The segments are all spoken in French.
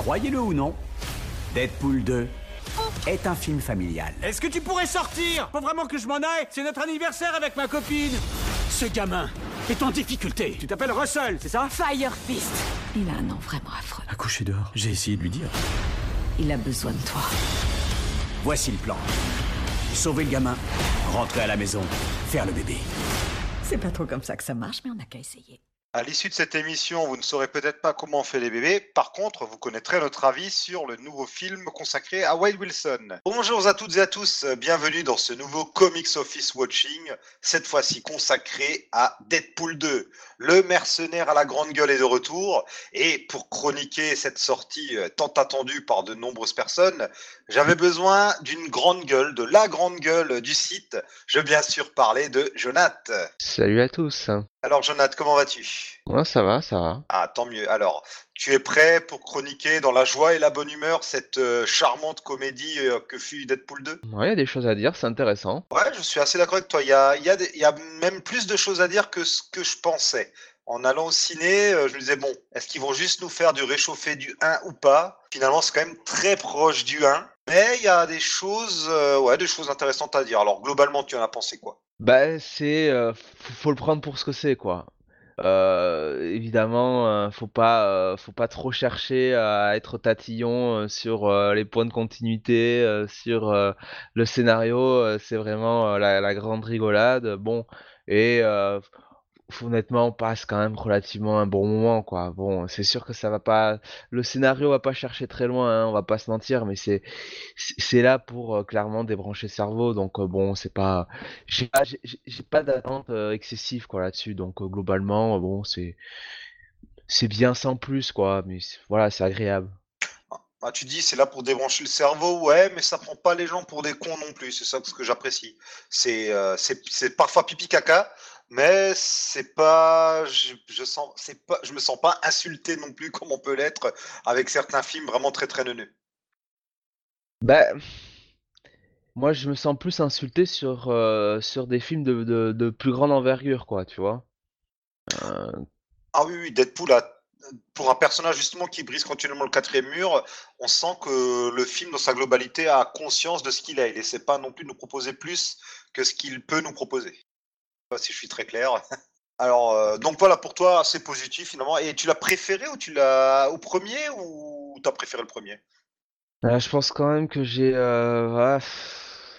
Croyez-le ou non, Deadpool 2 est un film familial. Est-ce que tu pourrais sortir? Faut vraiment que je m'en aille C'est notre anniversaire avec ma copine Ce gamin est en difficulté. Tu t'appelles Russell, c'est ça? Fire Fist. Il a un nom vraiment affreux. Accouché dehors. J'ai essayé de lui dire. Il a besoin de toi. Voici le plan. Sauver le gamin, rentrer à la maison, faire le bébé. C'est pas trop comme ça que ça marche, mais on n'a qu'à essayer. À l'issue de cette émission, vous ne saurez peut-être pas comment on fait les bébés. Par contre, vous connaîtrez notre avis sur le nouveau film consacré à Wade Wilson. Bonjour à toutes et à tous, bienvenue dans ce nouveau Comics Office Watching, cette fois-ci consacré à Deadpool 2. Le mercenaire à la grande gueule est de retour. Et pour chroniquer cette sortie euh, tant attendue par de nombreuses personnes, j'avais besoin d'une grande gueule, de la grande gueule du site. Je veux bien sûr parler de Jonath. Salut à tous. Alors Jonath, comment vas-tu? Ouais, ça va, ça va. Ah, tant mieux. Alors, tu es prêt pour chroniquer dans la joie et la bonne humeur cette euh, charmante comédie euh, que fut Deadpool 2 Ouais, il y a des choses à dire, c'est intéressant. Ouais, je suis assez d'accord avec toi. Il y a, y, a y a même plus de choses à dire que ce que je pensais. En allant au ciné, euh, je me disais, bon, est-ce qu'ils vont juste nous faire du réchauffé du 1 ou pas? Finalement, c'est quand même très proche du 1. Mais il y a des choses, euh, ouais, des choses intéressantes à dire. Alors, globalement, tu en as pensé quoi? Bah, c'est. euh, faut le prendre pour ce que c'est, quoi. Euh, évidemment, euh, faut pas, euh, faut pas trop chercher à être tatillon euh, sur euh, les points de continuité, sur le scénario. c'est vraiment la, la grande rigolade. Bon, et honnêtement, on passe quand même relativement un bon moment, quoi. Bon, c'est sûr que ça va pas, le scénario va pas chercher très loin, hein, on va pas se mentir, mais c'est, c'est là pour euh, clairement débrancher le cerveau. Donc euh, bon, c'est pas, j'ai pas, pas d'attente euh, excessive quoi là-dessus. Donc globalement, bon, c'est, c'est bien sans plus, quoi. Mais voilà, c'est agréable. Ah, tu dis c'est là pour débrancher le cerveau, ouais, mais ça prend pas les gens pour des cons non plus. C'est ça ce que j'apprécie. C'est euh, parfois pipi caca, mais c'est pas je, je sens c'est pas je me sens pas insulté non plus comme on peut l'être avec certains films vraiment très très neuneux. Bah, moi, je me sens plus insulté sur, euh, sur des films de, de, de plus grande envergure, quoi, tu vois. Euh, Ah oui oui, Deadpool a pour un personnage justement qui brise continuellement le quatrième mur, on sent que le film dans sa globalité a conscience de ce qu'il est. Il essaie pas non plus de nous proposer plus que ce qu'il peut nous proposer. Si je suis très clair. Alors, euh, donc voilà, pour toi, c'est positif finalement. Et tu l'as préféré ou tu l'as au premier ou t'as préféré le premier? Euh, je pense quand même que j'ai euh,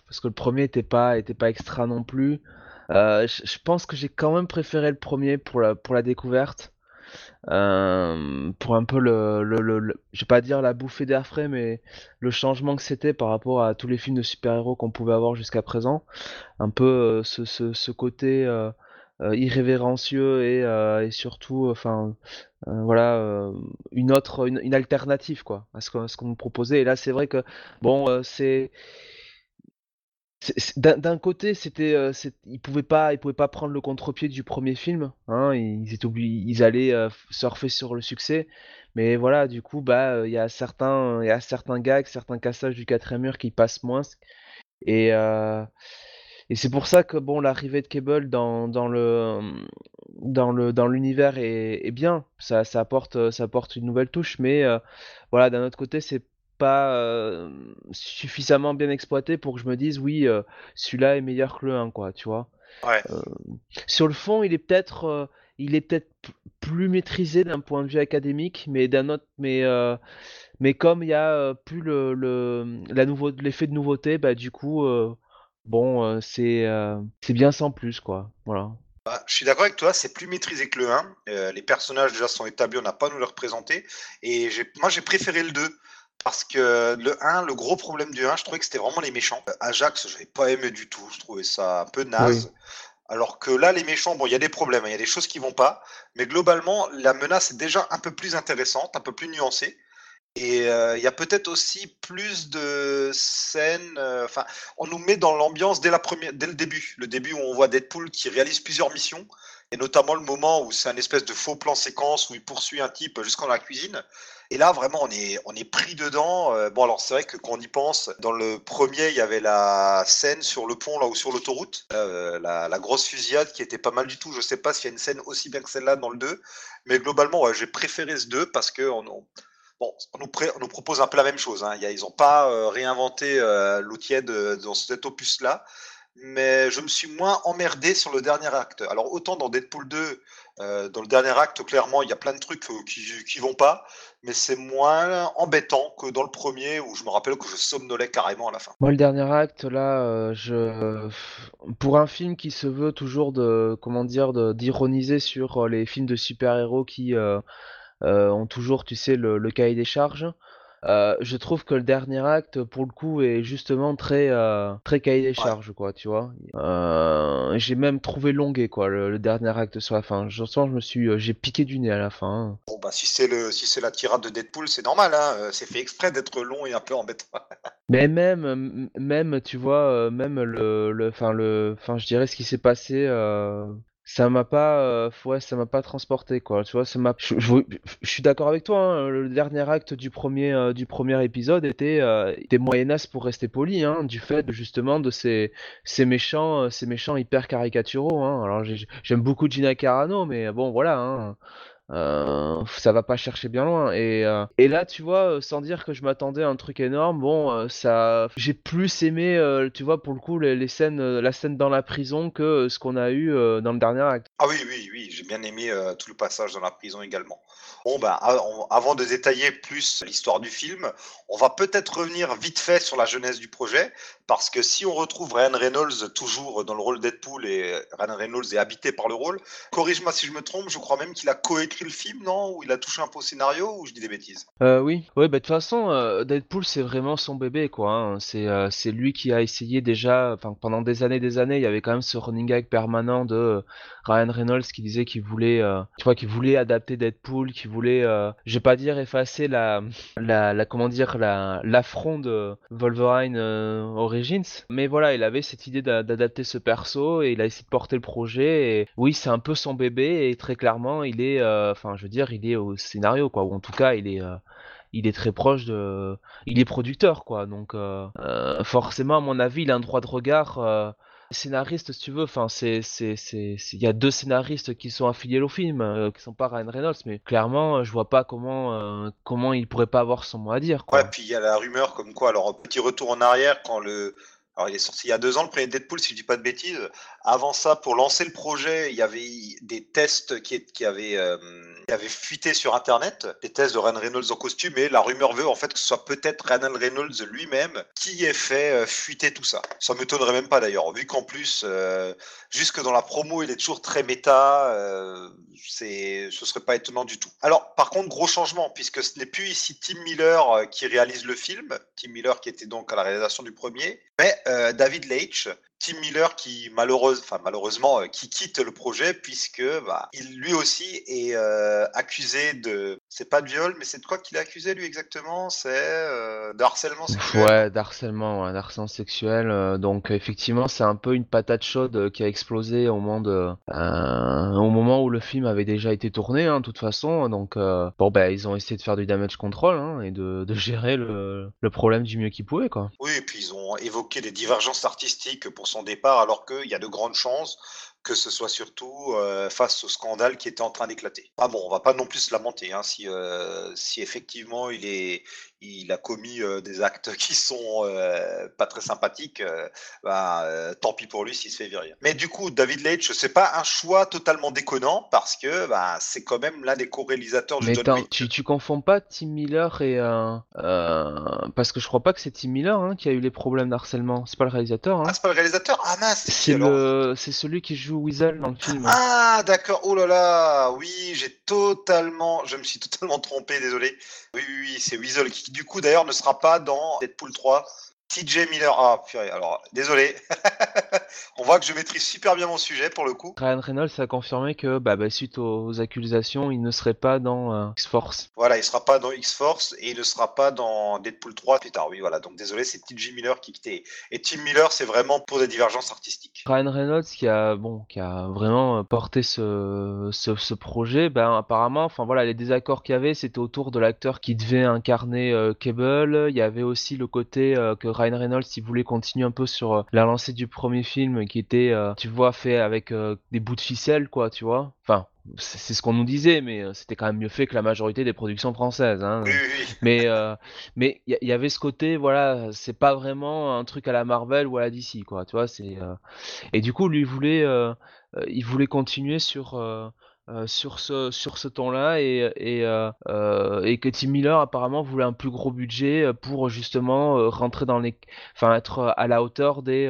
parce que le premier était pas était pas extra non plus. Je, je pense que j'ai quand même préféré le premier pour la pour la découverte, Euh, pour un peu le, le, le, je vais pas dire la bouffée d'air frais, mais le changement que c'était par rapport à tous les films de super-héros qu'on pouvait avoir jusqu'à présent. Un peu euh, ce, ce, côté euh, irrévérencieux et, et surtout, enfin voilà, une autre, une, alternative quoi, à ce qu'on ce proposait. Et là, c'est vrai que bon, c'est- d'un côté, c'était, euh, ils pouvaient pas, ils pouvaient pas prendre le contre-pied du premier film, hein, ils étaient ils allaient euh, surfer sur le succès. Mais voilà, du coup, bah, euh, il y a certains, il y a certains gags, certains cassages du quatrième mur qui passent moins. Et et c'est pour ça que bon, l'arrivée de Cable dans, dans le dans le dans l'univers est, est bien. Ça, ça apporte ça apporte une nouvelle touche, mais voilà, d'un autre côté, c'est pas euh, suffisamment bien exploité pour que je me dise oui, euh, celui-là est meilleur que le 1, quoi, tu vois. Ouais. Euh, sur le fond, il est peut-être il est peut-être plus maîtrisé d'un point de vue académique, mais d'un autre mais mais comme il y a plus le, le la nouveau l'effet de nouveauté, bah du coup bon c'est c'est bien sans plus quoi. Voilà. Bah, je suis d'accord avec toi, c'est plus maîtrisé que le 1. Euh, les personnages déjà sont établis, on n'a pas à nous les représenter. Et moi j'ai préféré le 2. Parce que le 1, le gros problème du 1, je trouvais que c'était vraiment les méchants. Euh, Ajax, je n'avais pas aimé du tout. Je trouvais ça un peu naze. Alors que là, les méchants, bon, il y a des problèmes, hein, il y a des choses qui vont pas. Mais globalement, la menace est déjà un peu plus intéressante, un peu plus nuancée. Et euh, il y a peut-être aussi plus de scènes. euh, Enfin, on nous met dans l'ambiance dès, la première, dès le début. Le début où on voit Deadpool qui réalise plusieurs missions. Et notamment le moment où c'est un espèce de faux plan séquence où il poursuit un type jusqu'en la cuisine. Et là, vraiment, on est, on est pris dedans. Euh, bon, alors c'est vrai que quand on y pense, dans le premier, il y avait la scène sur le pont, là, ou sur l'autoroute, euh, la, grosse fusillade qui était pas mal du tout. Je sais pas s'il y a une scène aussi bien que celle-là dans le 2. Mais globalement, j'ai préféré ce 2 parce que on, on- Bon, on nous, propose un peu la même chose. Hein. Ils n'ont pas euh, réinventé euh, l'eau tiède dans cet opus-là, mais je me suis moins emmerdé sur le dernier acte. Alors autant dans Deadpool 2, euh, dans le dernier acte, clairement, il y a plein de trucs euh, qui, qui vont pas, mais c'est moins embêtant que dans le premier où je me rappelle que je somnolais carrément à la fin. Moi, le dernier acte, là, euh, je... pour un film qui se veut toujours de, comment dire, d'ironiser sur les films de super-héros qui ont toujours, tu sais, le cahier des charges, euh, je trouve que le dernier acte, pour le coup, est justement très, euh, très cahier des charges, quoi, tu vois. Euh, j'ai même trouvé longué, quoi, le, le dernier acte sur la fin. Je je me suis, j'ai piqué du nez à la fin. hein. Bon, bah, si c'est le, si c'est la tirade de Deadpool, c'est normal, hein. C'est fait exprès d'être long et un peu embêtant. Mais même, même, tu vois, même le, le, enfin le, enfin je dirais ce qui s'est passé, ça m'a pas, euh, ça m'a pas transporté quoi. Tu vois, m'a, je, suis d'accord avec toi. hein, le dernier acte du premier, euh, du premier épisode était, euh, était pour rester poli, hein, du fait justement de ces, ces méchants, euh, ces méchants hyper caricaturaux. Hein. Alors j'ai- j'aime beaucoup Gina Carano, mais bon voilà. Euh, ça va pas chercher bien loin. Et, euh, et là, tu vois, euh, sans dire que je m'attendais à un truc énorme, bon, euh, ça, j'ai plus aimé, tu vois, pour le coup, les, les scènes, la scène dans la prison que ce qu'on a eu dans le dernier acte. Ah oui, oui, oui, j'ai bien aimé tout le passage dans la prison également. Bon, ben, avant de détailler plus l'histoire du film, on va peut-être revenir vite fait sur la jeunesse du projet, parce que si on retrouve Ryan Reynolds toujours dans le rôle Deadpool et Ryan Reynolds est habité par le rôle, corrige-moi si je me trompe, je crois même qu'il a coécrit le film, non Ou il a touché un peu au scénario, ou je dis des bêtises? Euh, oui, ouais, bah de toute façon, euh, Deadpool c'est vraiment son bébé quoi. hein. C'est euh, c'est lui qui a essayé déjà, pendant des années, des années, il y avait quand même ce running gag permanent de euh, Ryan Reynolds qui disait qu'il voulait, tu vois, voulait adapter Deadpool, qu'il voulait, je vais pas dire effacer la, la, la comment dire, la l'affront de Wolverine Origins, mais voilà, il avait cette idée d'a- d'adapter ce perso et il a essayé de porter le projet. Et oui, c'est un peu son bébé et très clairement, il est, enfin, je veux dire, il est au scénario quoi, ou en tout cas, il est euh, il est très proche de. Il est producteur, quoi. Donc, euh, euh, forcément, à mon avis, il a un droit de regard. Scénariste, si tu veux, enfin, c'est, c'est, c'est, il y a deux scénaristes qui sont affiliés au film, qui sont pas Ryan Reynolds, mais clairement, je vois pas comment, comment il pourrait pas avoir son mot à dire, quoi. Ouais, puis il y a la rumeur comme quoi, alors petit retour en arrière, quand le. Alors il est sorti il y a deux ans, le premier Deadpool, si je dis pas de bêtises. Avant ça, pour lancer le projet, il y avait des tests qui, qui, avaient, euh, qui avaient fuité sur Internet, des tests de Ryan Reynolds en costume, et la rumeur veut en fait que ce soit peut-être Ryan Reynolds lui-même qui ait fait euh, fuiter tout ça. Ça m'étonnerait même pas d'ailleurs, vu qu'en plus, euh, jusque dans la promo, il est toujours très méta, euh, c'est, ce serait pas étonnant du tout. Alors, par contre, gros changement, puisque ce n'est plus ici Tim Miller euh, qui réalise le film, Tim Miller qui était donc à la réalisation du premier, mais David Leitch, Tim Miller qui malheureuse, enfin, malheureusement euh, qui quitte le projet puisque bah, il lui aussi est euh, accusé de c'est pas de viol mais c'est de quoi qu'il est accusé lui exactement? C'est euh, de harcèlement sexuel? Ouais, d'harcèlement, ouais, d'harcèlement sexuel. donc effectivement, c'est un peu une patate chaude qui a explosé au moment de, au moment où le film avait déjà été tourné, hein, de toute façon. Donc bon, ben ils ont essayé de faire du damage control hein, et de, de gérer le, le problème du mieux qu'ils pouvaient, quoi. Oui et puis ils ont évoqué des divergences artistiques pour son départ alors qu'il y a de chances que ce soit surtout euh, face au scandale qui était en train d'éclater. Ah bon, on va pas non plus se lamenter hein, euh, si effectivement il, est, il a commis euh, des actes qui sont euh, pas très sympathiques, euh, bah, tant pis pour lui s'il se fait virer. Mais du coup, David Leitch, c'est pas un choix totalement déconnant parce que bah, c'est quand même l'un des co-réalisateurs du Mais John Wick. tu, tu confonds pas Tim Miller et parce que je crois pas que c'est Tim Miller hein, qui a eu les problèmes d'harcèlement. C'est pas le réalisateur. Hein. Ah, c'est pas le réalisateur? Ah mince, c'est le, c'est celui qui joue Weasel dans le film. Ah, d'accord. Oh là là. Oui, j'ai totalement, je me suis totalement trompé, désolé. Oui, oui, oui, c'est Weasel qui, du coup, d'ailleurs, ne sera pas dans Deadpool 3. TJ Miller. Ah, purée. Alors, désolé. On voit que je maîtrise super bien mon sujet pour le coup. Ryan Reynolds a confirmé que bah, bah, suite aux accusations, il ne serait pas dans euh, X-Force. Voilà, il sera pas dans X-Force et il ne sera pas dans Deadpool 3 plus tard. Oui, voilà. Donc, désolé, c'est TJ Miller qui quittait. Et Tim Miller, c'est vraiment pour des divergences artistiques. Ryan Reynolds qui a bon qui a vraiment euh, porté ce, ce, ce projet, ben apparemment, enfin voilà, les désaccords qu'il y avait, c'était autour de l'acteur qui devait incarner euh, Cable. Il y avait aussi le côté euh, que Ryan Reynolds, il voulait continuer un peu sur euh, la lancée du premier film qui était, euh, tu vois, fait avec euh, des bouts de ficelle, quoi, tu vois. Enfin, c'est ce qu'on nous disait, mais c'était quand même mieux fait que la majorité des productions françaises. Hein. Mais euh, mais il y, y avait ce côté, voilà, c'est pas vraiment un truc à la Marvel ou à la DC, quoi. Tu vois, c'est euh, et du coup, lui voulait, euh, il voulait continuer sur euh, sur ce sur ce ton-là et et euh, euh, et que Tim Miller apparemment voulait un plus gros budget pour justement rentrer dans les, enfin être à la hauteur des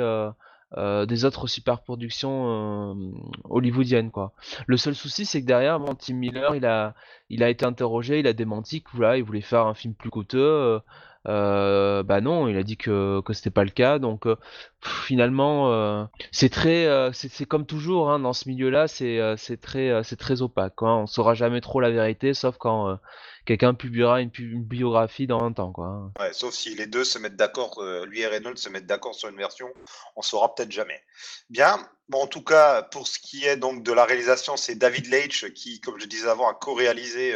des autres superproductions euh, hollywoodiennes quoi. Le seul souci c'est que derrière bon, Tim Miller il a il a été interrogé, il a démenti que voilà, il voulait faire un film plus coûteux. Euh, bah non, il a dit que que c'était pas le cas. Donc euh, finalement euh, c'est très euh, c'est comme toujours hein, dans ce milieu-là, c'est très c'est très opaque quoi. On saura jamais trop la vérité sauf quand quelqu'un publiera une, biographie dans un temps quoi. Ouais, sauf si les deux se mettent d'accord, lui et Reynolds se mettent d'accord sur une version, on saura peut-être jamais. Bien, bon, en tout cas, pour ce qui est donc de la réalisation, c'est David Leitch qui, comme je disais avant, a co-réalisé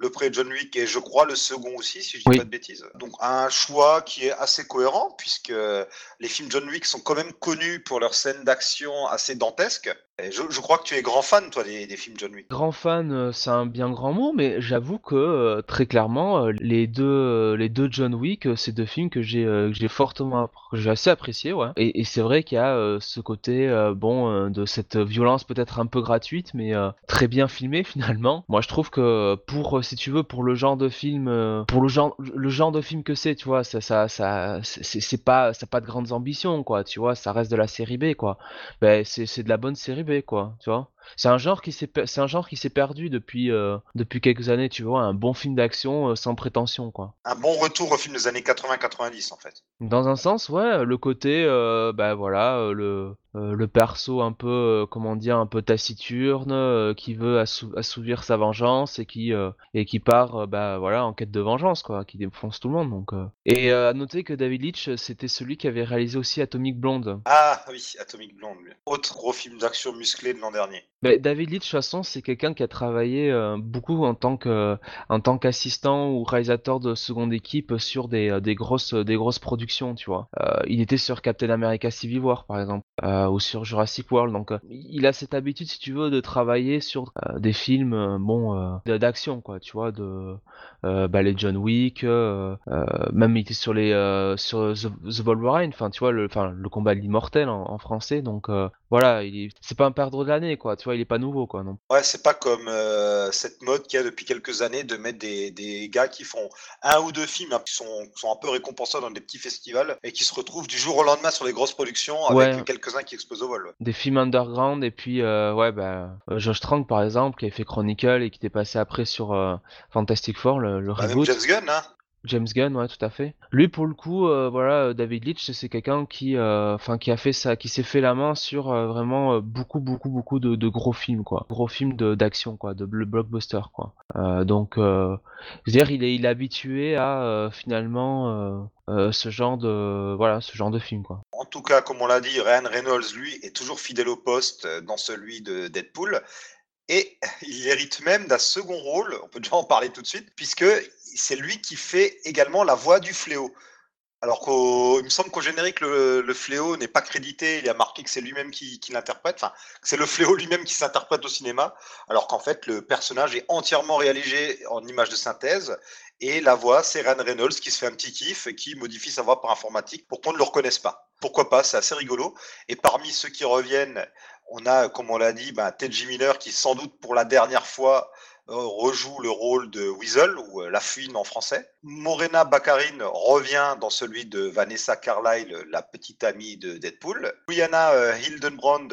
euh, le pré John Wick et je crois le second aussi, si je dis Oui. pas de bêtises. Donc un choix qui est assez cohérent puisque les films John Wick sont quand même connus pour leurs scènes d'action assez dantesques. Je, crois que tu es grand fan, toi, des, films John Wick. Grand fan, euh, c'est un bien grand mot, mais j'avoue que euh, très clairement, euh, les deux, les deux John Wick, c'est deux films que j'ai, j'ai fortement, que j'ai assez apprécié, ouais. Et, c'est vrai qu'il y a ce côté, bon, de cette violence peut-être un peu gratuite, mais très bien filmée finalement. Moi, je trouve que pour, si tu veux, pour le genre de film, pour le genre, le genre de film que c'est, tu vois, ça, ça, c'est pas, ça a pas de grandes ambitions, quoi. Tu vois, ça reste de la série B, quoi. Ben, c'est, c'est de la bonne série Quoi. Tu vois. C'est un genre qui s'est c'est un genre qui s'est perdu depuis euh, depuis quelques années, tu vois, un bon film d'action euh, sans prétention quoi. Un bon retour au film des années 80-90, en fait. Dans un sens, ouais, le côté euh, bah voilà, euh, le le perso un peu comment dire, un peu taciturne qui veut assou- assouvir sa vengeance et qui et qui part bah voilà en quête de vengeance quoi, qui défonce tout le monde donc. Et à noter que David Leitch, c'était celui qui avait réalisé aussi Atomic Blonde. Ah oui, Atomic Blonde, autre gros film d'action musclé de l'an dernier. Ben, David Leitch, de toute façon, c'est quelqu'un qui a travaillé euh, beaucoup en tant que, tant qu'assistant ou réalisateur de seconde équipe sur des, euh, des grosses, des grosses productions, tu vois. Euh, il était sur Captain America Civil War, par exemple, euh, ou sur Jurassic World. Donc, euh, il a cette habitude, si tu veux, de travailler sur euh, des films, euh, bon, euh, d'action, quoi, tu vois, de, euh, bah, les John Wick, euh, euh, même il était sur les, euh, sur The, The Wolverine, enfin, tu vois, le, enfin, le combat de l'immortel en, en français. Donc, euh, voilà, il est... c'est pas un perdre de l'année, quoi. Tu vois, il est pas nouveau, quoi. Non. Ouais, c'est pas comme euh, cette mode qu'il y a depuis quelques années de mettre des, des gars qui font un ou deux films hein, qui, sont, sont un peu récompensés dans des petits festivals et qui se retrouvent du jour au lendemain sur les grosses productions avec Ouais. quelques-uns qui explosent au vol. Des films underground et puis euh, ouais, bah, euh, Josh Trank par exemple, qui avait fait Chronicle et qui était passé après sur euh, Fantastic Four, le, le Bah, reboot. James Gunn, hein. James Gunn, ouais, tout à fait. Lui, pour le coup, euh, voilà, euh, David Leitch, c'est quelqu'un qui, euh, enfin, qui a fait ça, qui s'est fait la main sur euh, vraiment euh, beaucoup, beaucoup, beaucoup de, de gros films, quoi, gros films d'action, quoi, de bl- blockbuster, quoi. Euh, donc, euh, dire, il est, il est habitué à euh, finalement euh, euh, ce genre de, voilà, ce genre de film, quoi. En tout cas, comme on l'a dit, Ryan Reynolds, lui, est toujours fidèle au poste euh, dans celui de Deadpool. Et il hérite même d'un second rôle, on peut déjà en parler tout de suite, puisque c'est lui qui fait également la voix du fléau. Alors qu'il me semble qu'au générique, le, fléau n'est pas crédité, il y a marqué que c'est lui-même qui, l'interprète, enfin, c'est le fléau lui-même qui s'interprète au cinéma, alors qu'en fait, le personnage est entièrement réalisé en image de synthèse, et la voix, c'est Ryan Reynolds qui se fait un petit kiff et qui modifie sa voix par informatique pour qu'on ne le reconnaisse pas. Pourquoi pas, c'est assez rigolo. Et parmi ceux qui reviennent, on a, comme on l'a dit, ben, Ted J. Miller qui, sans doute pour la dernière fois, euh, rejoue le rôle de Weasel, ou euh, la fouine en français. Morena Baccarin revient dans celui de Vanessa Carlyle, la petite amie de Deadpool. Rihanna euh, Hildenbrand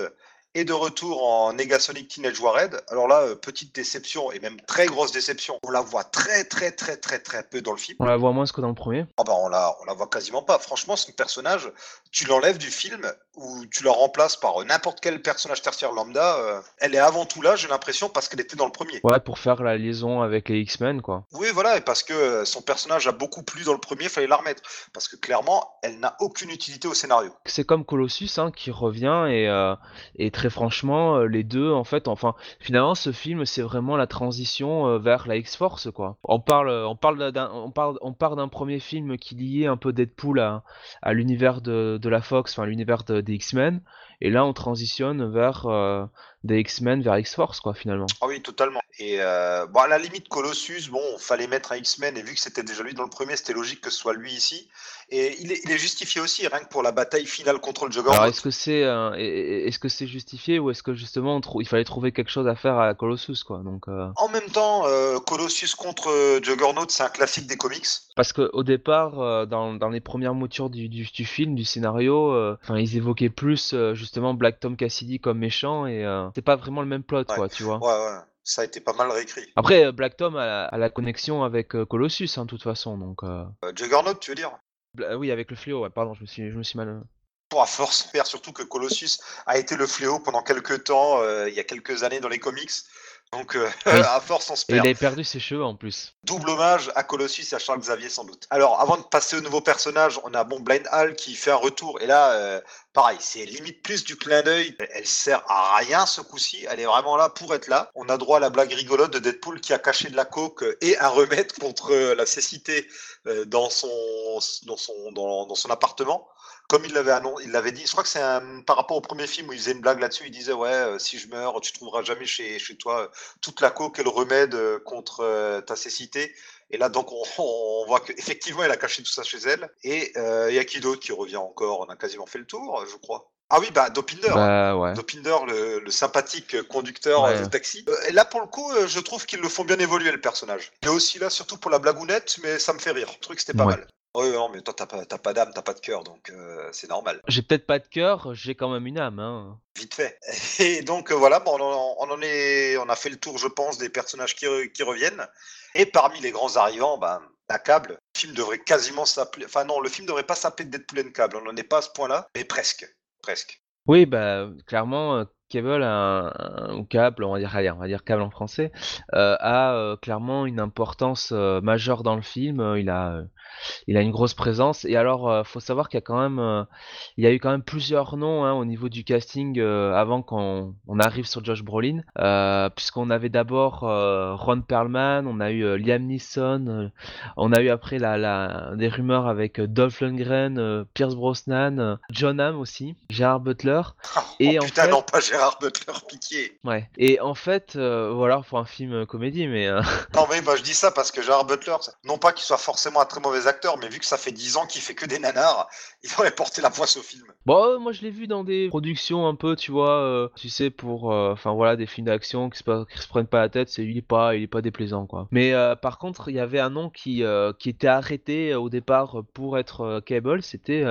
est de retour en Negasonic Teenage Warhead. Alors là, petite déception, et même très grosse déception, on la voit très très très très très peu dans le film. On la voit moins que dans le premier. Ah bah on la, on la voit quasiment pas. Franchement, son personnage, tu l'enlèves du film ou tu la remplaces par n'importe quel personnage tertiaire lambda. euh, elle est avant tout là, j'ai l'impression, parce qu'elle était dans le premier. Ouais, pour faire la liaison avec les X-Men, quoi. Oui, voilà, et parce que euh, son personnage a beaucoup plu dans le premier, fallait la remettre. Parce que clairement, elle n'a aucune utilité au scénario. C'est comme Colossus hein, qui revient et, euh, et très franchement euh, les deux en fait enfin finalement ce film c'est vraiment la transition euh, vers la X-Force quoi. On parle on parle d'un on parle on part d'un premier film qui liait un peu Deadpool à, à l'univers de, de la Fox enfin l'univers de- des X-Men et là on transitionne vers euh, des X-Men vers X-Force, quoi, finalement. Ah oui, totalement. Et euh, bon, à la limite, Colossus, bon, fallait mettre un X-Men, et vu que c'était déjà lui dans le premier, c'était logique que ce soit lui ici. Et il est, il est justifié aussi, rien que pour la bataille finale contre le Juggernaut. Alors, est-ce que c'est euh, est- est-ce que c'est justifié ou est-ce que justement il fallait trouver quelque chose à faire à Colossus, quoi Donc, euh, En même temps, Colossus contre Juggernaut, c'est un classique des comics. Parce que au départ, dans, dans les premières moutures du, du, du film, du scénario, enfin ils évoquaient plus euh, justement Black Tom Cassidy comme méchant et euh, c'est pas vraiment le même plot, Ouais. quoi, tu vois. Ouais, ouais, ça a été pas mal réécrit. Après, euh, Black Tom a, la- a la connexion avec euh, Colossus, hein, de toute façon, donc. Juggernaut, tu veux dire? Bla- oui, avec le fléau. Ouais, pardon, je me suis, je me suis mal. Pour à force, faire surtout que Colossus a été le fléau pendant quelques temps, euh, il y a quelques années dans les comics. Donc, euh, Oui. à force, on se Et il perd. avait perdu ses cheveux en plus. Double hommage à Colossus et à Charles Xavier sans doute. Alors avant de passer au nouveau personnage, on a bon Blind Hall qui fait un retour et là euh, pareil, c'est limite plus du clin d'œil. Elle sert à rien ce coup-ci, elle est vraiment là pour être là. On a droit à la blague rigolote de Deadpool qui a caché de la coke et un remède contre euh, la cécité dans son dans son dans, dans son appartement. Comme il l'avait annoncé, il l'avait dit, je crois que c'est un- par rapport au premier film où il faisait une blague là-dessus, il disait ouais, euh, si je meurs, tu trouveras jamais chez, chez toi euh, toute la coke et le remède euh, contre ta cécité. Et là, donc, on, on voit qu'effectivement, elle a caché tout ça chez elle. Et il y a qui d'autre qui revient encore On a quasiment fait le tour, je crois. Ah oui, bah, Dopinder. Bah ouais. Dopinder, le, le sympathique conducteur Ouais. de taxi. Et là, pour le coup, je trouve qu'ils le font bien évoluer, le personnage. Il est aussi là, surtout pour la blagounette, mais ça me fait rire. Le truc, c'était pas Ouais. mal. Oui, non, mais toi, t'as pas, t'as pas d'âme, t'as pas de cœur, donc euh, c'est normal. J'ai peut-être pas de cœur, j'ai quand même une âme. Hein. Vite fait. Et donc euh, voilà, bon, on, en- on en est, on a fait le tour, je pense, des personnages qui, re- qui reviennent. Et parmi les grands arrivants, ben, la câble. Le film devrait quasiment s'appeler. Enfin non, le film devrait pas s'appeler Deadpool and Cable. On n'en est pas à ce point-là, mais presque, presque. Oui, bah clairement, euh, Cable, un, un- Cable, on va dire, allez, on va dire Cable en français, a clairement une importance majeure dans le film. Il a, il a une grosse présence. Et alors, euh, faut savoir qu'il y a quand même, euh, il y a eu quand même plusieurs noms hein, au niveau du casting euh, avant qu'on on arrive sur Josh Brolin, euh, puisqu'on avait d'abord Ron Perlman, on a eu Liam Neeson, on a eu après la, la, des rumeurs avec Dolph Lundgren, Pierce Brosnan, John Hamm aussi, Gerard Butler. Et oh en putain, fait- non, pas Gérard Butler. Ouais. Et en fait, voilà, pour un film comédie, mais Non, mais moi je dis ça parce que Gérard Butler, non pas qu'il soit forcément un très mauvais acteur, mais vu que ça fait 10 ans qu'il fait que des nanars, il aurait porté la poisse au film. bon, euh, moi je l'ai vu dans des productions un peu, tu vois, euh, tu sais, pour, euh, enfin voilà, des films d'action qui se, pas- qui se prennent pas la tête, c'est il est pas, il est pas déplaisant quoi. Mais euh, par contre, il y avait un nom qui, qui était arrêté au départ pour être Cable, c'était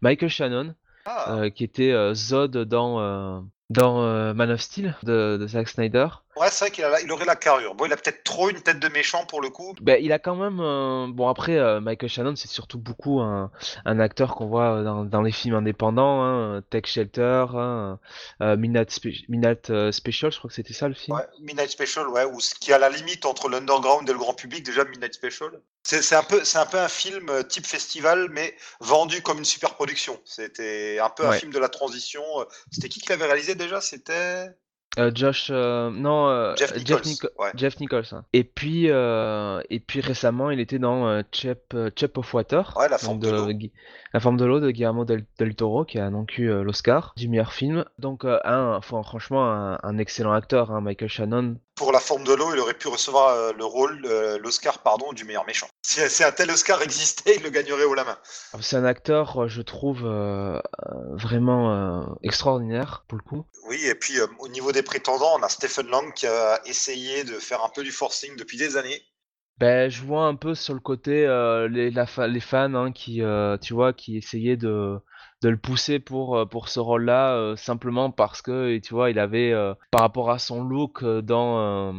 Michael Shannon, Ah, qui était Zod dans dans Man of Steel de, de Zack Snyder. Ouais, c'est vrai qu'il a il aurait la carrure. Bon, il a peut-être trop une tête de méchant pour le coup. Ben, il a quand même. euh, Bon, après, euh, Michael Shannon, c'est surtout beaucoup un, un acteur qu'on voit dans, dans les films indépendants, hein, Tech Shelter, hein, euh, Midnight, Spe- Midnight, Special, je crois que c'était ça le film. Ouais, Midnight Special, ouais, ou ce qui est à la limite entre l'underground et le grand public, déjà Midnight Special. C'est c'est un, peu- c'est un peu un film type festival, mais vendu comme une super production. C'était un peu un Ouais. film de la transition. C'était qui qui l'avait réalisé déjà? C'était Euh, Josh, euh, non, euh, Jeff Nichols. Ouais. Jeff Nichols. hein. Et puis, et puis récemment, il était dans Chep, Chep of Water, Ouais, la forme de La forme de l'eau de Guillermo del, del Toro, qui a donc eu l'Oscar du meilleur film. Donc, un, franchement, un, un excellent acteur, hein, Michael Shannon. Pour la forme de l'eau, il aurait pu recevoir euh, le rôle, euh, l'Oscar, pardon, du meilleur méchant. Si, si un tel Oscar existait, il le gagnerait haut la main. C'est un acteur, euh, je trouve, euh, vraiment euh, extraordinaire, pour le coup. Oui, et puis euh, au niveau des prétendants, on a Stephen Lang qui a essayé de faire un peu du forcing depuis des années. Ben, je vois un peu sur le côté les, la fa- les fans hein, qui, tu vois, qui essayaient de, de le pousser pour, euh, pour ce rôle-là, euh, simplement parce que, et tu vois, il avait, euh, par rapport à son look dans, euh,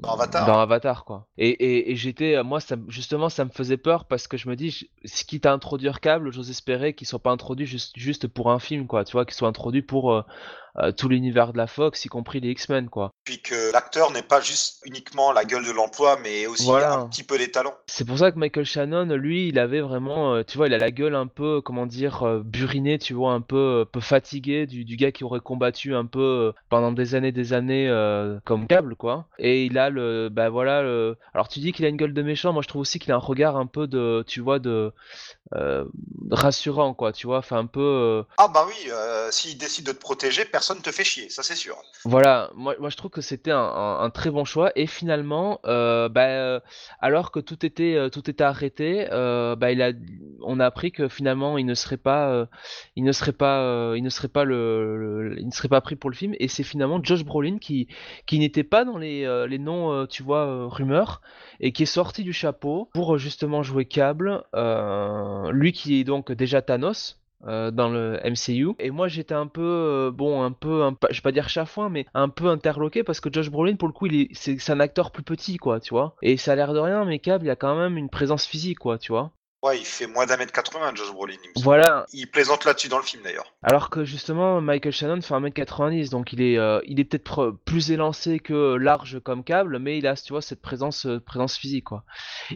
Dans Avatar. dans Avatar, quoi. Et, et, et j'étais, moi, ça, me- justement, ça me faisait peur parce que je me dis, je- quitte à introduire Cable, j'ose espérer qu'il soit pas introduit juste, juste pour un film, quoi, tu vois, qu'il soit introduit pour euh, tout l'univers de la Fox, y compris les X-Men, quoi. Puis que l'acteur n'est pas juste uniquement la gueule de l'emploi, mais aussi Voilà. un petit peu des talents. C'est pour ça que Michael Shannon, lui, il avait vraiment, euh, tu vois, il a la gueule un peu, comment dire, euh, burinée, tu vois, un peu, un peu fatigué du, du gars qui aurait combattu un peu pendant des années, des années comme câble, quoi. Et il a le, bah voilà, le... alors tu dis qu'il a une gueule de méchant, moi je trouve aussi qu'il a un regard un peu de, tu vois, de, euh, rassurant, quoi, tu vois, enfin un peu. euh, Ah bah oui, euh, s'il décide de te protéger, personne te fait chier, ça c'est sûr. Voilà, moi, moi je trouve que c'était un, un- un très bon choix et finalement, euh, bah, alors que tout était tout était arrêté, bah, il a, on a appris que finalement il ne serait pas, euh, il ne serait pas, euh, il ne serait pas le, il ne serait pas pris pour le film et c'est finalement Josh Brolin qui qui n'était pas dans les euh, les noms, tu vois, rumeurs et qui est sorti du chapeau pour justement jouer Cable, lui qui est donc déjà Thanos dans le MCU. Et moi j'étais un peu, bon, un peu, un, je vais pas dire chafouin, mais un peu interloqué parce que Josh Brolin, pour le coup, il est, c'est, c'est un acteur plus petit, quoi, tu vois. Et ça a l'air de rien, mais Cable, il a quand même une présence physique, quoi, tu vois. Ouais, il fait moins d'un mètre 80, Josh Brolin. il. Voilà. Il plaisante là-dessus dans le film d'ailleurs. Alors que justement, Michael Shannon fait 1m90, donc il est, euh, il est peut-être plus élancé que large comme Cable, mais il a, tu vois, cette présence, euh, présence physique, quoi.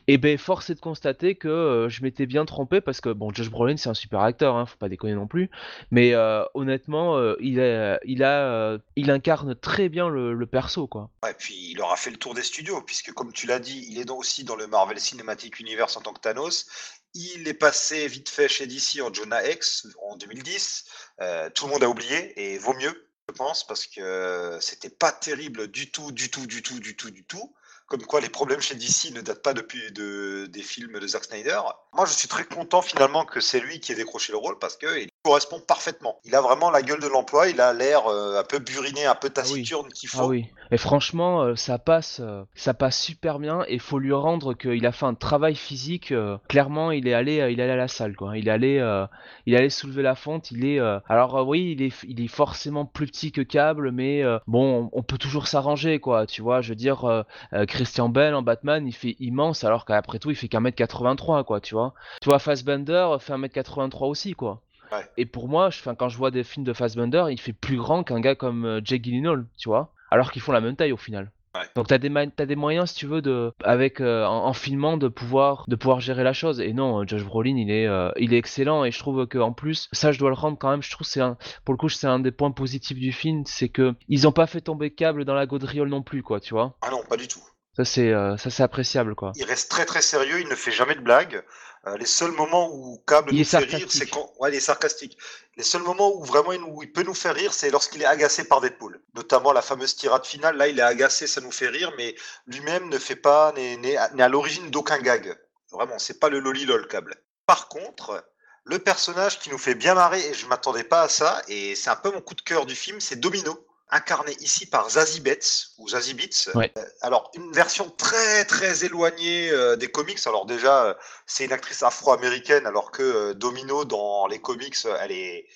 Et ben, force est de constater que euh, je m'étais bien trompé parce que bon, Josh Brolin c'est un super acteur, hein, faut pas déconner non plus. Mais honnêtement, il, est, il a, il incarne très bien le, le perso, quoi. Ouais, puis il aura fait le tour des studios, puisque comme tu l'as dit, il est donc aussi dans le Marvel Cinematic Universe en tant que Thanos. Il est passé vite fait chez DC en Jonah X en 2010. Euh, tout le monde a oublié, et vaut mieux, je pense, parce que c'était pas terrible du tout, du tout, du tout, du tout, du tout. Comme quoi, les problèmes chez DC ne datent pas depuis de, des films de Zack Snyder. Moi, je suis très content finalement que c'est lui qui ait décroché le rôle parce qu'il correspond parfaitement. Il a vraiment la gueule de l'emploi, il a l'air euh, un peu buriné, un peu taciturne qu'il faut. Ah oui. Et franchement, euh, ça passe, euh, ça passe super bien. Et faut lui rendre qu'il a fait un travail physique. clairement, il est allé, il est allé à la salle, quoi. Il est allé, il est allé soulever la fonte. Il est, alors oui, il est, il est forcément plus petit que Cable, mais bon, on, on peut toujours s'arranger, quoi. Tu vois, je veux dire, Christian Bell en Batman, il fait immense, alors qu'après tout, il fait qu'un mètre 83, quoi. Tu vois. Tu vois, Fassbender fait un mètre 83 aussi, quoi. Ouais. Et pour moi, je, quand je vois des films de Fassbender, il fait plus grand qu'un gars comme euh, Jake Gyllenhaal, tu vois, alors qu'ils font la même taille au final. Ouais. Donc t'as des, des moyens, si tu veux, de, avec euh, en, en filmant, de pouvoir, de pouvoir gérer la chose. Et non, euh, Josh Brolin, il est, euh, il est excellent. Et je trouve que en plus, ça, je dois le rendre quand même. Je trouve que c'est un, pour le coup, c'est un des points positifs du film, c'est que ils ont pas fait tomber câble dans la gaudriole non plus, quoi, tu vois? Ah non, pas du tout. Ça c'est, euh, ça c'est appréciable, quoi. Il reste très très sérieux, il ne fait jamais de blagues. Euh, les seuls moments où Cable Il nous fait rire, c'est quand. Ouais, il est sarcastique. Les seuls moments où vraiment il, nous- il peut nous faire rire, c'est lorsqu'il est agacé par Deadpool. Notamment la fameuse tirade finale. Là, il est agacé, ça nous fait rire, mais lui-même ne fait pas, n'est n'est à n'est à l'origine d'aucun gag. Vraiment, c'est pas le lolilol Cable. Par contre, le personnage qui nous fait bien marrer, et je m'attendais pas à ça, et c'est un peu mon coup de cœur du film, c'est Domino. Incarné ici par Zazie Betts, ou Zazie Beats. Ouais. Euh, alors, une version très très éloignée euh, des comics. Alors déjà, euh, c'est une actrice afro-américaine, alors que euh, Domino dans les comics, elle est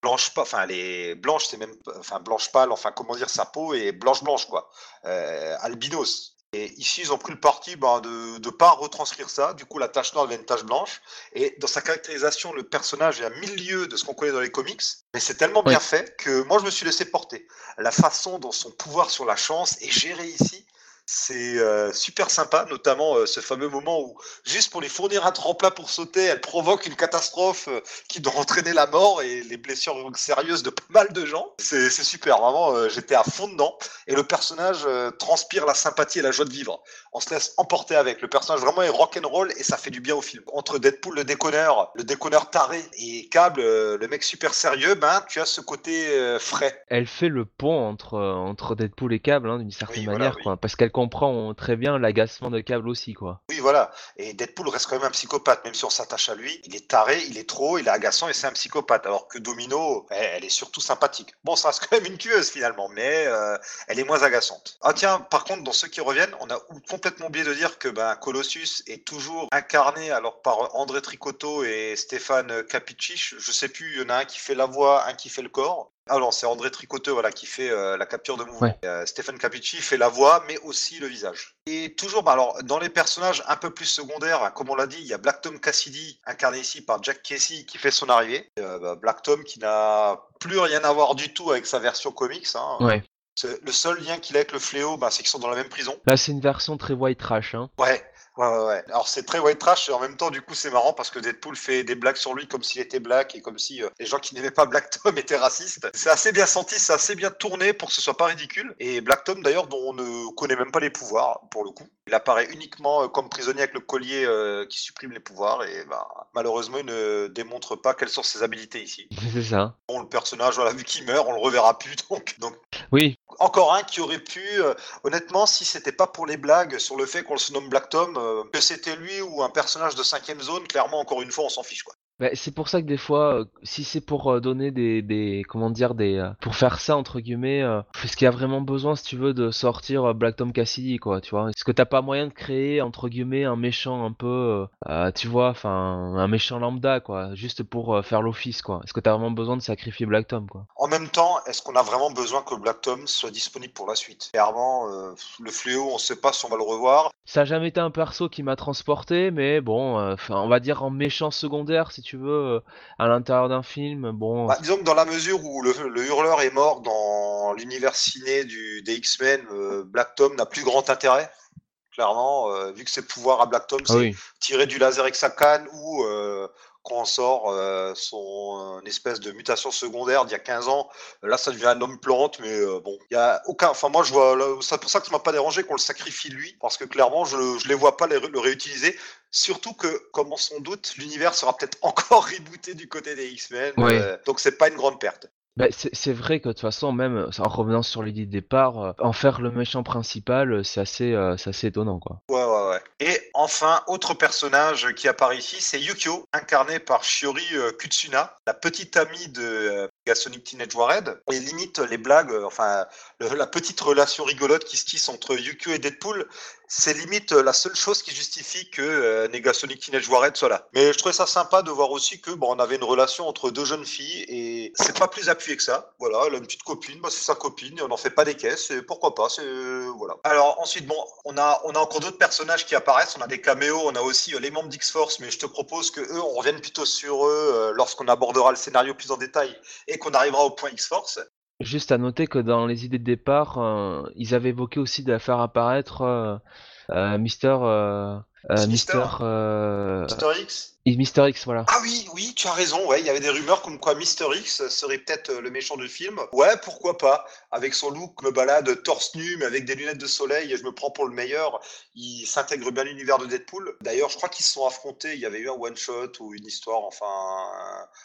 blanche pas, enfin elle est blanche, c'est même, enfin blanche pâle, enfin comment dire, sa peau est blanche blanche quoi, albinos. Et ici, ils ont pris le parti ben, de ne pas retranscrire ça. Du coup, la tache noire devient une tache blanche. Et dans sa caractérisation, le personnage est à mille lieues de ce qu'on connaît dans les comics. Mais c'est tellement bien fait que moi, je me suis laissé porter. La façon dont son pouvoir sur la chance est géré ici, c'est euh, super sympa, notamment euh, ce fameux moment où, juste pour lui fournir un tremplin pour sauter, elle provoque une catastrophe euh, qui doit entraîner la mort et les blessures sérieuses de pas mal de gens. C'est super, vraiment, j'étais à fond dedans. Et le personnage transpire la sympathie et la joie de vivre. On se laisse emporter avec. Le personnage vraiment est rock'n'roll et ça fait du bien au film. Entre Deadpool, le déconneur, le déconneur taré, et Cable, le mec super sérieux, ben tu as ce côté frais. Elle fait le pont entre, entre Deadpool et Cable, hein, d'une certaine Oui, voilà, manière, oui. quoi. Parce qu'elle comprend très bien l'agacement de Cable aussi, quoi. Oui, voilà. Et Deadpool reste quand même un psychopathe, même si on s'attache à lui. Il est taré, il est trop, il est agaçant et c'est un psychopathe. Alors que Domino, elle, est surtout sympathique. Bon, ça reste quand même une tueuse finalement, mais euh, elle est moins agaçante. Ah tiens, par contre, dans ceux qui reviennent, on a complètement oublié de dire que ben, Colossus est toujours incarné alors par André Tricotto et Stéphane Capicci. Je sais plus, il y en a un qui fait la voix, un qui fait le corps. Ah non, c'est André Tricoteux voilà, qui fait euh, la capture de mouvement. Ouais. Euh, Stéphane Capicci fait la voix, mais aussi le visage. Et toujours, bah alors, dans les personnages un peu plus secondaires, comme on l'a dit, il y a Black Tom Cassidy, incarné ici par Jack Casey, qui fait son arrivée. Euh, bah, Black Tom qui n'a plus rien à voir du tout avec sa version comics. hein. Ouais. Le seul lien qu'il a avec le fléau, bah, c'est qu'ils sont dans la même prison. Là, c'est une version très white trash, hein. Ouais. Ouais, ouais, ouais. Alors c'est très white trash et en même temps, du coup, c'est marrant parce que Deadpool fait des blagues sur lui comme s'il était black et comme si euh, les gens qui n'aimaient pas Black Tom étaient racistes. C'est assez bien senti, c'est assez bien tourné pour que ce soit pas ridicule. Et Black Tom, d'ailleurs, dont on ne connaît même pas les pouvoirs, pour le coup. Il apparaît uniquement euh, comme prisonnier avec le collier euh, qui supprime les pouvoirs et bah, malheureusement, il ne démontre pas quelles sont ses habilités ici. C'est ça. Bon, le personnage, voilà, vu qu'il meurt, on le reverra plus. Donc, donc Oui, encore un qui aurait pu, honnêtement, si c'était pas pour les blagues sur le fait qu'on se nomme Black Tom, que c'était lui ou un personnage de cinquième zone, clairement, encore une fois, on s'en fiche quoi. Bah, c'est pour ça que des fois, euh, si c'est pour euh, donner des, des, comment dire, des, euh, pour faire ça entre guillemets, est-ce qu'il y a vraiment besoin, si tu veux, de sortir Black Tom Cassidy, quoi, tu vois? Est-ce que t'as pas moyen de créer entre guillemets un méchant un peu, tu vois, enfin, un méchant lambda, quoi, juste pour faire l'office, quoi? Est-ce que t'as vraiment besoin de sacrifier Black Tom, quoi? En même temps, est-ce qu'on a vraiment besoin que Black Tom soit disponible pour la suite? Clairement, le fléau, on sait pas si on va le revoir. Ça a jamais été un perso qui m'a transporté, mais bon, on va dire en méchant secondaire, si tu veux, euh, à l'intérieur d'un film, bon. Bah, disons que dans la mesure où le, le hurleur est mort dans l'univers ciné du, des X-Men, euh, Black Tom n'a plus grand intérêt. Clairement, euh, vu que ses pouvoirs à Black Tom, Ah c'est oui. tirer du laser avec sa canne ou quand on sort euh, son euh, espèce de mutation secondaire d'il y a 15 ans, là ça devient un homme plante, mais euh, bon, il y a aucun. Enfin, moi je vois, c'est pour ça que ça m'a pas dérangé qu'on le sacrifie lui, parce que clairement je, je les vois pas les- le réutiliser. Surtout que, comme on s'en doute, l'univers sera peut-être encore rebooté du côté des X-Men, Oui. euh, donc c'est pas une grande perte. Bah, c'est vrai que de toute façon, même euh, en revenant sur l'idée de départ, euh, en faire le méchant principal, euh, c'est assez, assez étonnant, quoi. Ouais, ouais, ouais. Et enfin, autre personnage qui apparaît ici, c'est Yukio, incarné par Shiori Kutsuna, la petite amie de euh, Sonic Teenage Warhead. Et limite, les blagues, enfin, la petite relation rigolote qui se tisse entre Yukio et Deadpool, c'est limite euh, la seule chose qui justifie que euh, Negasonic Teenage Warhead soit là. Mais je trouvais ça sympa de voir aussi que bon, on avait une relation entre deux jeunes filles et c'est pas plus appuyé que ça. Voilà, elle a une petite copine, bah, c'est sa copine, et on n'en fait pas des caisses, et pourquoi pas, c'est euh, voilà. Alors ensuite, bon, on a encore d'autres personnages qui apparaissent, on a des caméos, on a aussi euh, les membres d'X-Force, mais je te propose que eux, on revienne plutôt sur eux lorsqu'on abordera le scénario plus en détail et qu'on arrivera au point X-Force. Juste à noter que dans les idées de départ, euh, ils avaient évoqué aussi de faire apparaître euh, euh, Mister, euh. Mister, euh, Mister X. Mister X, voilà. Ah oui, oui, tu as raison. Ouais, il y avait des rumeurs comme quoi Mister X serait peut-être euh, le méchant du film. Ouais, pourquoi pas. Avec son look, me balade torse nu, mais avec des lunettes de soleil, et je me prends pour le meilleur. Il s'intègre bien à l'univers de Deadpool. D'ailleurs, je crois qu'ils se sont affrontés. Il y avait eu un one shot ou une histoire. Enfin,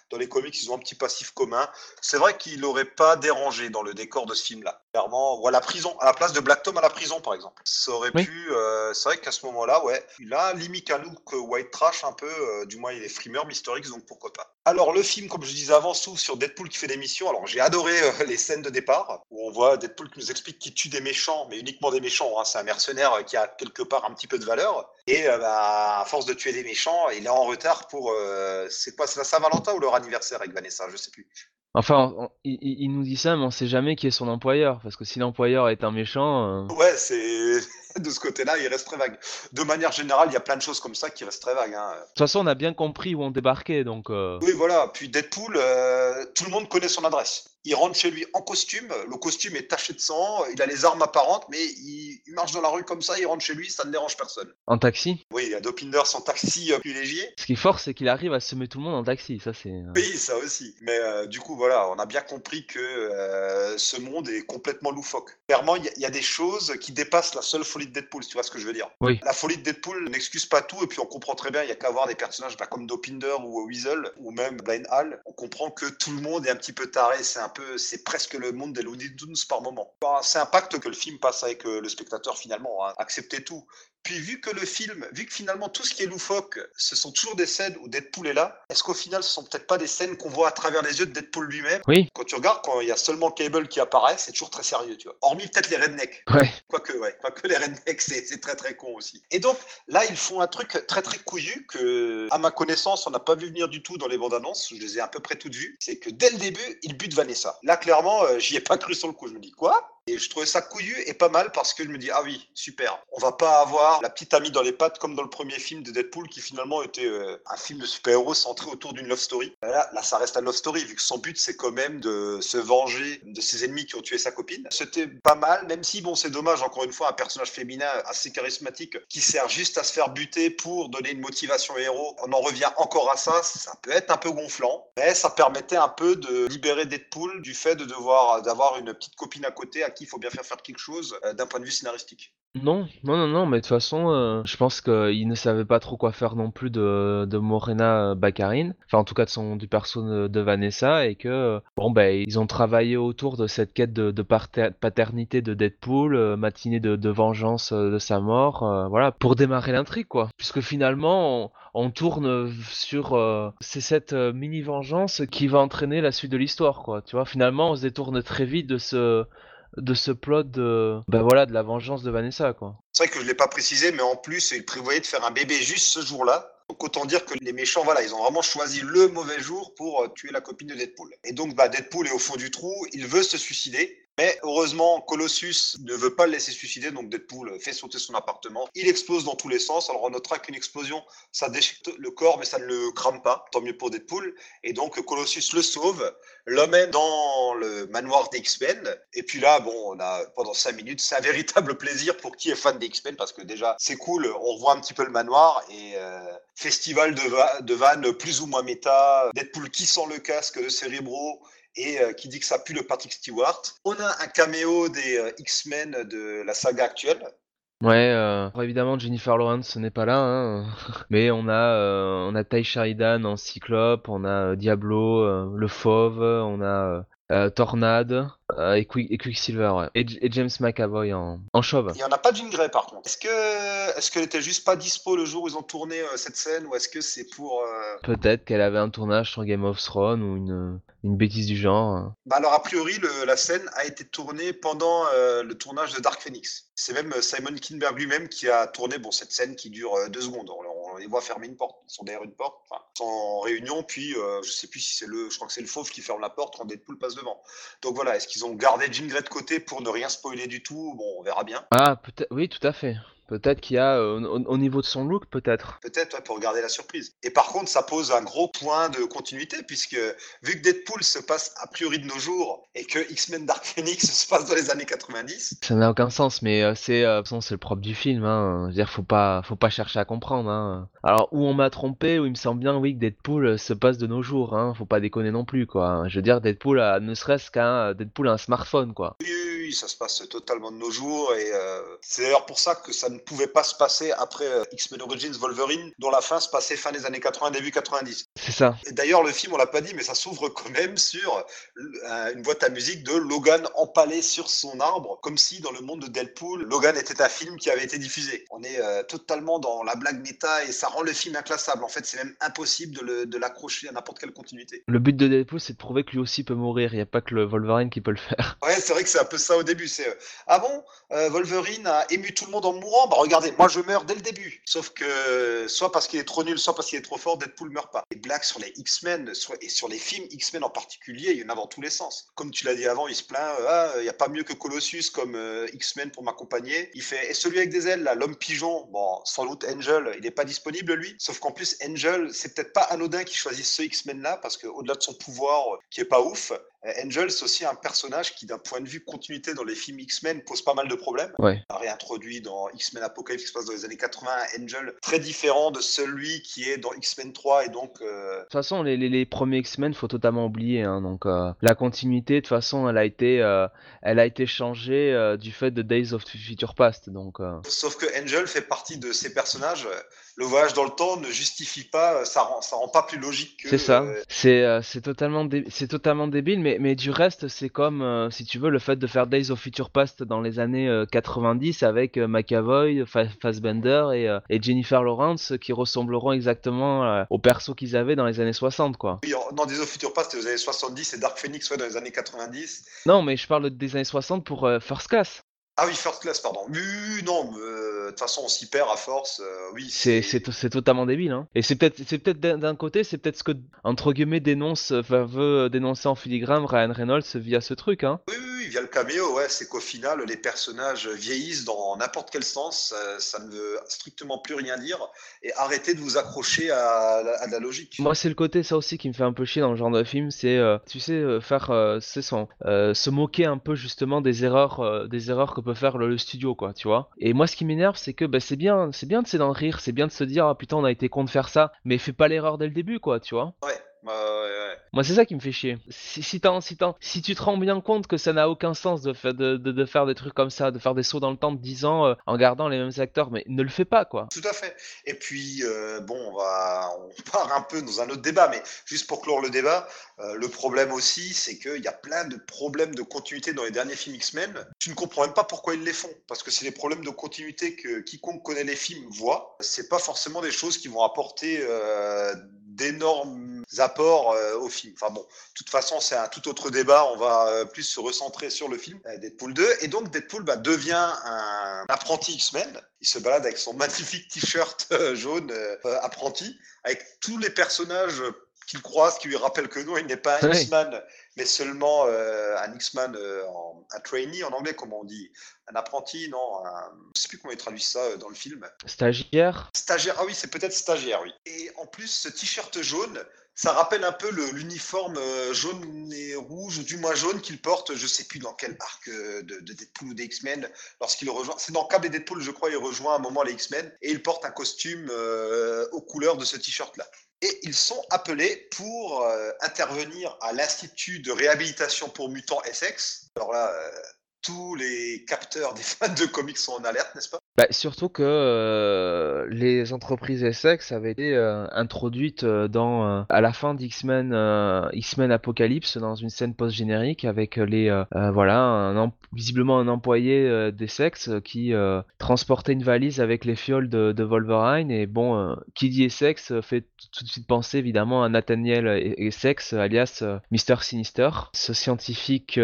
dans les comics, ils ont un petit passif commun. C'est vrai qu'il n'aurait pas dérangé dans le décor de ce film-là. Clairement, ou à la prison, à la place de Black Tom à la prison, par exemple. Ça aurait Oui. pu. euh, c'est vrai qu'à ce moment-là, ouais, il a limite un look white trash un peu. euh, du moins, il est frimeur, Mister X, donc pourquoi pas. Alors, le film, comme je disais avant, s'ouvre sur Deadpool qui fait des missions. Alors, j'ai adoré euh, les scènes de départ où on voit Deadpool qui nous explique qu'il tue des méchants, mais uniquement des méchants. hein. C'est un mercenaire euh, qui a quelque part un petit peu de valeur. Et euh, bah, à force de tuer des méchants, il est en retard pour. euh, c'est quoi C'est la Saint-Valentin ou leur anniversaire avec Vanessa Je sais plus. Enfin, on- il, il- il nous dit ça, mais on sait jamais qui est son employeur, parce que si l'employeur est un méchant, Ouais, c'est. De ce côté-là, il reste très vague. De manière générale, il y a plein de choses comme ça qui restent très vagues. hein. de toute façon, on a bien compris où on débarquait, donc. euh, Oui, voilà. Puis Deadpool, euh, tout le monde connaît son adresse. Il rentre chez lui en costume, le costume est taché de sang, il a les armes apparentes, mais il, il marche dans la rue comme ça, il rentre chez lui, ça ne dérange personne. En taxi? Oui, il y a Dopinder, son taxi euh, privilégié. Ce qui est fort, c'est qu'il arrive à semer tout le monde en taxi. Ça, c'est. Oui, ça aussi. Mais euh, du coup, voilà, on a bien compris que euh, ce monde est complètement loufoque. Clairement, il y, y a des choses qui dépassent la seule folie de Deadpool, si tu vois ce que je veux dire. Oui. La folie de Deadpool n'excuse pas tout, et puis on comprend très bien, il y a qu'à voir des personnages bah, comme Dopinder ou Weasel, ou même Blind Hall. On comprend que tout le monde est un petit peu taré, c'est un peu, c'est presque le monde des Looney Tunes par moment. Bah, c'est un pacte que le film passe avec euh, le spectateur finalement, hein, accepter tout. Puis vu que le film, vu que finalement tout ce qui est loufoque, ce sont toujours des scènes où Deadpool est là, est-ce qu'au final ce sont peut-être pas des scènes qu'on voit à travers les yeux de Deadpool lui-même Oui. Quand tu regardes, quand il y a seulement Cable qui apparaît, c'est toujours très sérieux, tu vois. Hormis peut-être les rednecks. Ouais. Quoique, ouais, quoique les rednecks, c'est très très con aussi. Et donc là, ils font un truc très très couillu que, à ma connaissance, on n'a pas vu venir du tout dans les bandes annonces. Je les ai à peu près toutes vues. C'est que dès le début, ils butent Vanessa. Là, clairement, euh, j'y ai pas cru sur le coup. Je me dis quoi? Et je trouvais ça couillu et pas mal parce que je me dis, ah oui, super. On va pas avoir la petite amie dans les pattes comme dans le premier film de Deadpool qui finalement était euh, un film de super-héros centré autour d'une love story. Là, ça reste un love story vu que son but c'est quand même de se venger de ses ennemis qui ont tué sa copine. C'était pas mal, même si bon, c'est dommage encore une fois un personnage féminin assez charismatique qui sert juste à se faire buter pour donner une motivation au héros. On en revient encore à ça, ça peut être un peu gonflant, mais ça permettait un peu de libérer Deadpool du fait de devoir d'avoir une petite copine à côté qui il faut bien faire faire quelque chose euh, d'un point de vue scénaristique. Non, non, non, non, mais de toute façon, euh, je pense qu'il ne savait pas trop quoi faire non plus de, de Morena Baccarin, enfin en tout cas de son du perso de, Vanessa, et que bon ben ils ont travaillé autour de cette quête de, de pater- paternité de Deadpool, euh, matinée de, vengeance euh, de sa mort, euh, voilà, pour démarrer l'intrigue quoi. Puisque finalement on, tourne sur euh, c'est cette euh, mini vengeance qui va entraîner la suite de l'histoire quoi. Tu vois, finalement on se détourne très vite de ce de ce plot de ben voilà de la vengeance de Vanessa quoi. C'est vrai que je l'ai pas précisé, mais en plus, il prévoyait de faire un bébé juste ce jour-là. Donc autant dire que les méchants, voilà, ils ont vraiment choisi le mauvais jour pour euh, tuer la copine de Deadpool. Et donc, bah, Deadpool est au fond du trou, il veut se suicider. Mais heureusement, Colossus ne veut pas le laisser suicider, donc Deadpool fait sauter son appartement. Il explose dans tous les sens. Alors on notera qu'une explosion, ça déchiquette le corps, mais ça ne le crame pas. Tant mieux pour Deadpool. Et donc Colossus le sauve, l'emmène dans le manoir des X-Men. Et puis là, bon, on a pendant cinq minutes, c'est un véritable plaisir pour qui est fan des X-Men, parce que déjà, c'est cool. On revoit un petit peu le manoir et euh, festival de, va de vannes plus ou moins méta. Deadpool qui sent le casque de Cérébro et euh, qui dit que ça pue le Patrick Stewart. On a un caméo des euh, X-Men de la saga actuelle. Ouais, euh, évidemment Jennifer Lawrence n'est pas là, hein, mais on a euh, on a Ty Sheridan en Cyclope, on a Diablo, euh, le Fauve, on a Tornade et, Quick- et Quicksilver, ouais. et, James McAvoy en, en chauve. Il n'y en a pas Jean Grey par contre. Est-ce que est-ce qu'elle était juste pas dispo le jour où ils ont tourné cette scène ou est-ce que c'est pour Peut-être qu'elle avait un tournage sur Game of Thrones ou une, une bêtise du genre. hein. Bah alors a priori le- la scène a été tournée pendant euh, le tournage de Dark Phoenix. C'est même euh, Simon Kinberg lui-même qui a tourné bon cette scène qui dure euh, deux secondes. On, on les voit fermer une porte, ils sont derrière une porte, enfin, ils sont en réunion puis euh, je sais plus si c'est le, je crois que c'est le fauve qui ferme la porte quand Deadpool passe devant. Donc voilà, est-ce qu'ils ont gardé Jean Grey de côté pour ne rien spoiler du tout? Bon, on verra bien. Ah, peut-être, oui, tout à fait. Peut-être qu'il y a, euh, au, au niveau de son look, peut-être. Peut-être ouais, pour garder la surprise. Et par contre, ça pose un gros point de continuité, puisque vu que Deadpool se passe a priori de nos jours et que X-Men Dark Phoenix se passe dans les années 90, Ça n'a aucun sens, mais euh, c'est, euh, c'est le propre du film. Hein. Je veux dire, faut pas, faut pas chercher à comprendre. Hein. Alors, où on m'a trompé, où il me semble bien, oui, que Deadpool euh, se passe de nos jours. Hein. Faut pas déconner non plus, quoi. Je veux dire, Deadpool a, ne serait-ce qu'un, Deadpool a un smartphone, quoi. oui, oui, oui, ça se passe totalement de nos jours. Et c'est d'ailleurs pour ça que ça ne pouvait pas se passer après euh, X-Men Origins Wolverine, dont la fin se passait fin des années 80, début 90. C'est ça. D'ailleurs, le film, on l'a pas dit, mais ça s'ouvre quand même sur euh, une boîte à musique de Logan empalé sur son arbre, comme si dans le monde de Deadpool, Logan était un film qui avait été diffusé. On est euh, totalement dans la blague méta et ça rend le film inclassable. En fait, c'est même impossible de le- de l'accrocher à n'importe quelle continuité. Le but de Deadpool, c'est de prouver que lui aussi peut mourir. Il n'y a pas que le Wolverine qui peut le faire. Ouais, c'est vrai que c'est un peu ça au début. C'est euh, ah bon, euh, Wolverine a ému tout le monde en mourant. Bah regardez, moi je meurs dès le début. Sauf que soit parce qu'il est trop nul, soit parce qu'il est trop fort, Deadpool meurt pas. Les blagues sur les X-Men et sur les films X-Men en particulier, il y en a dans tous les sens. Comme tu l'as dit avant, il se plaint, euh, ah, il y a pas mieux que Colossus comme euh, X-Men pour m'accompagner. Il fait et celui avec des ailes là, l'homme pigeon. Bon, sans doute Angel, il n'est pas disponible lui. Sauf qu'en plus Angel, c'est peut-être pas anodin qu'il choisisse ce X-Men là parce que au-delà de son pouvoir euh, qui est pas ouf, Angel, c'est aussi un personnage qui, d'un point de vue continuité dans les films X-Men, pose pas mal de problèmes. Ouais. Réintroduit dans X-Men Apocalypse qui se passe dans les années 80 un Angel très différent de celui qui est dans X-Men 3 et donc euh, De toute façon, les, les, les premiers X-Men, faut totalement oublier. Hein, donc, euh, la continuité, de toute façon, elle a été, euh, elle a été changée euh, du fait de Days of Future Past. Donc, euh, sauf que Angel fait partie de ces personnages. Le voyage dans le temps ne justifie pas, ça rend, ça rend pas plus logique que. c'est ça. euh, C'est, euh, c'est totalement, dé- c'est totalement débile. Mais, mais du reste, c'est comme, euh, si tu veux, le fait de faire Days of Future Past dans les années euh, 90 avec McAvoy, Fa- Fassbender et, et Jennifer Lawrence qui ressembleront exactement aux persos qu'ils avaient dans les années 60, quoi. oui, dans des of Future Past, aux années 70 et Dark Phoenix ouais, dans les années 90. Non, mais je parle des années 60 pour First Class. Ah oui, First Class, pardon. Non, mais, toute façon, on s'y perd à force. euh, oui, C'est c'est to- c'est totalement débile hein. Et c'est peut-être c'est peut-être d'un d'un côté c'est peut-être ce que entre guillemets dénonce enfin veut dénoncer en filigrane Ryan Reynolds via ce truc hein. Oui, oui, oui, via le caméo, ouais, c'est qu'au final, les personnages vieillissent dans n'importe quel sens, ça, ne veut strictement plus rien dire, et arrêtez de vous accrocher à, la- à de la logique. Moi, c'est le côté ça aussi qui me fait un peu chier dans le genre de film, c'est euh, tu sais euh, faire euh, c'est son euh, se moquer un peu justement des erreurs des erreurs que peut faire le, le studio quoi, tu vois. Et moi ce qui m'énerve c'est que bah, c'est bien c'est bien de s'en rire, c'est bien de se dire ah putain on a été con de faire ça, mais fais pas l'erreur dès le début quoi, tu vois. Ouais, ouais, ouais, ouais. Moi c'est ça qui me fait chier. Si si, t'en- si, t'en- si tu te rends bien compte que ça n'a aucun sens de, fa- de, de, de faire des trucs comme ça, de faire des sauts dans le temps de 10 ans euh, en gardant les mêmes acteurs, mais ne le fais pas quoi. Tout à fait. Et puis, euh, bon, on va, on part un peu dans un autre débat, mais juste pour clore le débat, euh, le problème aussi, c'est qu'il y a plein de problèmes de continuité dans les derniers films X-Men. Tu ne comprends même pas pourquoi ils les font, parce que c'est les problèmes de continuité que quiconque connaît les films voit. C'est pas forcément des choses qui vont apporter d'énormes apports euh, au film. Enfin bon, de toute façon, c'est un tout autre débat. On va euh, plus se recentrer sur le film euh, Deadpool 2. Et donc, Deadpool bah, devient un apprenti X-Men. Il se balade avec son magnifique t-shirt jaune apprenti, avec tous les personnages qu'il croise, qui lui rappellent que non, il n'est pas un. X-Man, mais seulement euh, un X-Man, euh, un trainee en anglais, comment on dit Un apprenti, non un- Je sais plus comment ils traduisent ça euh, dans le film. Stagiaire, Stagiaire, ah oui, c'est peut-être stagiaire, oui. Et en plus, ce t-shirt jaune, ça rappelle un peu l'uniforme euh, jaune et rouge, ou du moins jaune qu'il porte, je sais plus dans quel arc euh, de, de Deadpool ou des X-Men, lorsqu'il rejoint. C'est dans Cable et Deadpool, je crois, il rejoint à un moment les X-Men, et il porte un costume euh, aux couleurs de ce t-shirt-là. Et ils sont appelés pour intervenir à l'Institut de réhabilitation pour mutants Essex. Alors là, tous les capteurs des fans de comics sont en alerte, n'est-ce pas? Bah, surtout que euh, les entreprises Essex avaient été euh, introduites euh, dans à la fin d'X-Men X-Men Apocalypse dans une scène post-générique avec les voilà un em- visiblement un employé euh, qui transportait une valise avec les fioles de, Wolverine. Et bon qui dit Essex euh, fait tout- de suite penser évidemment à Nathaniel Essex alias Mister Sinister ce scientifique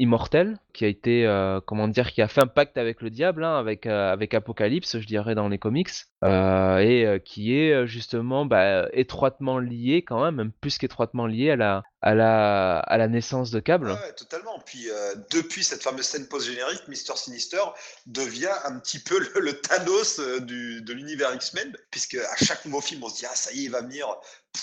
immortel qui a été comment dire qui a fait un pacte avec le diable hein, avec euh, Apocalypse je dirais dans les comics euh, et euh, qui est euh, justement bah, étroitement lié quand même plus qu'étroitement lié à la naissance de Cable Ouais, totalement. Puis depuis cette fameuse scène post-générique, Mister Sinister devient un petit peu le, Thanos de l'univers X-Men, puisque à chaque nouveau film, on se dit ah ça y est, il va venir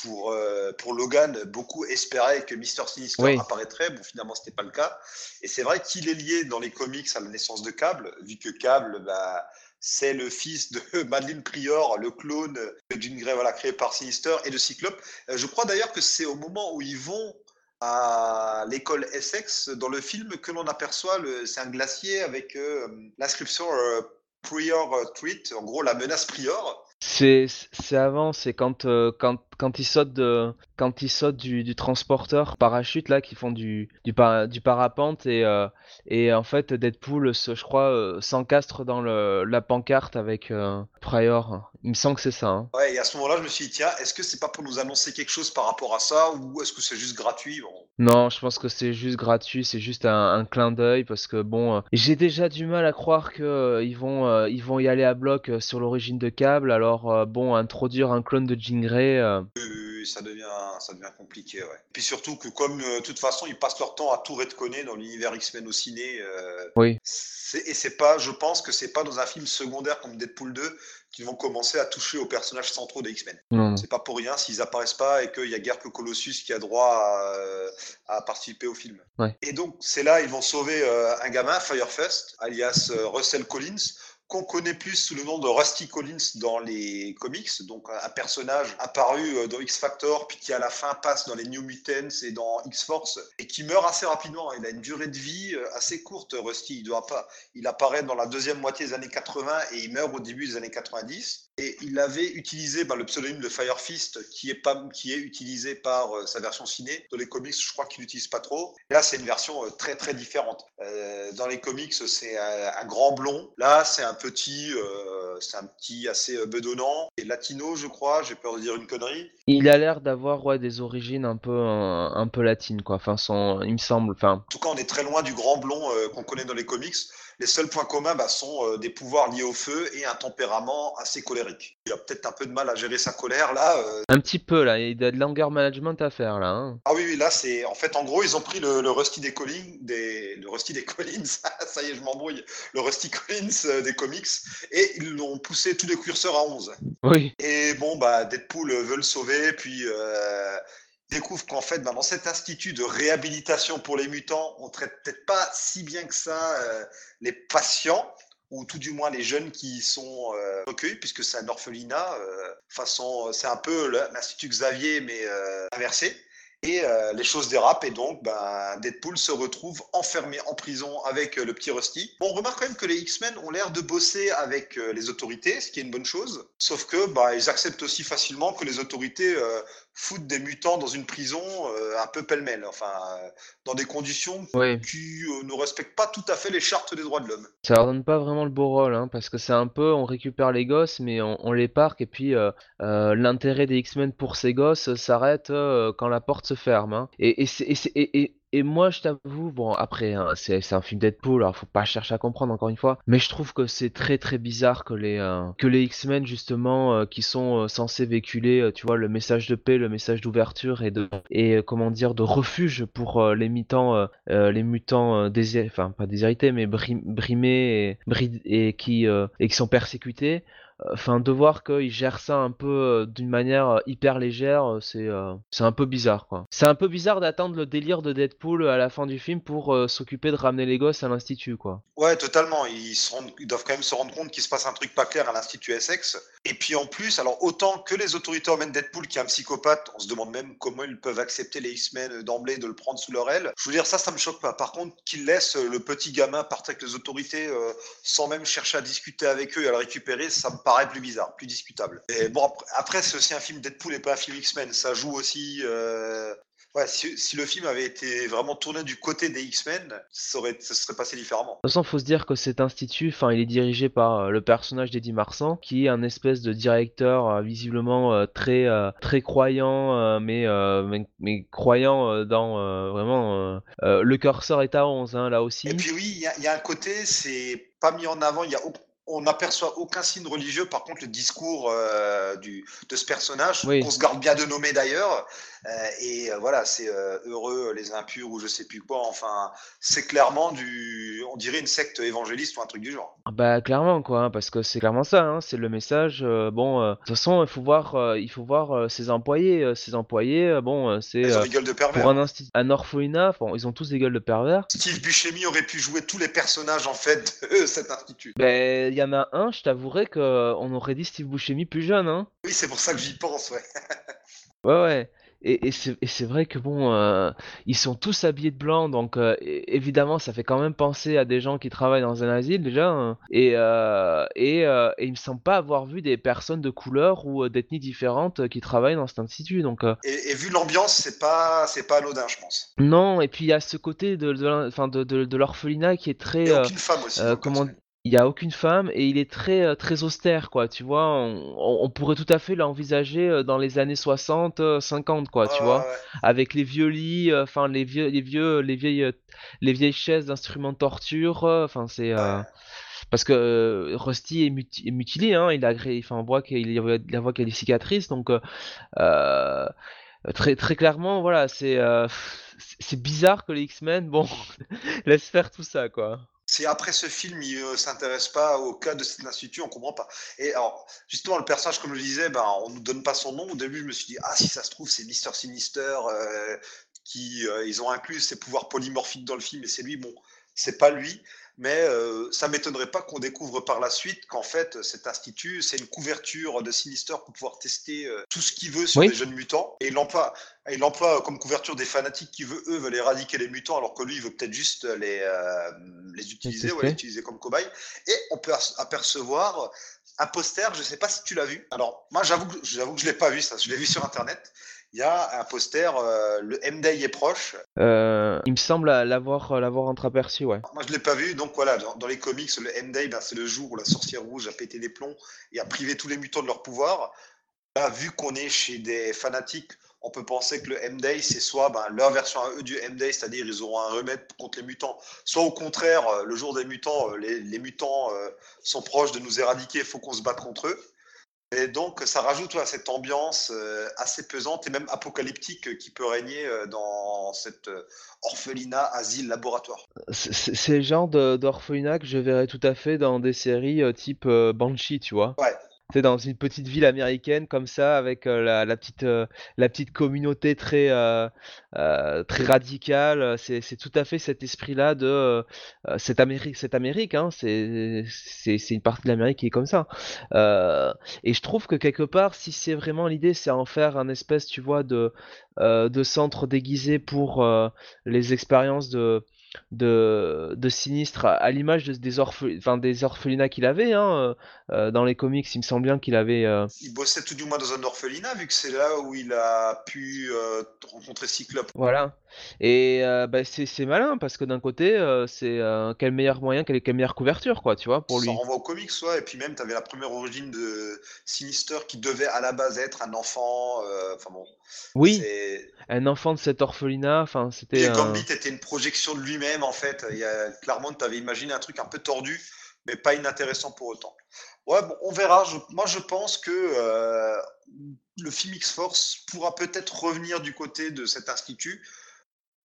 pour euh, pour Logan. Beaucoup espéraient que Mister Sinister Oui. apparaîtrait. Bon, finalement, c'était pas le cas. Et c'est vrai qu'il est lié dans les comics à la naissance de Cable, vu que Cable, bah, c'est le fils de Madeline Prior, le clone de Jean Grey, voilà, créé par Sinister et de Cyclope. Euh, je crois d'ailleurs que c'est au moment où ils vont à l'école Essex dans le film que l'on aperçoit, le- c'est un glacier avec euh, l'inscription euh, Prior Treat, en gros la menace Prior. C'est c'est avant, c'est quand euh, quand quand ils sautent de quand ils sautent du, du transporteur parachute là qui font du du, para- du parapente et euh, et en fait Deadpool se, je crois euh, s'encastre dans le la pancarte avec euh, Prior. Il me semble que c'est ça. hein. Ouais, et à ce moment-là, je me suis dit, tiens, est-ce que c'est pas pour nous annoncer quelque chose par rapport à ça ou est-ce que c'est juste gratuit Bon, Non, je pense que c'est juste gratuit, c'est juste un, un clin d'œil parce que bon, j'ai déjà du mal à croire que euh, ils vont ils vont y aller à bloc sur l'origine de Cable. Alors bon, introduire un clone de euh, euh, ça devient, ça devient compliqué, ouais. Puis surtout que comme euh, de toute façon, ils passent leur temps à tout redconner dans l'univers X-Men au ciné, euh, oui. et c'est pas, je pense que c'est pas dans un film secondaire comme Deadpool 2 qu'ils vont commencer à toucher aux personnages centraux des X-Men. Non, non. C'est pas pour rien s'ils apparaissent pas et qu'il y a guère que Colossus qui a droit à, euh, à participer au film. Ouais. Et donc c'est là ils vont sauver euh, un gamin, Firefest, alias euh, Russell Collins, qu'on connaît plus sous le nom de Rusty Collins dans les comics, donc un personnage apparu euh, dans X Factor, puis qui à la fin passe dans les New Mutants et dans X Force, et qui meurt assez rapidement. Il a une durée de vie euh, assez courte, Rusty. Il doit pas, il apparaît dans la deuxième moitié des années 80 et il meurt au début des années 90. Et il avait utilisé le pseudonyme de Fire Fist, qui est, pas, qui est utilisé par euh, sa version ciné. Dans les comics, je crois qu'il n'utilise pas trop. Là, c'est une version très très différente. Dans les comics, c'est un, un grand blond. Là, c'est un petit, euh, c'est un petit assez euh, bedonnant. Et latino, je crois. J'ai peur de dire une connerie. Il a l'air d'avoir ouais, des origines un peu un, un peu latines quoi. Enfin son, il me semble. Enfin En tout cas, on est très loin du grand blond euh, qu'on connaît dans les comics. Les seuls points communs bah, sont euh, des pouvoirs liés au feu et un tempérament assez colérique. Il a peut-être un peu de mal à gérer sa colère là. euh. Un petit peu là, il y a de l'anger management à faire là. hein. Ah oui, oui, là c'est en fait en gros ils ont pris le, le Rusty des Collins, des, le Rusty des Collins, ça y est je m'embrouille, le Rusty Collins euh, des comics et ils l'ont poussé tous les curseurs à 11. Oui. Et bon, bah, Deadpool veut le sauver, puis euh, découvre qu'en fait, bah, dans cet institut de réhabilitation pour les mutants, on traite peut-être pas si bien que ça euh, les patients, ou tout du moins les jeunes qui sont euh, recueillis, puisque c'est un orphelinat, euh, façon, c'est un peu l'Institut Xavier, mais euh, inversé. Et les choses dérapent et donc bah, Deadpool se retrouve enfermé en prison avec le petit Rusty. On remarque quand même que les X-Men ont l'air de bosser avec les autorités, ce qui est une bonne chose. Sauf que bah, ils acceptent aussi facilement que les autorités foutent des mutants dans une prison euh, un peu pêle-mêle, enfin euh, dans des conditions Oui. qui euh, ne respectent pas tout à fait les chartes des droits de l'homme. Ça leur donne pas vraiment le beau rôle, hein, parce que c'est un peu, on récupère les gosses, mais on, on les parque, et puis l'intérêt des X-Men pour ces gosses s'arrête quand la porte se ferme. hein. Et, et, et, et- moi, je t'avoue, bon, après, hein, c'est un film Deadpool, alors faut pas chercher à comprendre encore une fois, mais je trouve que c'est très très bizarre que les, euh, les X-Men, justement, euh, qui sont euh, censés véhiculer, tu vois, le message de paix, le message d'ouverture et de, et comment dire, de refuge pour les mutants, les mutants enfin pas déshérités, mais brim- brimés et, qui et qui sont persécutés. Enfin, de voir qu'ils gèrent ça un peu euh, d'une manière euh, hyper légère, euh, c'est c'est un peu bizarre. C'est un peu bizarre d'attendre le délire de Deadpool à la fin du film pour s'occuper de ramener les gosses à l'institut, quoi. Ouais, totalement. Ils, doivent quand même se rendre compte qu'il se passe un truc pas clair à l'Institut Essex. Et puis en plus, alors autant que les autorités emmènent Deadpool qui est un psychopathe, on se demande même comment ils peuvent accepter les X-Men d'emblée de le prendre sous leur aile. Je veux dire, ça, ça me choque pas. Par contre, qu'ils laissent le petit gamin partir avec les autorités sans même chercher à discuter avec eux et à le récupérer, ça me paraît plus bizarre, plus discutable. Et bon, après, c'est aussi un film Deadpool et pas un film X-Men. Ça joue aussi. euh, Ouais, si, si le film avait été vraiment tourné du côté des X-Men, ça, aurait, ça se serait passé différemment. De toute façon, faut se dire que cet institut, enfin, il est dirigé par euh, le personnage d'Eddie Marsan, qui est un espèce de directeur euh, visiblement euh, très très croyant, mais, mais mais croyant dans vraiment le curseur est à 11 hein, là aussi. Et puis oui, il y, a- il y a un côté, c'est pas mis en avant, il y a, on n'aperçoit aucun signe religieux. Par contre, le discours euh, du, de ce personnage, Oui. qu'on se garde bien de nommer d'ailleurs, et euh, voilà, c'est euh, heureux les impurs ou je sais plus quoi. Enfin, c'est clairement du, on dirait une secte évangéliste ou un truc du genre. Ah Bah clairement quoi, hein, parce que c'est clairement ça, hein, c'est le message. euh, bon, euh, de toute façon, il faut voir, euh, il faut voir euh, ses employés. euh, ses employés, euh, bon, euh, c'est Ils ont euh, des gueules de pervers. pour un, un orphelinat, bon, ils ont tous des gueules de pervers. Steve Buscemi aurait pu jouer tous les personnages en fait de cet institut. Ben, il y en a un, je t'avouerai que euh, on aurait dit Steve Buscemi plus jeune, hein. Oui, c'est pour ça que j'y pense, ouais. Ouais, ouais. Et, et c'est vrai que bon, euh, ils sont tous habillés de blanc, donc euh, évidemment, ça fait quand même penser à des gens qui travaillent dans un asile déjà. hein. Et, euh, et, euh, et il me semble pas avoir vu des personnes de couleur ou d'ethnie différentes euh, qui travaillent dans cet institut. Donc Et, et vu l'ambiance, c'est pas, c'est pas anodin, je pense. non. Et puis il y a ce côté de, l'orphelinat qui est très Et aucune femme aussi. comment. Il y a aucune femme et il est très euh, très austère quoi tu vois on, on- on pourrait tout à fait l'envisager euh, dans les années 60 euh, 50 quoi tu vois ouais, ouais. avec les vieux lits euh, enfin les vieux les vieux les vieilles euh, les vieilles chaises d'instruments de torture euh, enfin c'est euh, Ouais. parce que euh, Rusty est, muti- est mutilé hein il a enfin on voit qu'il y a la voit qu'il y a des cicatrices donc euh, euh, très très clairement voilà c'est euh, c'est c'est bizarre que les X-Men bon laissent faire tout ça quoi Si après ce film, il ne s'intéresse pas au cas de cet institut, on comprend pas. Et alors, justement, le personnage, comme je le disais, ben, on nous donne pas son nom. Au début, je me suis dit, ah, si ça se trouve, c'est Mister Sinister, euh, qui, euh, ils ont inclus ses pouvoirs polymorphiques dans le film, et c'est lui. Bon, c'est pas lui, mais euh, ça m'étonnerait pas qu'on découvre par la suite qu'en fait, cet institut, c'est une couverture de Sinister pour pouvoir tester euh, tout ce qu'il veut sur Oui. les jeunes mutants. Et il emploie, il emploie comme couverture des fanatiques qui, veut, eux, veulent éradiquer les mutants, alors que lui, il veut peut-être juste les, euh, les utiliser, ouais, tester. les utiliser comme cobayes. Et on peut apercevoir un poster, je sais pas si tu l'as vu. Alors, moi, j'avoue que, j'avoue que je l'ai pas vu, ça. Je l'ai vu sur Internet. Il y a un poster, euh, le M-Day est proche. Euh, il me semble l'avoir l'avoir entreaperçu, ouais. Moi, je l'ai pas vu, donc voilà, dans, dans les comics, le M-Day, ben, c'est le jour où la sorcière rouge a pété les plombs et a privé tous les mutants de leur pouvoir. Là, vu qu'on est chez des fanatiques, on peut penser que le M-Day, c'est soit ben, leur version à eux du M-Day, c'est-à-dire ils auront un remède contre les mutants, soit au contraire, euh, le jour des mutants, les, les mutants euh, sont proches de nous éradiquer, il faut qu'on se batte contre eux. Et donc, ça rajoute à cette ambiance euh, assez pesante et même apocalyptique euh, qui peut régner euh, dans cette orphelinat, asile, laboratoire. C'est le genre d'orphelinat que je verrais tout à fait dans des séries type Banshee, tu vois. Ouais. C'est dans une petite ville américaine comme ça, avec euh, la, la petite, euh, la petite communauté très, euh, très radicale. C'est tout à fait cet esprit-là de cette Amérique, cette Amérique, hein, c'est une partie de l'Amérique qui est comme ça. Et je trouve que quelque part, si c'est vraiment l'idée, c'est en faire un espèce, tu vois, de, de centre déguisé pour les expériences de de, de Sinistre à, l'image de- des, orphe- des orphelinats qu'il avait hein, euh, euh, dans les comics. Il me semble bien qu'il avait. euh, Il bossait tout du moins dans un orphelinat, vu que c'est là où il a pu euh, rencontrer Cyclope. Voilà. Et euh, bah, c'est c'est malin parce que d'un côté, euh, c'est euh, quel meilleur moyen, quelle, quelle meilleure couverture, quoi, tu vois, pour Ça lui. renvoie aux comics, soit et puis même, tu avais la première origine de Sinister qui devait à la base être un enfant. euh, Enfin bon, Oui, c'est. un enfant de cet orphelinat, enfin, c'était. Et un- Gambit était une projection de lui-même, en fait. Il y a, clairement, tu avais imaginé un truc un peu tordu, mais pas inintéressant pour autant. Ouais, bon, on verra. Je- moi, je pense que euh, le film X-Force pourra peut-être revenir du côté de cet institut.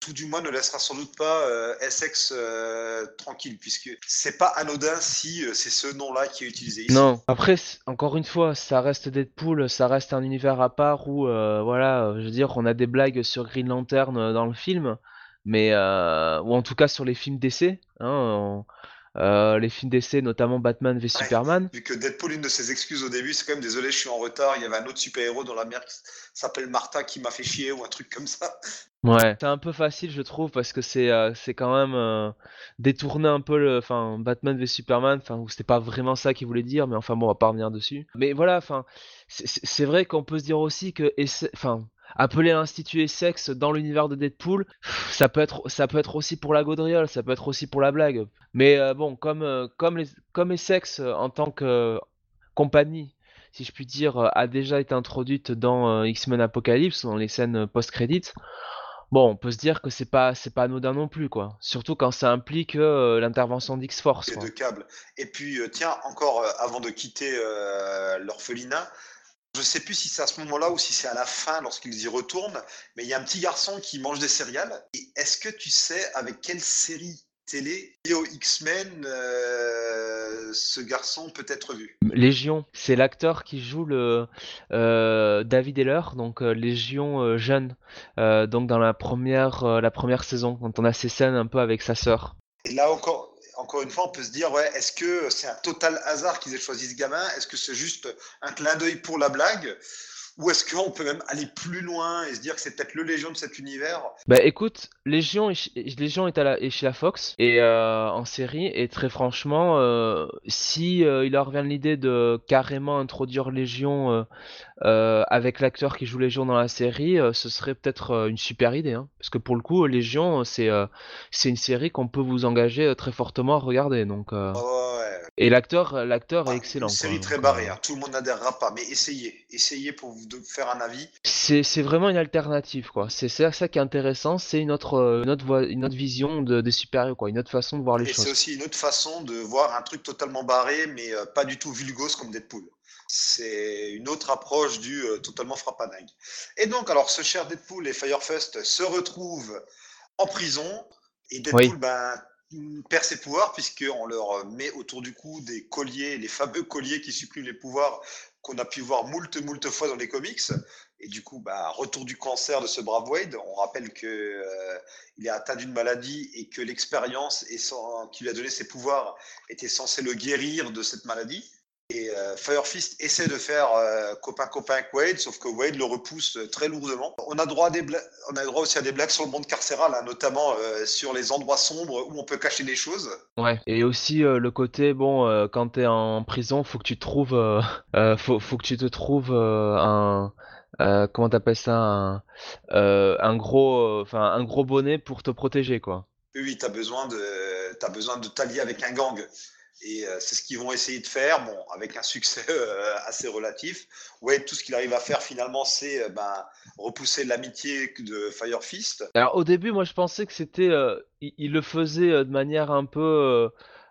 Tout du moins ne laissera sans doute pas euh, Essex euh, tranquille, puisque c'est pas anodin si euh, c'est ce nom-là qui est utilisé ici. Non. Après, encore une fois, ça reste Deadpool, ça reste un univers à part où, euh, voilà, euh, je veux dire, on a des blagues sur Green Lantern euh, dans le film, mais euh, ou en tout cas sur les films d'essai, hein, on- euh, les films d'essai, notamment Batman v Superman. Vu que Deadpool, une de ses excuses au début, c'est quand même désolé, je suis en retard. Il y avait un autre super-héros dans la mer qui s'appelle Martha qui m'a fait chier ou un truc comme ça. Ouais, c'est un peu facile, je trouve, parce que c'est euh, c'est quand même euh, détourner un peu le, enfin, Batman v Superman, enfin, où c'était pas vraiment ça qu'il voulait dire, mais enfin bon, on va pas revenir dessus. Mais voilà, enfin, c'est vrai qu'on peut se dire aussi que, enfin, appeler l'Institut Essex dans l'univers de Deadpool, ça peut être, ça peut être aussi pour la gaudriole, ça peut être aussi pour la blague. Mais euh, bon, comme, euh, comme les, comme Essex euh, en tant que compagnie, si je puis dire, a déjà été introduite dans X-Men Apocalypse, dans les scènes post-credits. Bon, on peut se dire que c'est pas c'est pas anodin non plus quoi. Surtout quand ça implique l'intervention d'X-Force de câbles. Et puis, tiens, encore avant de quitter l'orphelinat, je sais plus si c'est à ce moment-là ou si c'est à la fin lorsqu'ils y retournent, mais il y a un petit garçon qui mange des céréales. Et est-ce que tu sais avec quelle série télé liée aux X-Men euh, ce garçon peut être vu? Légion, c'est l'acteur qui joue le euh, David Heller, donc euh, Légion jeune, donc dans la première la première saison, quand on a ces scènes un peu avec sa sœur. Et là encore, encore une fois, on peut se dire, ouais, est-ce que c'est un total hasard qu'ils aient choisi ce gamin? Est-ce que c'est juste un clin d'œil pour la blague? Ou est-ce qu'on peut même aller plus loin et se dire que c'est peut-être le Légion de cet univers? Bah écoute, Légion est, Légion est, à la, est chez la Fox et euh, en série et très franchement, euh, si euh, il leur vient l'idée de carrément introduire Légion euh, avec l'acteur qui joue Légion dans la série, ce serait peut-être une super idée, hein. Parce que pour le coup, Légion, c'est c'est une série qu'on peut vous engager très fortement à regarder. Donc Ouais, et l'acteur, l'acteur est Ouais, excellent. Une série quoi. très Donc, barrée, hein. tout le monde n'adhérera pas, mais essayez, essayez pour vous de faire un avis. C'est c'est vraiment une alternative quoi. C'est c'est ça qui est intéressant, c'est une autre euh, une autre voie- une autre vision de, des super-héros quoi, une autre façon de voir les Et c'est choses. aussi une autre façon de voir un truc totalement barré, mais euh, pas du tout vulgose comme Deadpool. C'est une autre approche du euh, totalement frappanague. Et donc, alors, ce cher Deadpool et Firefest se retrouvent en prison, et Deadpool Oui. ben, perd ses pouvoirs, puisqu'on leur met autour du cou des colliers, les fameux colliers qui suppriment les pouvoirs qu'on a pu voir moult, moult fois dans les comics. Et du coup, bah, retour du cancer de ce brave Wade. On rappelle que euh, est atteint d'une maladie et que l'expérience qui lui a donné ses pouvoirs était censée le guérir de cette maladie. Et euh, Firefist essaie de faire euh, copain-copain avec Wade, sauf que Wade le repousse euh, très lourdement. On a droit, à des bla- on a droit aussi à des blagues sur le monde carcéral, hein, notamment euh, sur les endroits sombres où on peut cacher des choses. Ouais. Et aussi euh, le côté bon euh, quand t'es en prison, faut que tu trouves euh, euh, faut, faut que tu te trouves euh, un euh, comment t'appelles ça un, euh, un gros euh, enfin un gros bonnet pour te protéger quoi. Oui, tu as besoin de, t'as besoin de t'allier avec un gang. Et euh, c'est ce qu'ils vont essayer de faire, bon, avec un succès euh, assez relatif. Ouais, tout ce qu'il arrive à faire finalement, c'est euh, ben, repousser l'amitié de Fire Fist. Alors au début, moi je pensais que c'était, euh, il, il le faisait de manière un peu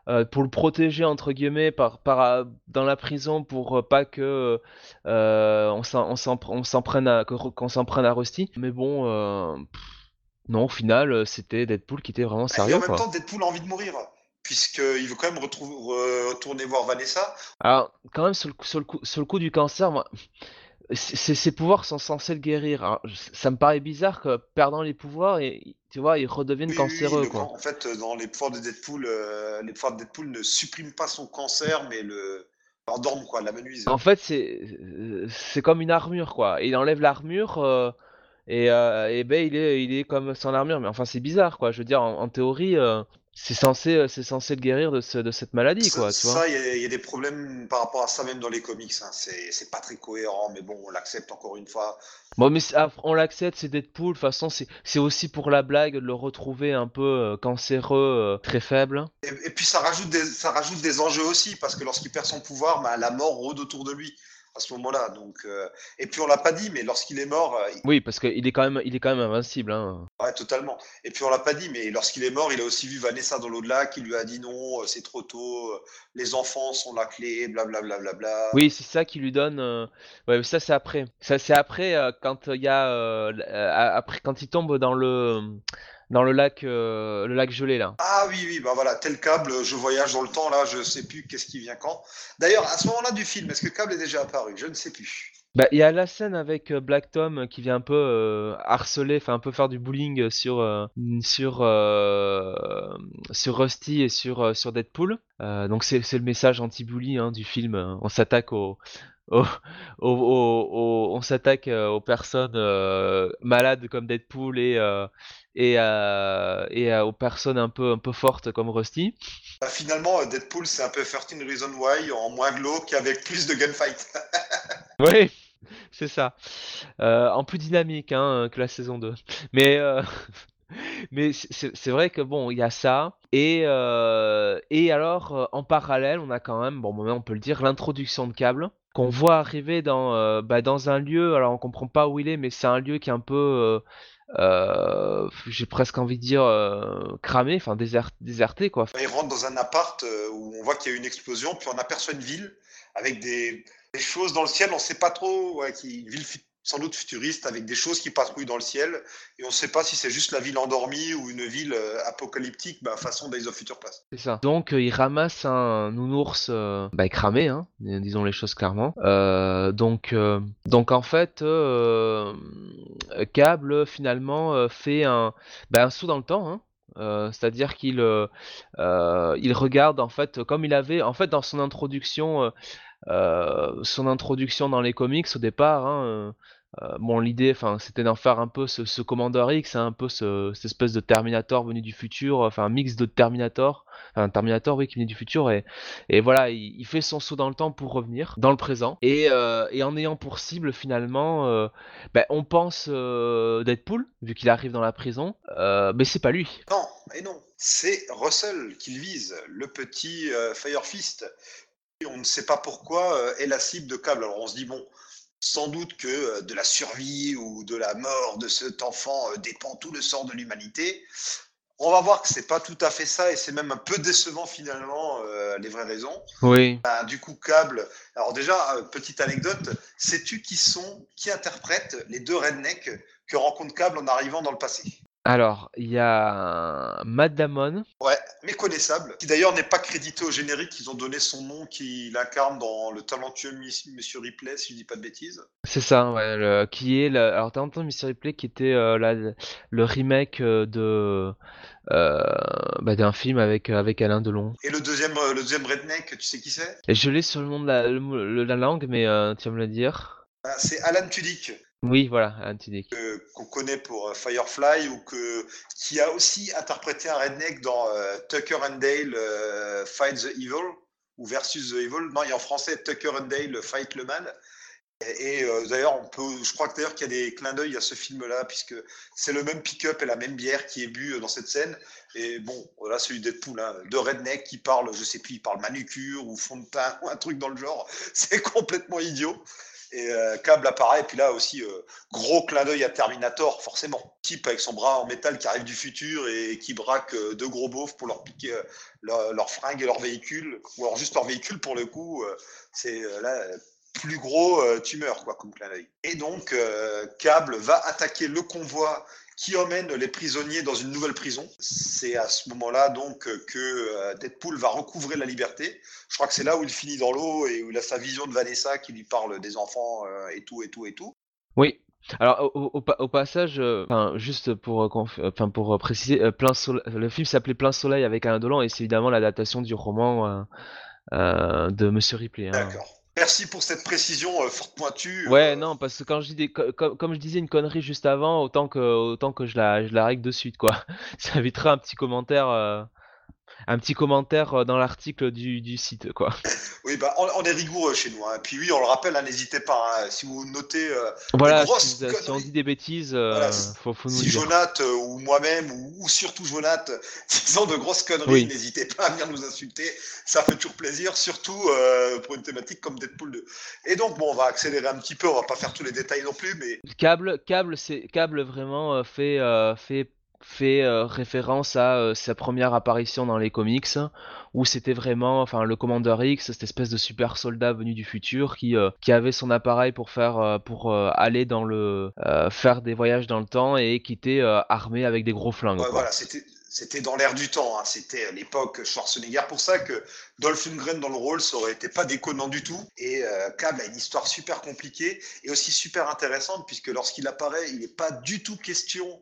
euh, pour le protéger entre guillemets par, par dans la prison pour euh, pas que on s'en prenne à qu'on s'en prenne à Rusty. Mais bon, non, au final, c'était Deadpool qui était vraiment Et sérieux en même quoi. temps, Deadpool a envie de mourir, puisqu'il veut quand même retourner voir Vanessa. Alors quand même sur le coup, sur le coup, sur le coup du cancer, moi. Ses pouvoirs sont censés le guérir. Alors, je- ça me paraît bizarre que perdant les pouvoirs, et, tu vois, il redevienne Oui, oui, oui, cancéreux, quoi. En fait, dans les pouvoirs de Deadpool, euh, les pouvoirs de Deadpool ne suppriment pas son cancer, mais le l'endorment, quoi, l'amenuisent. En fait, c'est euh, c'est comme une armure, quoi. Il enlève l'armure euh, et, euh, et ben il est il est comme sans armure. Mais enfin, c'est bizarre, quoi. Je veux dire, en, en théorie, c'est censé euh, c'est censé le guérir de ce, de cette maladie, Ça, quoi. Tu ça, il y, a- il y a des problèmes par rapport à ça même dans les comics. hein. C'est pas très cohérent, mais bon, on l'accepte encore une fois. Bon, mais après, on l'accepte, c'est Deadpool. De toute façon, c'est aussi pour la blague de le retrouver un peu euh, cancéreux, euh, très faible. Et, et puis ça rajoute des ça rajoute des enjeux aussi parce que lorsqu'il perd son pouvoir, bah, la mort rôde autour de lui à ce moment-là. Donc euh, et puis on l'a pas dit, mais lorsqu'il est mort, euh, il- Oui, parce qu'il est quand même il est quand même invincible, hein. ouais, totalement. Et puis on l'a pas dit, mais lorsqu'il est mort, il a aussi vu Vanessa dans l'au-delà qui lui a dit non, euh, c'est trop tôt, les enfants sont la clé, blablabla. Bla, bla, bla. Oui, c'est ça qui lui donne. euh, Ouais, mais ça c'est après. Ça c'est après euh, quand il y a après quand il tombe dans le dans le lac euh, le lac gelé là. Ah oui, oui, bah voilà, tel câble, je voyage dans le temps, là, je sais plus qu'est-ce qui vient quand. D'ailleurs, à ce moment-là du film, est-ce que câble est déjà apparu? Je ne sais plus. Bah il y a la scène avec euh, Black Tom euh, qui vient un peu euh, harceler, enfin un peu faire du bullying sur euh, sur euh, sur Rusty et sur sur Deadpool. Donc c'est c'est le message anti-bully hein, du film. On s'attaque aux on s'attaque aux personnes malades comme Deadpool et et, euh, et euh, aux personnes un peu un peu fortes comme Rusty. Bah, finalement, euh, Deadpool, c'est un peu 13 Reasons Why en moins glauque avec plus de gunfight. Oui, c'est ça. Euh, en plus dynamique hein, que la saison 2. Mais, euh, mais c'est vrai que bon, il y a ça. Et, euh, et alors, euh, en parallèle, on a quand même, bon, on peut le dire, l'introduction de Cable qu'on voit arriver dans, euh, bah, dans un lieu. Alors, on comprend pas où il est, mais c'est un lieu qui est un peu, euh, j'ai presque envie de dire, euh, cramé, enfin désert- déserté, quoi. Il rentre dans un appart euh, où on voit qu'il y a eu une explosion, puis on aperçoit une ville avec des, choses dans le ciel, on ne sait pas trop, ouais, qui, une ville sans doute futuriste avec des choses qui patrouillent dans le ciel, et on ne sait pas si c'est juste la ville endormie ou une ville euh, apocalyptique, bah, façon Days of Future Past. C'est ça. Donc euh, il ramasse un nounours euh, bah, cramé, hein, disons les choses clairement. Euh, donc, donc en fait, Cable finalement fait un, bah, un saut dans le temps. Hein. C'est-à-dire qu'il il regarde en fait comme il avait en fait dans son introduction son introduction dans les comics au départ hein, euh, euh, bon l'idée c'était d'en faire un peu ce, Commander X hein, un peu ce- cette espèce de Terminator venu du futur enfin un mix de Terminator un Terminator oui qui venait du futur et, voilà il, fait son saut dans le temps pour revenir dans le présent et, euh, en ayant pour cible finalement euh, ben, on pense euh, Deadpool vu qu'il arrive dans la prison euh, mais c'est pas lui Non, et non, c'est Russell qu'il vise, le petit euh, Fire Fist. On ne sait pas pourquoi euh, est la cible de câble. Alors on se dit, bon, sans doute que euh, de la survie ou de la mort de cet enfant euh, dépend tout le sort de l'humanité. On va voir que c'est pas tout à fait ça et c'est même un peu décevant finalement euh, les vraies raisons. oui Ben, du coup, câble. Alors déjà, euh, petite anecdote, sais-tu qui sont, qui interprètent les deux rednecks que rencontre câble en arrivant dans le passé? Alors il y a Matt Damon Ouais, méconnaissable, qui d'ailleurs n'est pas crédité au générique, ils ont donné son nom qu'il incarne dans le talentueux Monsieur Ripley, si je dis pas de bêtises. C'est ça, ouais, le- qui est le, alors t'as entendu Mystery Replay qui était euh, la- le remake euh, de euh, bah, d'un film avec avec Alain Delon. Et le deuxième, le deuxième redneck, tu sais qui c'est? Je l'ai sur le nom de la, le- le- la langue, mais euh, tu vas me le dire. Ben, C'est Alan Tudyk, Oui, voilà, Tudyk. que- qu'on connaît pour euh, Firefly, ou que, qui a aussi interprété un redneck dans euh, Tucker and Dale euh, Fight the Evil, ou Versus the Evil. Non, il a en français Tucker and Dale Fight le Mal. Et, d'ailleurs, je crois que d'ailleurs qu'il y a des clins d'œil à ce film-là, puisque c'est le même pick-up et la même bière qui est bu dans cette scène. Et bon, voilà, celui Deadpool, hein, de redneck qui parle, je sais plus, il parle manucure ou fond de teint ou un truc dans le genre. C'est complètement idiot. Et euh, câble apparaît, puis là aussi, euh, gros clin d'œil à Terminator, forcément. Type avec son bras en métal qui arrive du futur et qui braque euh, deux gros beaufs pour leur piquer leur, leur, fringue et leur véhicule, ou alors juste leur véhicule pour le coup. c'est là plus gros tumeur, quoi, comme clin d'œil. Et donc, Cable va attaquer le convoi qui emmène les prisonniers dans une nouvelle prison. C'est à ce moment-là donc que euh, Deadpool va recouvrer la liberté. Je crois que c'est là où il finit dans l'eau et où il a sa vision de Vanessa qui lui parle des enfants euh, et tout et tout et tout. Oui. Alors au, passage, euh, juste pour, pour préciser, plein le film s'appelait Plein Soleil avec un Dolan et c'est évidemment l'adaptation du roman de Monsieur Ripley. Hein. D'accord. Merci pour cette précision euh, forte pointue. Ouais, euh. non, parce que quand je dis des, comme je disais une connerie juste avant, autant que, je la, je la règle de suite, quoi. Ça évitera un petit commentaire. Euh, un petit commentaire euh, dans l'article du, du, site, quoi. Oui, bah, on, est rigoureux chez nous. Hein. Puis oui, on le rappelle, hein, n'hésitez pas. Hein, si vous notez euh, voilà, grosses si, si, on dit des bêtises, euh, faut, faut, nous si dire. Jonath ou moi-même ou, surtout Jonath disons de grosses conneries, n'hésitez pas à venir nous insulter. Ça fait toujours plaisir, surtout pour une thématique comme Deadpool 2. Et donc, bon, on va accélérer un petit peu. On va pas faire tous les détails non plus, mais câble, câble, c'est câble vraiment fait fait fait euh, référence à euh, sa première apparition dans les comics, où c'était vraiment, enfin, le Commander X, cette espèce de super soldat venu du futur qui, euh, qui avait son appareil pour faire, pour aller dans le, faire des voyages dans le temps et qui était armé avec des gros flingues. voilà, c'était c'était dans l'air du temps, hein. c'était à l'époque Schwarzenegger. Pour ça que Dolph Lundgren dans le rôle, ça aurait été pas déconnant du tout. Et euh, Cable a une histoire super compliquée et aussi super intéressante, puisque lorsqu'il apparaît, il n'est pas du tout question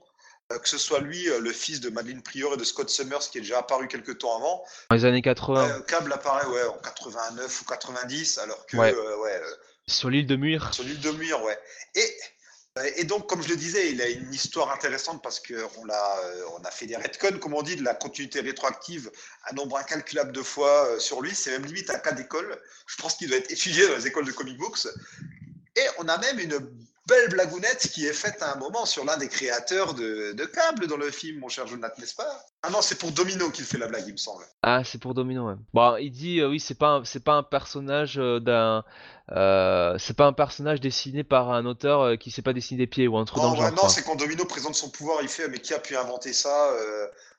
que ce soit lui, euh, le fils de Madeleine Prior et de Scott Summers, qui est déjà apparu quelques temps avant. Dans les années 80. Euh, Cable apparaît ouais, en 89 ou 90, alors que. Ouais. sur l'île de Muir. Sur l'île de Muir, ouais. Et, et donc, comme je le disais, il a une histoire intéressante parce qu'on a, on a fait des retcons, comme on dit, de la continuité rétroactive un nombre incalculable de fois sur lui. C'est même limite un cas d'école. Je pense qu'il doit être étudié dans les écoles de comic books. Et on a même une belle blagounette qui est faite à un moment sur l'un des créateurs de, de câble dans le film, mon cher Jonathan, n'est-ce pas? Ah non, c'est pour Domino qu'il fait la blague, il me semble. Ah, c'est pour Domino, ouais. Bon, il dit, euh, oui, c'est pas, c'est pas un personnage euh, d'un. Euh, c'est pas un personnage dessiné par un auteur qui sait pas dessiner des pieds ou un truc dans le genre. Non, c'est quand Domino présente son pouvoir, il fait, mais qui a pu inventer ça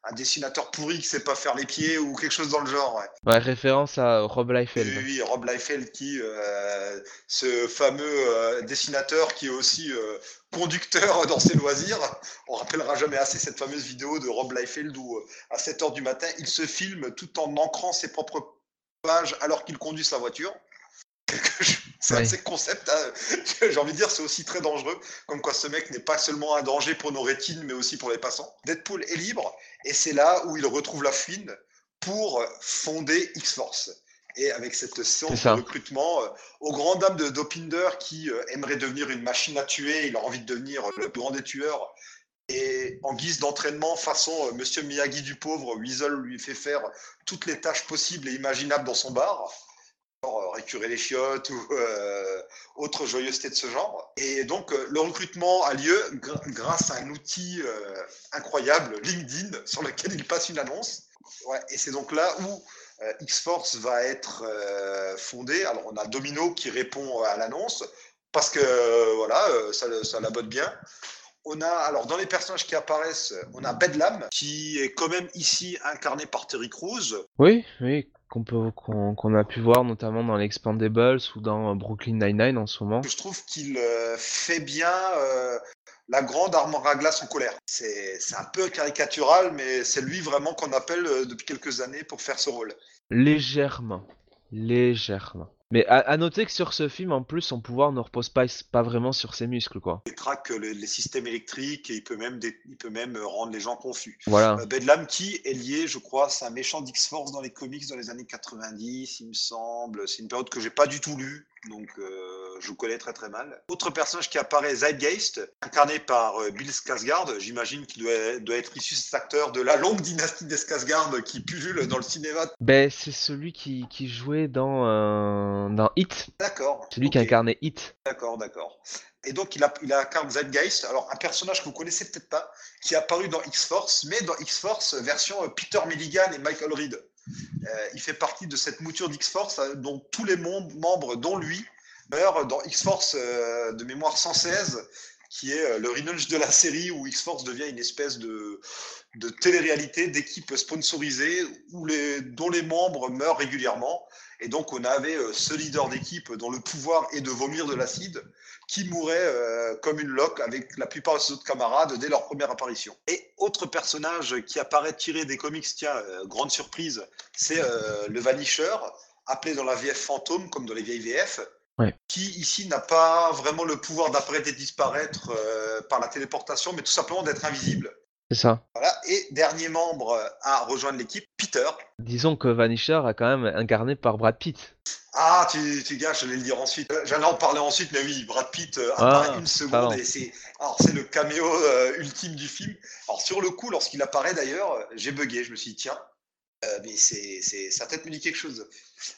un dessinateur pourri qui sait pas faire les pieds ou quelque chose dans le genre. Ouais, référence à Rob Liefeld. Oui, oui Rob Liefeld qui, euh, ce fameux euh, dessinateur qui est aussi euh, conducteur dans ses loisirs. On rappellera jamais assez cette fameuse vidéo de Rob Liefeld où à 7h du matin, il se filme tout en ancrant ses propres pages alors qu'il conduit sa voiture. C'est un ces concepts, hein. j'ai envie de dire, c'est aussi très dangereux. Comme quoi, ce mec n'est pas seulement un danger pour nos rétines, mais aussi pour les passants. Deadpool est libre, et c'est là où il retrouve la fouine pour fonder X-Force. Et avec cette séance de recrutement, euh, aux grandes dames de Dopinder qui euh, aimerait devenir une machine à tuer, il a envie de devenir le plus grand des tueurs. Et en guise d'entraînement, façon euh, Monsieur Miyagi du pauvre, Weasel lui fait faire toutes les tâches possibles et imaginables dans son bar. Euh, récurer les chiottes ou euh, autre joyeuseté de ce genre. Et donc, euh, le recrutement a lieu grâce à un outil incroyable, LinkedIn, sur lequel il passe une annonce. Et c'est donc là où X-Force va être fondé. Alors, on a Domino qui répond à l'annonce parce que voilà, ça, ça botte bien. On a, alors dans les personnages qui apparaissent, on a Bedlam, qui est quand même ici incarné par Terry Crews. Oui, oui, qu'on a pu voir notamment dans l'Expandables ou dans Brooklyn Nine-Nine en ce moment. Je trouve qu'il euh, fait bien euh, la grande armoire à glace en colère. C'est un peu caricatural, mais c'est lui vraiment qu'on appelle euh, depuis quelques années pour faire ce rôle. Légèrement. Légèrement. Mais à, noter que sur ce film, en plus, son pouvoir ne repose pas, pas vraiment sur ses muscles, quoi. Il traque les, les, systèmes électriques et il peut même, il peut même rendre les gens confus. Voilà. Euh, Bedlam qui est lié, je crois, c'est un méchant d'X-Force dans les comics dans les années 90, il me semble. C'est une période que j'ai pas du tout lue, donc euh, je vous connais très très mal. Autre personnage qui apparaît, Zeitgeist, incarné par euh, Bill Skarsgård. J'imagine qu'il doit, doit, être issu cet acteur de la longue dynastie des Skarsgård qui pullule dans le cinéma. Ben, c'est celui qui, qui jouait dans, euh, dans Hit. D'accord. Celui okay. qui incarnait Hit. D'accord, d'accord. Et donc, il, a, il incarne Zeitgeist, alors un personnage que vous connaissez peut-être pas, qui est apparu dans X-Force, mais dans X-Force version Peter Milligan et Michael Reed. Euh, il fait partie de cette mouture d'X-Force euh, dont tous les membres, dont lui, meurent dans X-Force euh, de mémoire 116, qui est le relaunch de la série où X-Force devient une espèce de, de télé-réalité d'équipe sponsorisée dont les membres meurent régulièrement. Et donc, on avait ce leader d'équipe dont le pouvoir est de vomir de l'acide, qui mourait euh, comme une loque avec la plupart de ses autres camarades dès leur première apparition. Et autre personnage qui apparaît tiré des comics, tiens, euh, grande surprise, c'est euh, le Vanisher, appelé dans la VF fantôme, comme dans les vieilles VF, ouais. qui ici n'a pas vraiment le pouvoir d'apparaître et disparaître par la téléportation, mais tout simplement d'être invisible. C'est ça. Voilà. Et dernier membre à rejoindre l'équipe, Peter. Disons que Vanisher a quand même incarné par Brad Pitt. Ah, tu, tu gars, j'allais le dire ensuite. J'allais en parler ensuite, mais oui, Brad Pitt euh, apparaît Ah, une seconde et c'est, alors c'est le caméo euh, ultime du film. Alors sur le coup, lorsqu'il apparaît d'ailleurs, euh, j'ai bugué. Je me suis dit tiens, euh, mais c'est, c'est, sa tête me dit quelque chose.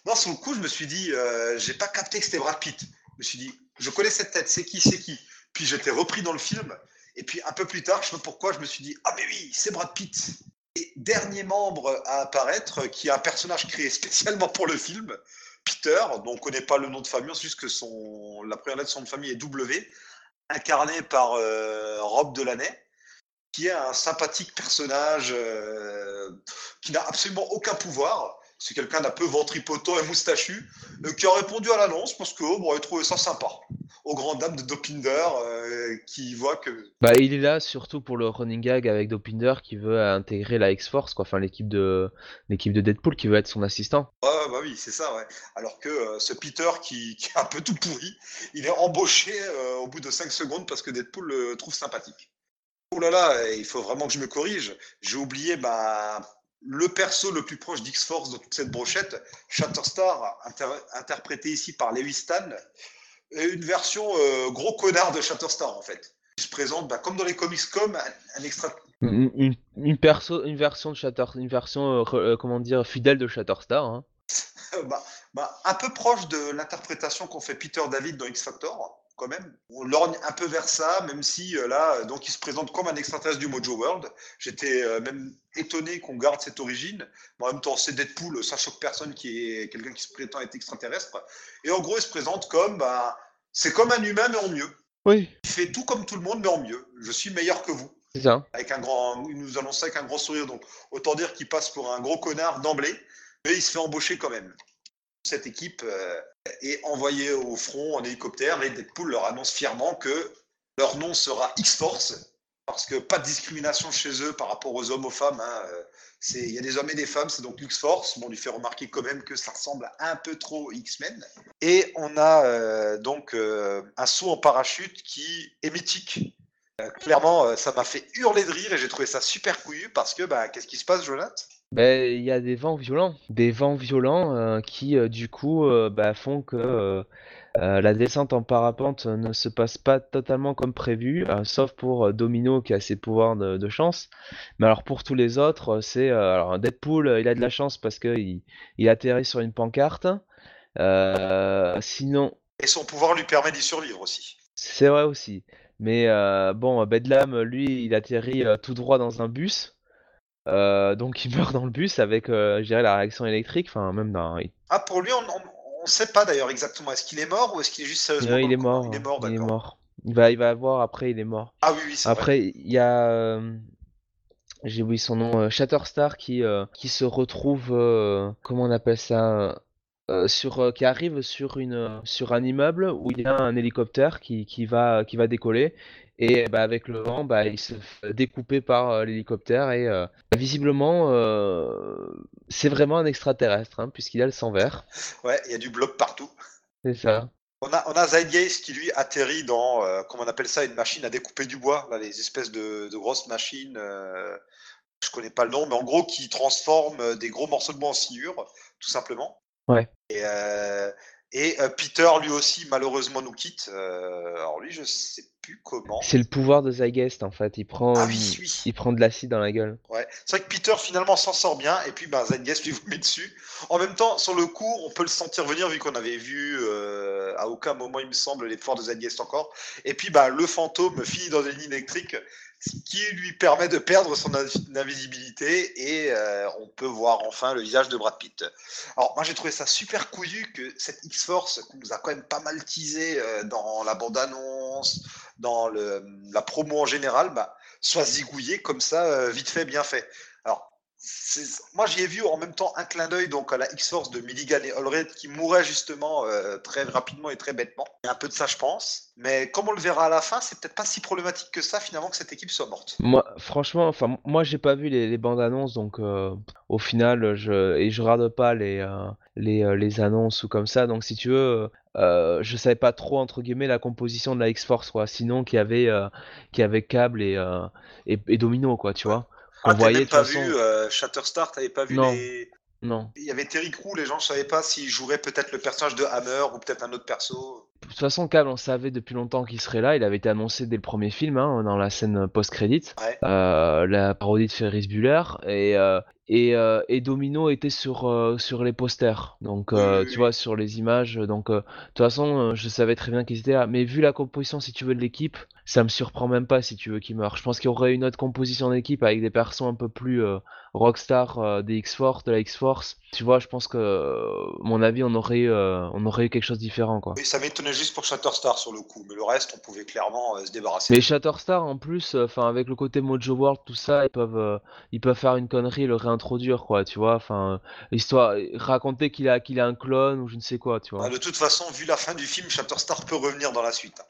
Non, sur le coup, je me suis dit, euh, j'ai pas capté que c'était Brad Pitt. Je me suis dit, je connais cette tête, c'est qui, c'est qui? Puis j'étais repris dans le film. Et puis un peu plus tard, je sais pas pourquoi, je me suis dit, ah mais oui, c'est Brad Pitt. Et dernier membre à apparaître, qui est un personnage créé spécialement pour le film, Peter, dont on ne connaît pas le nom de famille, c'est juste que son, la première lettre de son de famille est W, incarné par euh, Rob Delaney, qui est un sympathique personnage euh, qui n'a absolument aucun pouvoir. C'est quelqu'un d'un peu ventripotent et moustachu, euh, qui a répondu à l'annonce parce que oh, bon, il trouvait ça sympa. Aux grandes dames de Dopinder, euh, qui voit que Bah, il est là surtout pour le running gag avec Dopinder qui veut intégrer la X-Force, quoi. Enfin, l'équipe de l'équipe de Deadpool qui veut être son assistant. Ah bah oui, c'est ça, ouais. Alors que euh, ce Peter qui, qui est un peu tout pourri, il est embauché euh, au bout de 5 secondes parce que Deadpool le trouve sympathique. Oh là là, il faut vraiment que je me corrige. J'ai oublié bah, le perso le plus proche d'X-Force dans toute cette brochette, Shatterstar, inter- interprété ici par Lewis Stan, et une version euh, gros connard de Shatterstar en fait. Il se présente bah, comme dans les comics comme un, un extra Une, une, une perso, une version de Shatter, une version, euh, euh, comment dire, fidèle de Shatterstar. Hein. bah, bah, un peu proche de l'interprétation qu'ont fait Peter David dans X Factor, quand même. On lorgne un peu vers ça, même si euh, là, donc il se présente comme un extraterrestre du Mojo World. J'étais euh, même étonné qu'on garde cette origine. Mais en même temps, c'est Deadpool, ça choque personne qui est quelqu'un qui se prétend être extraterrestre. Et en gros, il se présente comme, bah, c'est comme un humain, mais en mieux. Oui, Il fait tout comme tout le monde, mais en mieux. Je suis meilleur que vous. c'est ça. Avec un grand, il nous annonce ça avec un grand sourire. Donc, autant dire qu'il passe pour un gros connard d'emblée, mais il se fait embaucher quand même. Cette équipe euh, est envoyée au front en hélicoptère et Deadpool leur annonce fièrement que leur nom sera X-Force parce que pas de discrimination chez eux par rapport aux hommes, aux femmes. hein, euh, Il y a des hommes et des femmes, c'est donc X-Force. Bon, on lui fait remarquer quand même que ça ressemble un peu trop aux X-Men. Et on a euh, donc euh, un saut en parachute qui est mythique. Clairement, ça m'a fait hurler de rire et j'ai trouvé ça super couillu parce que, bah, qu'est-ce qui se passe, Jonathan? Ben, il y a des vents violents, des vents violents euh, qui euh, du coup euh, bah, font que la descente en parapente ne se passe pas totalement comme prévu, sauf pour Domino qui a ses pouvoirs de, de chance. Mais alors pour tous les autres, c'est alors Deadpool, il a de la chance parce que il, il atterrit sur une pancarte. Sinon, Et son pouvoir lui permet d'y survivre aussi. c'est vrai aussi. Mais bon, Bedlam, lui, il atterrit tout droit dans un bus. Euh, donc il meurt dans le bus avec, euh, je dirais, la réaction électrique. Enfin, même dans... Ah, pour lui, on ne sait pas d'ailleurs exactement. Est-ce qu'il est mort ou est-ce qu'il est juste sérieusement Ouais, dans il est mort. Il est mort, il est mort. Il va, il va avoir après, il est mort. Ah oui, oui, c'est. Après, il y a, euh, j'ai oublié son nom, euh, Shatterstar qui, euh, qui se retrouve, euh, comment on appelle ça, euh, sur, euh, qui arrive sur une, euh, sur un immeuble où il y a un hélicoptère qui, qui va, qui va décoller et bah, avec le vent, bah, il se fait découper par euh, l'hélicoptère et euh, visiblement, euh, c'est vraiment un extraterrestre hein, puisqu'il a le sang vert. Ouais, il y a du bloc partout. C'est ça. On a, on a Zeitgeist qui lui atterrit dans, comment on appelle ça, une machine à découper du bois, là, les espèces de, de grosses machines, je connais pas le nom, mais en gros qui transforment euh, des gros morceaux de bois en sciure, tout simplement. Ouais. Et, euh, Et euh, Peter, lui aussi, malheureusement, nous quitte. Euh, alors lui, je sais plus comment. C'est le pouvoir de Zygest en fait. Il prend, Ah oui, oui. il prend de l'acide dans la gueule. Ouais. C'est vrai que Peter, finalement, s'en sort bien. Et puis, ben, Zygest lui vous met dessus. En même temps, sur le coup, on peut le sentir venir, vu qu'on avait vu euh, à aucun moment, il me semble, les pouvoirs de Zygest encore. Et puis, ben, le fantôme finit dans une ligne électrique ce qui lui permet de perdre son invi- invisibilité et euh, on peut voir enfin le visage de Brad Pitt. Alors moi j'ai trouvé ça super couillu que cette X-Force qu'on nous a quand même pas mal teasé euh, dans la bande-annonce, dans la promo en général, bah, soit zigouillée comme ça, euh, vite fait, bien fait. Alors moi j'y ai vu en même temps un clin d'œil donc à la X-Force de Milligan et Allred qui mourrait justement euh, très rapidement et très bêtement. Un peu de ça je pense, mais comme on le verra à la fin, c'est peut-être pas si problématique que ça finalement que cette équipe soit morte. Moi, franchement, enfin, moi j'ai pas vu les, bandes annonces, donc euh, au final, je et je regarde pas les euh, les, les annonces ou comme ça. Donc si tu veux, je savais pas trop entre guillemets la composition de la X-Force, quoi. Sinon, qu'il y avait euh, avait Cable et, et et Domino, quoi, tu vois. Ah, Qu'on t'as voyait même pas façon. vu euh, Shatterstar, t'avais pas vu Non. les. Non. Il y avait Terry Crew, les gens ne savaient pas s'il jouerait peut-être le personnage de Hammer ou peut-être un autre perso. De toute façon, Cable, on savait depuis longtemps qu'il serait là. Il avait été annoncé dès le premier film, hein, dans la scène post-crédit, Ouais. euh, la parodie de Ferris Bueller, et euh, et, euh, et Domino était sur euh, sur les posters, donc euh, oui, tu oui. vois sur les images. Donc de toute façon, je savais très bien qu'ils étaient là. Mais vu la composition, si tu veux, de l'équipe, ça me surprend même pas si tu veux qu'ils meurent. Je pense qu'il y aurait une autre composition d'équipe avec des persos un peu plus rockstar des X-Force, de la X-Force. Tu vois, je pense que, mon avis, on aurait eu, on aurait eu quelque chose de différent, quoi. Oui, ça m'étonnait juste pour Shatterstar sur le coup, mais le reste, on pouvait clairement se débarrasser. Mais Shatterstar en plus, enfin avec le côté Mojo World, tout ça, ils peuvent, ils peuvent faire une connerie, le réintroduire quoi, tu vois. Enfin, histoire, raconter qu'il a, qu'il a un clone ou je ne sais quoi, tu vois. Ah, De toute façon, vu la fin du film, Shatterstar peut revenir dans la suite.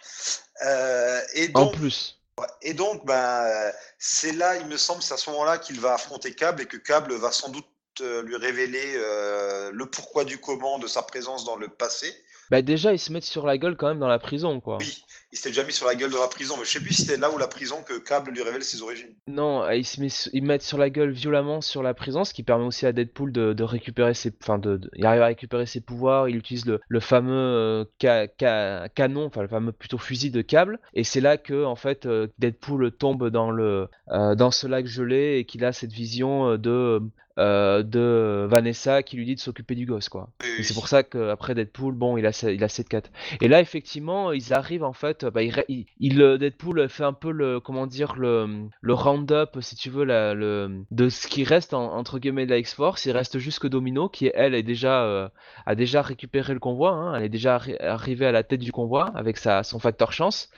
Euh, et En donc, plus, et donc ben, c'est là, il me semble, c'est à ce moment-là qu'il va affronter Cable et que Cable va sans doute euh, lui révéler euh, le pourquoi du comment de sa présence dans le passé. bah déjà ils se mettent sur la gueule quand même dans la prison, quoi. Oui, il s'était déjà mis sur la gueule de la prison, mais je sais plus si c'était là où la prison que Cable lui révèle ses origines. Non, euh, ils se ils mettent sur la gueule violemment sur la prison, ce qui permet aussi à Deadpool de, de récupérer ses, enfin de, de- il arrive à récupérer ses pouvoirs. Il utilise le, le fameux euh, ca- ca- canon, enfin le fameux plutôt fusil de câble, et c'est là que en fait euh, Deadpool tombe dans le, euh, dans ce lac gelé et qu'il a cette vision de euh, de Vanessa qui lui dit de s'occuper du gosse, quoi. Et c'est pour ça qu'après Deadpool, bon, il a, il a cette 4. Et là, effectivement, ils arrivent en fait, bah, il, euh, Deadpool fait un peu le, comment dire, le, le round-up, si tu veux, le, de ce qui reste en- entre guillemets de la X-Force. Il reste juste que Domino, qui elle est déjà, euh, a déjà récupéré le convoi, hein, elle est déjà arri- arrivée à la tête du convoi avec sa, son facteur chance.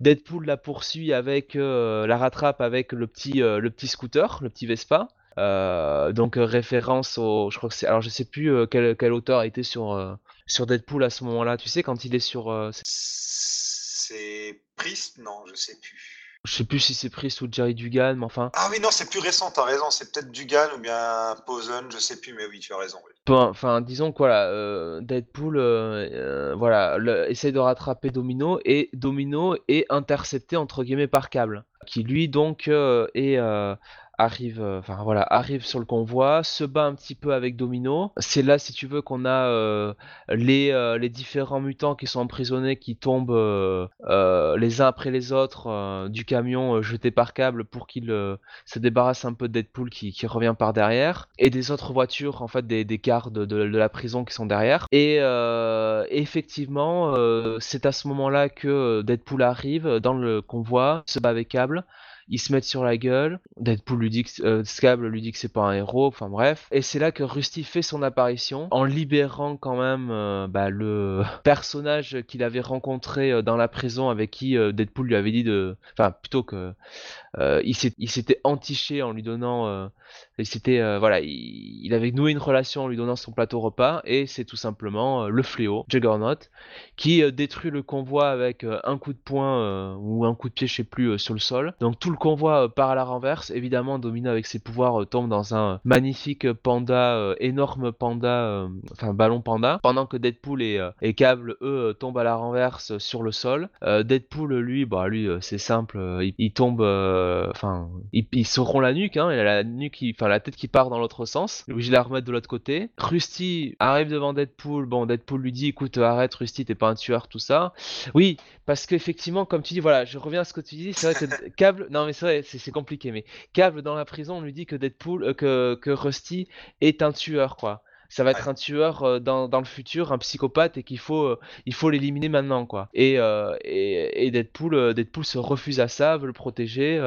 Deadpool la poursuit avec, euh, la rattrape avec le petit, le petit scooter, le petit Vespa. Donc référence au, je crois alors je sais plus euh, quel, quel auteur a été sur sur Deadpool à ce moment-là. Tu sais quand il est sur, c'est- Priest? Non, je sais plus. je sais plus si c'est Priest ou Jerry Dugan, mais enfin, Ah oui, non, c'est plus récent, t'as raison, c'est peut-être Dugan ou bien Posen, je sais plus, mais oui, tu as raison. oui. enfin disons que voilà, euh, Deadpool, euh, euh, voilà, le- essaye de rattraper Domino et Domino est intercepté entre guillemets par Cable, qui lui donc euh, est arrive, euh, enfin voilà, arrive sur le convoi, se bat un petit peu avec Domino. C'est là, si tu veux, qu'on a euh, les, euh, les différents mutants qui sont emprisonnés, qui tombent les uns après les autres du camion jeté par câble pour qu'il euh, se débarrasse un peu de Deadpool qui, revient par derrière, et des autres voitures, en fait, des, des de, de- de la prison qui sont derrière. Et effectivement, c'est à ce moment-là que Deadpool arrive dans le convoi, se bat avec câble ils se mettent sur la gueule. Deadpool lui dit que euh, lui dit que c'est pas un héros. Enfin bref. Et c'est là que Rusty fait son apparition en libérant quand même euh, bah, le personnage qu'il avait rencontré euh, dans la prison avec qui euh, Deadpool lui avait dit de, enfin plutôt que il s'était entiché en lui donnant, il s'était euh, voilà, il, il avait noué une relation en lui donnant son plateau repas et c'est tout simplement euh, le fléau Juggernaut qui euh, détruit le convoi avec un coup de poing ou un coup de pied, je sais plus, sur le sol. Donc tout le convoi part à la renverse. Évidemment, Domino avec ses pouvoirs tombe dans un magnifique panda, énorme panda, enfin ballon panda, pendant que Deadpool et, et Cable, eux, tombent à la renverse sur le sol. Deadpool, lui, bah lui, c'est simple, il, tombe, enfin, il, se rompt la nuque, hein, il a la nuque, enfin la tête qui part dans l'autre sens. De la remettre de l'autre côté. Rusty arrive devant Deadpool. Bon, Deadpool lui dit, écoute, arrête, Rusty, t'es pas un tueur, tout ça. Oui, parce qu'effectivement, comme tu dis, voilà, je reviens à ce que tu dis, c'est vrai que Cable, non mais c'est vrai, c'est compliqué, mais Cable dans la prison, on lui dit que Deadpool, euh, que, que Rusty est un tueur, quoi ça va être un tueur euh, dans, dans, le futur, un psychopathe et qu'il faut euh, il faut l'éliminer maintenant quoi. Et, euh, et, et, Deadpool Deadpool se refuse à ça, veut le protéger,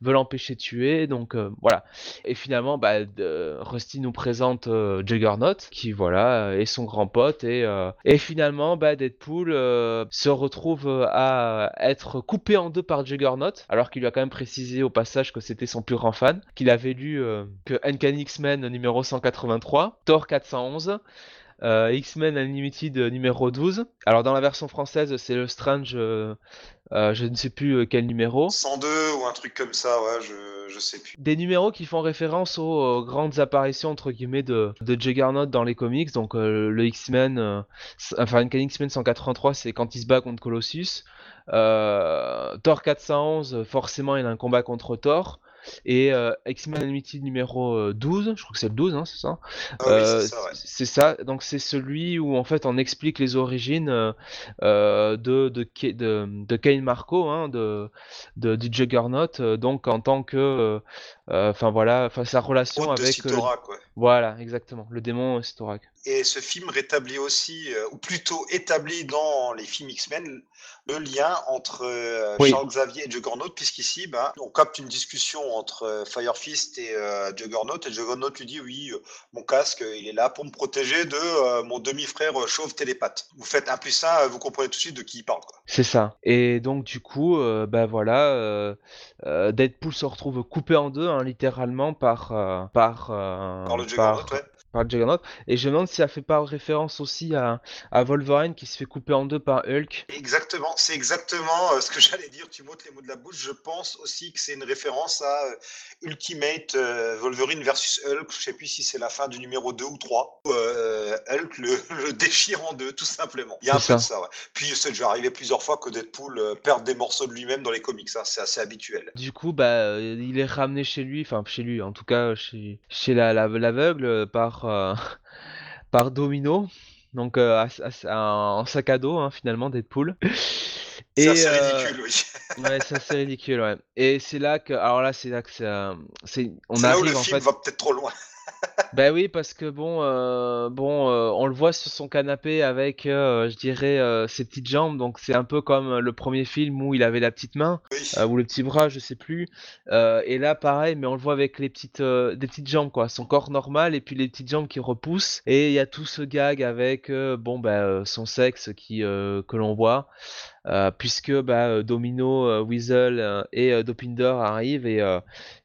veut l'empêcher de tuer, donc voilà. Et finalement bah, Rusty nous présente Juggernaut qui voilà est son grand pote et et finalement bah, Deadpool se retrouve à être coupé en deux par Juggernaut alors qu'il lui a quand même précisé au passage que c'était son plus grand fan, qu'il avait lu que Uncanny X-Men numéro 183, Thor 400 euh, X-Men Unlimited numéro 12. Alors dans la version française, c'est le Strange, euh, euh, je ne sais plus quel numéro. 102 ou un truc comme ça, ouais, je, je sais plus. Des numéros qui font référence aux, grandes apparitions entre guillemets de, de Juggernaut dans les comics. Donc le X-Men, enfin X-Men 183, c'est quand il se bat contre Colossus. Thor 411, forcément il a un combat contre Thor. Et euh, X-Men Unlimited numéro 12, euh, je crois que c'est le 12, hein, c'est ça? Ah euh, C'est ça, donc c'est celui où en fait on explique les origines de, de, de, de Kane Marco, hein, de, de, du Juggernaut, donc en tant que. Enfin voilà, sa relation avec. Voilà, exactement, le démon Storak. Et ce film rétablit aussi, ou plutôt établit dans les films X-Men, le lien entre euh, Charles Xavier et Juggernaut, puisqu'ici, ben, on capte une discussion entre euh, Fire Fist et euh, Juggernaut, et Juggernaut lui dit oui, mon casque, il est là pour me protéger de mon demi-frère chauve télépathe. Vous faites un plus un, vous comprenez tout de suite de qui il parle. C'est ça. Et donc du coup, ben voilà, Deadpool se retrouve coupé en deux, hein, littéralement par par par le Juggernaut, ouais par Juggernaut. Et je me demande si ça fait pas référence aussi à, à Wolverine qui se fait couper en deux par Hulk. Exactement, c'est exactement euh, ce que j'allais dire. Tu m'ôtes les mots de la bouche. Je pense aussi que c'est une référence à euh, Ultimate euh, Wolverine versus Hulk. Je sais plus si c'est la fin du numéro 2 ou 3. Hulk le, déchire en deux, tout simplement. Il y a un peu de ça. Ouais. Puis c'est déjà arrivé plusieurs fois que Deadpool perde des morceaux de lui-même dans les comics. Ça, c'est assez habituel. Du coup, bah, il est ramené chez lui, enfin chez lui, en tout cas chez, chez l'aveugle la, par euh, par, Domino, donc euh, en sac à dos hein, finalement Deadpool. Et, c'est euh, ridicule, oui. ouais, c'est ridicule, ouais. Et c'est là que, alors là, c'est là que c'est, on arrive le en film fait. va peut-être trop loin. Ben oui, parce que bon, euh, bon, euh, on le voit sur son canapé avec, euh, je dirais, ses petites jambes. Donc c'est un peu comme le premier film où il avait la petite main ou le petit bras, je sais plus. et là, pareil, mais on le voit avec les petites, des petites jambes quoi, son corps normal et puis les petites jambes qui repoussent. Et il y a tout ce gag avec, bon, ben son sexe qui que l'on voit. Euh, puisque bah, Domino, euh, Weasel euh, et Dopinder arrivent et,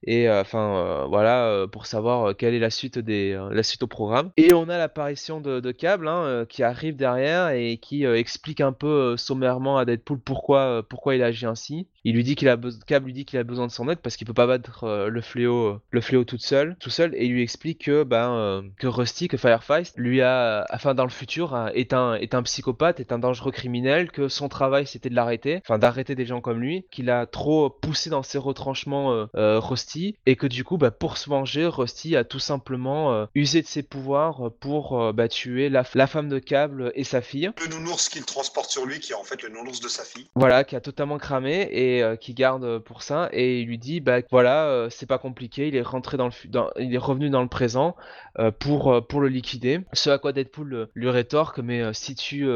et enfin voilà pour savoir quelle est la suite des la suite au programme. Et on a l'apparition de, Cable hein, qui arrive derrière et qui explique un peu sommairement à Deadpool pourquoi pourquoi il agit ainsi. Il lui dit qu'il a Cable lui dit qu'il a besoin de son aide parce qu'il peut pas battre le fléau le fléau toute seule tout seul et il lui explique que ben que Rusty que Firefly lui a enfin dans le futur est un est un psychopathe est un dangereux criminel que son travail c'était de l'arrêter, enfin d'arrêter des gens comme lui, qu'il a trop poussé dans ses retranchements euh, euh, Rusty, et que du coup, bah, pour se venger, Rusty a tout simplement euh, usé de ses pouvoirs pour bah, tuer la, femme de câble et sa fille. Le nounours qu'il transporte sur lui, qui est en fait le nounours de sa fille. Voilà, qui a totalement cramé et qui garde pour ça, et il lui dit, bah voilà, c'est pas compliqué, il est rentré dans le, dans, il est revenu dans le présent pour pour le liquider. Ce à quoi Deadpool lui rétorque, mais si tu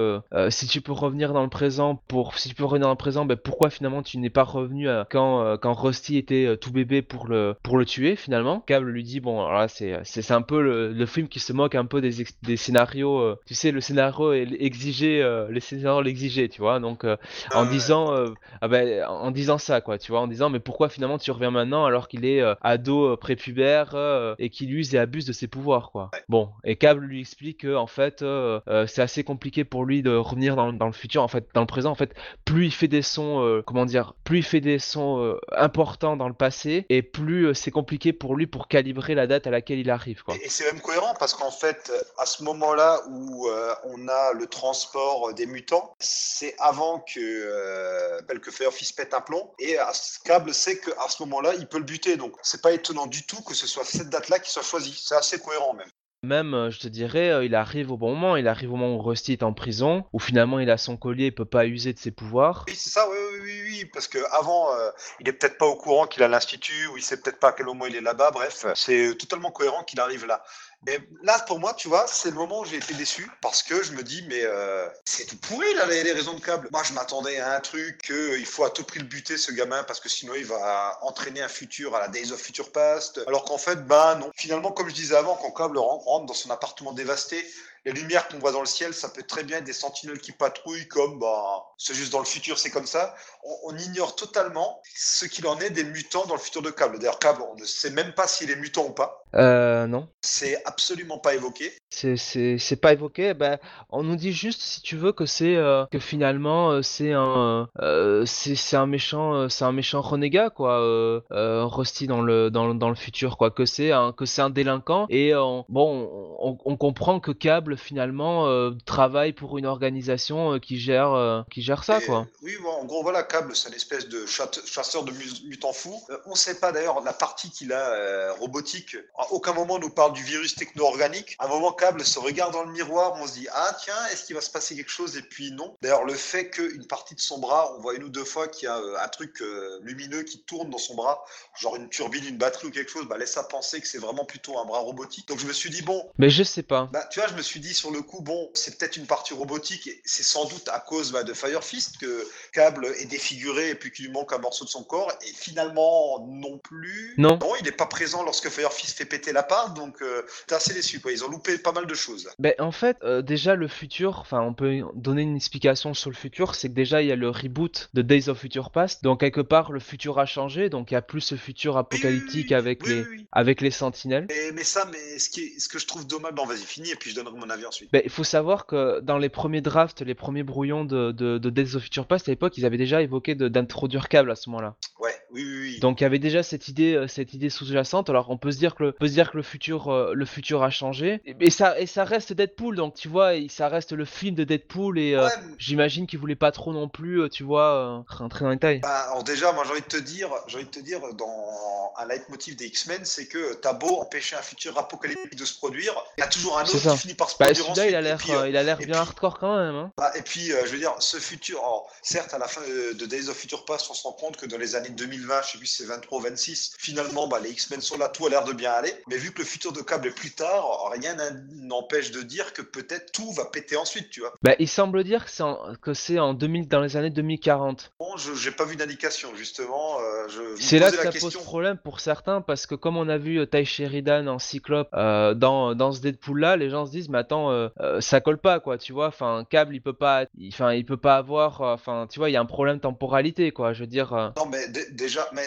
si tu peux revenir dans le présent pour si tu peux revenir dans le présent, ben, pourquoi finalement tu n'es pas revenu euh, quand, euh, quand Rusty était euh, tout bébé pour le, pour le tuer finalement? Cable lui dit bon alors là c'est, c'est, un peu le, film qui se moque un peu des, des scénarios, tu sais le scénario est exigé, les scénarios l'exigeaient tu vois? Donc en disant ah ben, en disant ça quoi tu vois? En disant mais pourquoi finalement tu reviens maintenant alors qu'il est ado prépubère et qu'il use et abuse de ses pouvoirs quoi? Bon et Cable lui explique que en fait c'est assez compliqué pour lui de revenir dans, dans le futur en fait dans le présent en fait plus il fait des sons, euh, comment dire, plus il fait des sons euh, importants dans le passé, et plus euh, c'est compliqué pour lui pour calibrer la date à laquelle il arrive. Et, c'est même cohérent parce qu'en fait, à ce moment-là où on a le transport des mutants, c'est avant que, Firefist pète un plomb. Et câble sait qu'à ce moment-là, il peut le buter. Donc c'est pas étonnant du tout que ce soit cette date-là qui soit choisie. C'est assez cohérent même. Même, euh, je te dirais, euh, il arrive au bon moment, il arrive au moment où Rusty est en prison, où finalement il a son collier, il peut pas user de ses pouvoirs. Oui, c'est ça, oui, oui, oui, oui, parce que avant, euh, il est peut-être pas au courant qu'il a l'institut, ou il sait peut-être pas à quel moment il est là-bas. Bref, c'est totalement cohérent qu'il arrive là. Mais là, pour moi, tu vois, c'est le moment où j'ai été déçu parce que je me dis, mais euh, c'est tout pourri là, les, raisons de câble. Moi, je m'attendais à un truc qu'il faut à tout prix le buter, ce gamin, parce que sinon il va entraîner un futur à la Days of Future Past. Alors qu'en fait, bah non. Finalement, comme je disais avant, quand câble ren- rentre dans son appartement dévasté, les lumières qu'on voit dans le ciel, ça peut très bien être des sentinelles qui patrouillent, comme bah, c'est juste dans le futur, c'est comme ça. On, on ignore totalement ce qu'il en est des mutants dans le futur de câble. D'ailleurs, câble, on ne sait même pas s'il est mutant ou pas. Euh, non. C'est absolument pas évoqué. C'est, pas évoqué. Ben, on nous dit juste, si tu veux, que c'est euh, que finalement euh, c'est un euh, c'est, un méchant euh, c'est un méchant renégat quoi. Rusty dans le dans, dans le futur quoi. Que c'est un que c'est un délinquant et on- bon on, on comprend que Cable finalement euh, travaille pour une organisation euh, qui gère euh, qui gère ça Et, quoi. Oui, bon, en gros, voilà, Cable, c'est une espèce de chasseur de mutants fous. Euh, on ne sait pas d'ailleurs la partie qu'il a robotique. À aucun moment on nous parle du virus techno-organique. À un moment, Cable se regarde dans le miroir, on se dit Ah, tiens, est-ce qu'il va se passer quelque chose? Et puis non. D'ailleurs, le fait qu'une partie de son bras, on voit une ou deux fois qu'il y a un truc lumineux qui tourne dans son bras, genre une turbine, une batterie ou quelque chose, bah, laisse à penser que c'est vraiment plutôt un bras robotique. Donc je me suis dit Bon, Mais je sais pas. bah, tu vois, je me suis dit sur le coup, bon, c'est peut-être une partie robotique et c'est sans doute à cause bah, de Fire Fist que Cable est défiguré et puis qu'il lui manque un morceau de son corps. Et finalement, non plus. Non. il n'est pas présent lorsque Fire Fist fait péter la part, donc euh, t'es assez déçu. Quoi. Ils ont loupé pas mal de choses. Ben, en fait, euh, déjà le futur, enfin on peut donner une explication sur le futur, c'est que déjà il y a le reboot de Days of Future Past, donc quelque part le futur a changé, donc il y a plus ce futur apocalyptique oui, avec oui, les avec les sentinelles. Mais, mais ça, mais ce, qui est- ce que je trouve dommage, bon, vas-y, finis et puis je donnerai mon avis ensuite. Ben, il faut savoir que dans les premiers drafts, les premiers brouillons de, de, de Days of Future Past à l'époque, ils avaient déjà évoqué de- d'introduire câble à ce moment-là. Ouais, oui, oui, oui. Donc il y avait déjà cette idée, euh, cette idée sous-jacente. Alors on peut se dire que le, peut se dire que le futur, euh, le futur a changé. Et, et ça, et ça reste Deadpool. Donc tu vois, ça reste le film de Deadpool et euh, Ouais, j'imagine qu'il voulait pas trop non plus, euh, tu vois, euh, rentrer dans les détails. Bah, alors déjà, moi j'ai envie de te dire, j'ai envie de te dire, dans un leitmotiv des X-Men, c'est que t'as beau empêcher un futur apocalyptique de se produire, il y a toujours un autre ça. qui finit par se Bah, produire il a l'air, puis, euh, il a l'air bien puis- hardcore quand même. Hein. bah, et puis, euh, je veux dire, ce futur, alors, certes, à la fin de, de Days of Future Past, on se rend compte que dans les années 2020, je sais plus si c'est 23 ou 26, finalement, bah, les X-Men sont là, tout a l'air de bien aller. Mais vu que le futur de câble est plus tard, rien n'empêche de dire que peut-être tout va péter ensuite, tu vois. Bah, il semble dire que c'est en, que c'est en 2000, dans les années 2040. Bon, je j'ai pas vu d'indication, justement. euh, C'est là que ça question. pose problème pour certains parce que comme on a vu euh, Ty Sheridan en Cyclope euh, dans, dans ce Deadpool là, les gens se disent mais attends euh, ça colle pas quoi, tu vois, enfin câble il peut pas, il- enfin il peut pas avoir, enfin tu vois il y a un problème temporalité quoi, je veux dire. Non mais dé-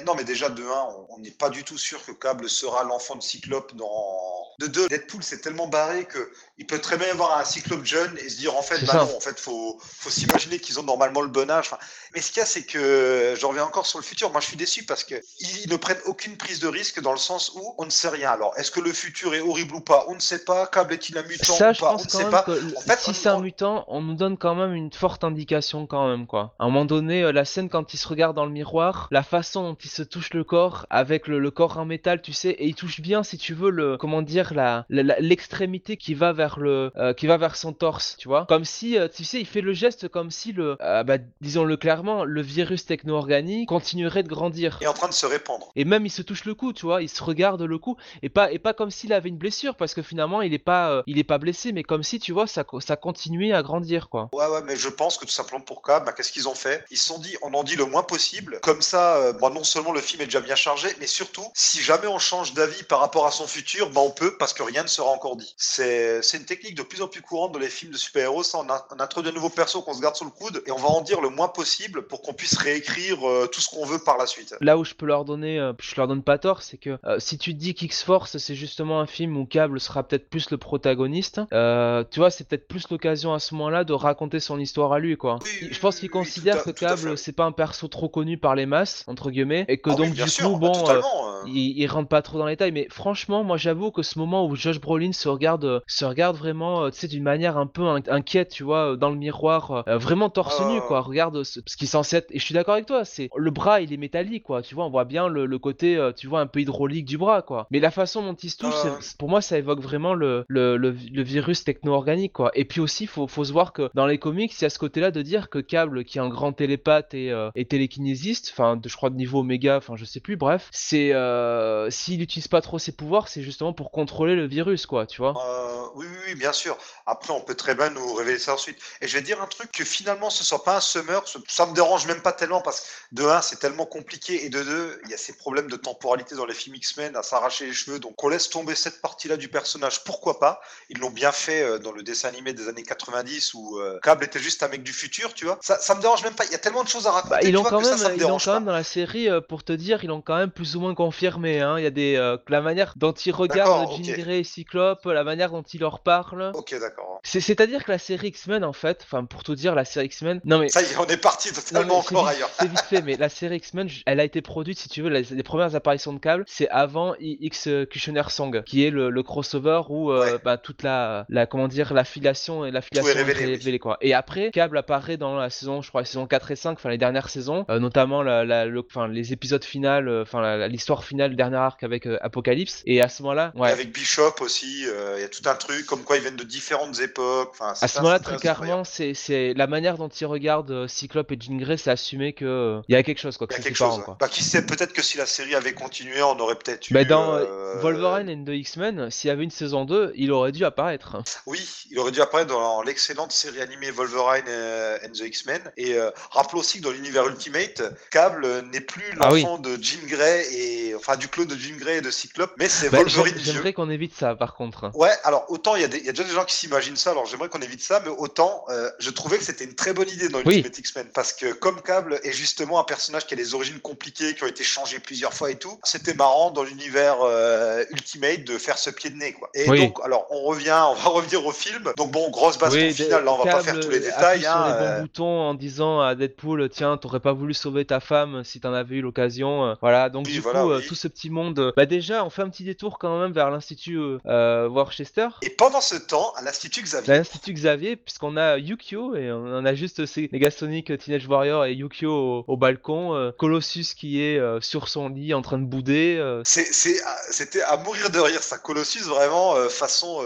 non mais déjà de 1, on n'est pas du tout sûr que Cable sera l'enfant de Cyclope dans. De 2, Deadpool c'est tellement barré que il peut très bien y avoir un Cyclope jeune et se dire en fait bah non en fait faut faut s'imaginer qu'ils ont normalement le bon âge. Enfin, mais ce qu'il y a c'est que j'en reviens encore sur le futur. Moi je suis déçu parce que ils ne prennent aucune prise de risque dans le sens où on ne sait rien. Alors est-ce que le futur est horrible ou pas? On ne sait pas. Cable est-il un mutant Ça ou je pas? On pense ne quand sait pas. que l- En fait, si on- c'est un on- mutant, on nous donne quand même une forte indication quand même quoi. À un moment donné, euh, la scène quand il se regarde dans le miroir, la façon dont il se touche le corps avec le, le corps en métal, tu sais, et il touche bien si tu veux le comment dire la- l'extrémité qui va vers le euh, qui va vers son torse, tu vois. Comme si euh, tu sais, il fait le geste comme si le euh, bah, disons-le clairement, le virus techno-organique continuerait de grandir. est en train de se répandre. Et même il se touche le cou, tu vois, il se regarde le cou et pas et pas comme s'il avait une blessure parce que finalement il est pas il est pas blessé mais comme si tu vois ça ça continuait à grandir quoi. Ouais, ouais, mais je pense que tout simplement pour Cab, bah, qu'est-ce qu'ils ont fait? Ils se sont dit, on en dit le moins possible. Comme ça, bah, non seulement le film est déjà bien chargé, mais surtout, si jamais on change d'avis par rapport à son futur, bah, on peut parce que rien ne sera encore dit. C'est c'est une technique de plus en plus courante dans les films de super-héros. On, on introduit un nouveau perso qu'on se garde sur le coude et on va en dire le moins possible pour qu'on puisse réécrire euh, tout ce qu'on veut par la suite. Là où je peux leur donner euh, je leur donne pas tort, c'est que euh, si tu dis qu'X-Force c'est justement un film où Cable sera peut-être plus le protagoniste, euh, tu vois, c'est peut-être plus l'occasion à ce moment-là de raconter son histoire à lui, quoi. Oui, je pense qu'il oui, considère tout à- que Cable, c'est pas un perso trop connu par les masses, entre guillemets, et que Ah donc du coup, bah, bon, euh. il, il rentre pas trop dans les détails, mais franchement, moi j'avoue que ce moment où Josh Brolin se regarde, se regarde vraiment, euh, tu sais, d'une manière un peu in- inquiète, tu vois, euh, dans le miroir, euh, vraiment torse nu, quoi. Regarde ce, ce qui est censé être. Et je suis d'accord avec toi, c'est le bras, il est métallique, quoi. Tu vois, on voit bien le, le côté, euh, tu vois, un peu hydraulique du bras, quoi. Mais la façon dont il se touche, pour moi, ça évoque vraiment le, le, le, le virus techno-organique, quoi. Et puis aussi, faut, faut se voir que dans les comics, il y a ce côté-là de dire que Cable, qui est un grand télépathe et, euh, et télékinésiste, enfin, je crois de niveau Oméga, enfin, je sais plus, bref, c'est euh, s'il utilise pas trop ses pouvoirs, c'est justement pour contrôler le virus, quoi, tu vois. Euh, oui, oui, bien sûr. Après, on peut très bien nous révéler ça ensuite. Et je vais dire un truc que finalement, ce soit pas un summer, ça me dérange même pas tellement parce que de un, c'est tellement compliqué et de deux, il y a ces problèmes de temporalité dans les films X-Men à s'arracher les cheveux. Donc, on laisse tomber cette partie-là du personnage. Pourquoi pas? Ils l'ont bien fait euh, dans le dessin animé des années 90 où euh, Cable était juste un mec du futur, tu vois. Ça, ça me dérange même pas. Il y a tellement de choses à raconter. Bah, ils l'ont quand ça, même, ça me ils quand pas. même dans la série, euh, pour te dire, ils l'ont quand même plus ou moins confirmé. Hein. Il y a des, euh, la manière dont ils regardent Jean ok. Grey et Cyclope, la manière dont ils leur parlent. Ok, d'accord. C'est, c'est-à-dire que la série X-Men, en fait, enfin, pour tout dire, la série X-Men, non mais. Ça y est, on est parti totalement encore ailleurs. c'est vite fait, mais la série X-Men, elle a été produite, si tu veux, les, les premières apparitions de câble, c'est avant X-Cutioner Song, qui est le, le crossover où euh, Ouais. bah, toute la, la, comment dire, l'affiliation et l'affiliation est révélé, révélée, quoi. Et après, Cable apparaît dans la saison, je crois, la saison 4 et 5, enfin les dernières saisons, euh, notamment la, la, le- les épisodes finales, euh, enfin l'histoire finale, le dernier arc avec euh, Apocalypse. Et à ce moment-là, Et ouais. Avec Bishop aussi, euh, il y a tout un truc, comme quoi ils viennent de différentes époques. Enfin, À ce moment-là, très clairement, c'est la manière dont ils regardent euh, Cyclope et Jean Grey, c'est assumer que euh, il y a quelque chose, quoi, que Il y a quelque parents, chose. ouais. quoi. Bah, qui sait, peut-être que si la série avait continué, on aurait peut-être eu. Bah, dans euh, euh, Wolverine and the X-Men, s'il y avait une saison 2, il aurait dû apparaître. Oui, il aurait dû apparaître dans l'excellente série animée Wolverine and the X-Men. Et euh, rappelons aussi que dans l'univers Ultimate, Cable n'est plus Ah oui. l'enfant de Jean Grey et enfin du clone de Jean Grey et de Cyclope, mais c'est Bah, Wolverine. J'aimerais qu'on évite ça, par contre. Ouais, alors autant il y, a des- y a déjà des gens qui s'imaginent ça, alors j'aimerais qu'on évite ça, mais autant euh, je trouvais que c'était une très bonne idée dans Oui. Ultimate X-Men parce que comme Cable est justement un personnage qui a des origines compliquées, qui ont été changées plusieurs fois et tout, c'était marrant dans l'univers euh, Ultimate de faire ce pied de nez quoi. Et Oui. donc alors on revient, on va revenir au film. Donc bon, grosse baston Oui, finale, là on va pas faire tous les appuie détails. sur hein, les bons euh, boutons en disant à Deadpool tiens t'aurais pas voulu sauver ta femme si t'en avais eu l'occasion euh, voilà donc Oui, du voilà, coup euh, oui. tout ce petit monde euh, bah déjà on fait un petit détour quand même vers l'institut euh, euh, Worcester Et pendant ce temps, à l'Institut Xavier, L'Institut Xavier, puisqu'on a Yukio et on a juste ces Negasonic Teenage Warrior et Yukio au, au balcon, euh, Colossus qui est euh, sur son lit en train de bouder. euh, c'est- c'était à mourir de rire, ça. Colossus, vraiment, euh, façon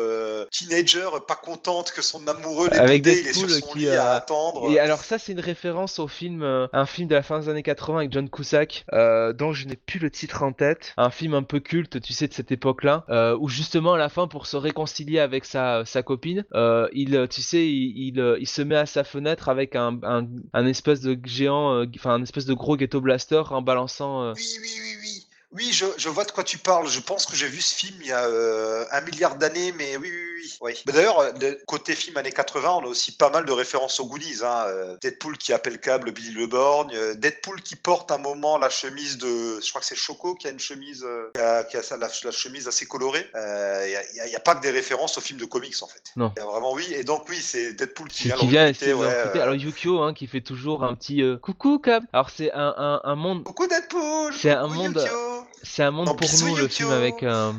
teenager, pas contente que son amoureux l'ait Avec boudé, il est sur son qui, lit à attendre. Et alors ça c'est une référence au film, un film de la fin des années 80 avec John Cusack, dont je n'ai plus le titre en tête, un film un peu culte, tu sais, de cette époque-là, où justement à la fin pour se réconcilier avec sa, sa copine, euh, il, tu sais, il, euh, il se met à sa fenêtre avec un, un, un espèce de géant, euh, enfin un espèce de gros ghetto blaster en balançant. Oui, oui, oui, oui. Oui, je, je vois de quoi tu parles. Je pense que j'ai vu ce film il y a euh, un milliard d'années, mais oui, oui, oui. oui. Mais d'ailleurs, euh, côté film années 80, on a aussi pas mal de références aux Goonies. Hein. Euh, Deadpool qui appelle câble Billy Le Borgne, euh, Deadpool qui porte un moment la chemise de, je crois que c'est Choco qui a une chemise, euh, qui a, qui a ça, la, la chemise assez colorée. Euh, Il n'y a, y a pas que des références aux films de comics en fait. Non. Il y a vraiment oui. Et donc oui, c'est Deadpool qui vient qui vient recruter, ouais, euh, Alors Yukio hein, qui fait toujours un petit euh, coucou Cap. Alors c'est un, un, un monde, Coucou Deadpool. C'est un monde- Yukio. C'est un monde pour nous le film avec euh,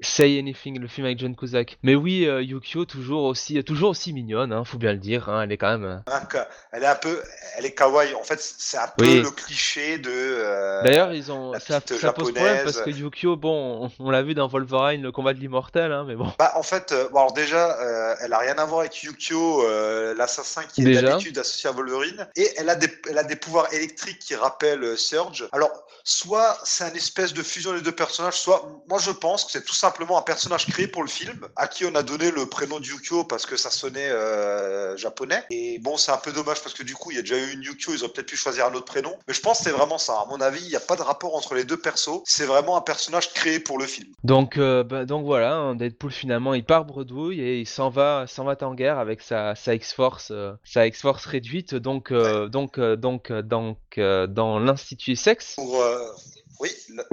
Say Anything, le film avec John Cusack. Mais oui, euh, Yukio toujours aussi, toujours aussi mignonne, hein, faut bien le dire. hein, elle est quand même. euh, ka- elle est un peu, elle est kawaii. En fait, c'est un peu Oui. le cliché de. euh, D'ailleurs, ils ont la ça, ça pose problème parce que Yukio, bon, on, on l'a vu dans Wolverine, le combat de l'immortel, hein, mais bon. Bah, en fait, euh, bon, alors déjà, elle a rien à voir avec Yukio, l'assassin qui est d'habitude associé à Wolverine, et elle a des, elle a des pouvoirs électriques qui rappellent Surge. Alors, soit c'est un espèce de fusion des deux personnages, soit moi je pense que c'est tout simplement un personnage créé pour le film, à qui on a donné le prénom de Yukio parce que ça sonnait euh, japonais. Et bon, c'est un peu dommage parce que du coup, il y a déjà eu une Yukio, ils ont peut-être pu choisir un autre prénom. Mais je pense que c'est vraiment ça. À mon avis, il n'y a pas de rapport entre les deux persos. C'est vraiment un personnage créé pour le film. Donc, euh, bah, donc voilà, hein, Deadpool finalement, il part bredouille et il s'en va, s'en va en guerre avec sa, sa X-Force, euh, sa X-Force réduite. Donc, donc, donc, donc, dans l'institut sexe. Pour, Oui,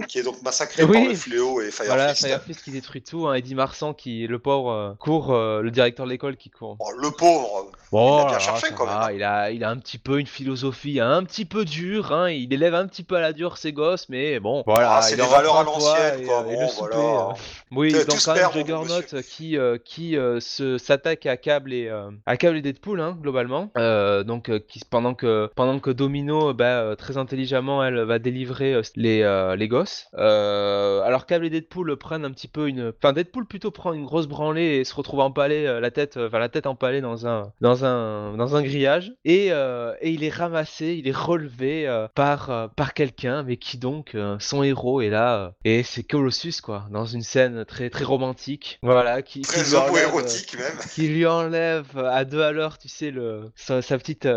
qui est donc massacré Oui. par le fléau et Firefist. Voilà, Firefist qui détruit tout, hein, Eddie Marsan qui, le pauvre, euh, court, euh, le directeur de l'école qui court. Bon, le pauvre, Bon, il a bien alors, cherché ça quand même. va, hein. Il a, il a un petit peu une philosophie un petit peu dure, hein, il élève un petit peu à la dure ses gosses, mais bon, voilà. Ah, c'est il des valeurs à l'ancienne, quoi. euh, et Bon, le souper, voilà. euh. Oui, donc quand même Juggernaut qui, euh, qui euh, s'attaque à Cable et à Cable et Deadpool, hein, globalement. Donc qui, pendant que pendant que Domino, bah, très intelligemment, elle va délivrer les les gosses. Alors Cable et Deadpool prennent un petit peu une, enfin Deadpool plutôt prend une grosse branlée et se retrouve empalé la tête, enfin la tête empalée dans un dans un dans un grillage et euh, et il est ramassé, il est relevé euh, par euh, par quelqu'un, mais qui donc son héros est là et c'est Colossus quoi, dans une scène très très romantique, voilà, qui, lui enlève, même. qui lui enlève à deux à l'heure, tu sais le sa, sa petite.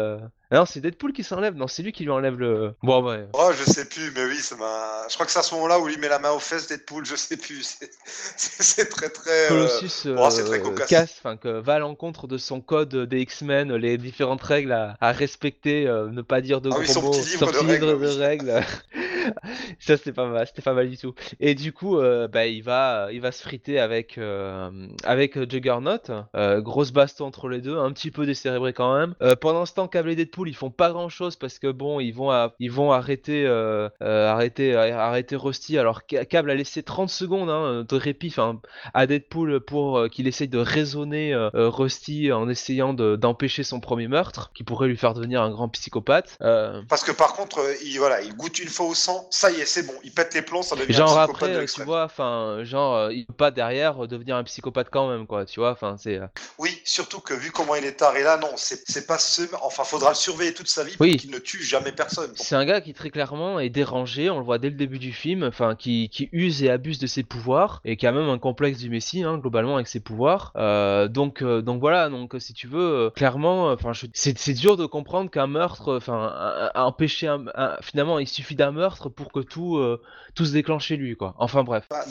Non, c'est Deadpool qui s'enlève. Non, c'est lui qui lui enlève le. Bon, ouais. Oh, je sais plus, mais oui, ça m'a. Je crois que c'est à ce moment-là où il met la main aux fesses Deadpool, je sais plus. C'est- très très. euh, Colossus oh, très euh, casse, enfin que va à l'encontre de son code des X-Men, les différentes règles à, à respecter, euh, ne pas dire de Ah gros oui, son mots, petit livre de livre règles, de oui. règles. Ça c'était pas mal, c'était pas mal du tout. Et du coup, euh, bah, il va, il va se friter avec, euh, avec euh, Juggernaut. Euh, grosse baston entre les deux, un petit peu décérébré quand même. Pendant ce temps, Cable et Deadpool, ils font pas grand chose parce que bon, ils vont, ils vont arrêter, arrêter, arrêter Rusty. Alors Ca- Cable a laissé 30 secondes hein, de répit, à Deadpool pour qu'il essaye de raisonner Rusty en essayant de- d'empêcher son premier meurtre, qui pourrait lui faire devenir un grand psychopathe. Parce que par contre, il, voilà, il goûte une fois au sang, ça y est, c'est bon, il pète les plombs, ça devient un Genre psychopathe après, de euh, tu vois, enfin, genre, euh, il peut pas derrière euh, devenir un psychopathe quand même, quoi, tu vois, enfin, c'est... euh, Oui, surtout que vu comment il est taré là, non, c'est pas ce. Enfin, faudra le surveiller toute sa vie pour Oui. qu'il ne tue jamais personne. C'est un gars qui très clairement est dérangé, on le voit dès le début du film, enfin, qui, qui use et abuse de ses pouvoirs, et qui a même un complexe du Messie, hein, globalement, avec ses pouvoirs. Euh, donc, donc voilà, donc si tu veux, clairement, enfin, je- c'est dur de comprendre qu'un meurtre, enfin, un- un- empêcher un, un- finalement, il suffit d'un meurtre pour que tout, euh, tout se déclenche chez lui, quoi. Enfin bref, Bah,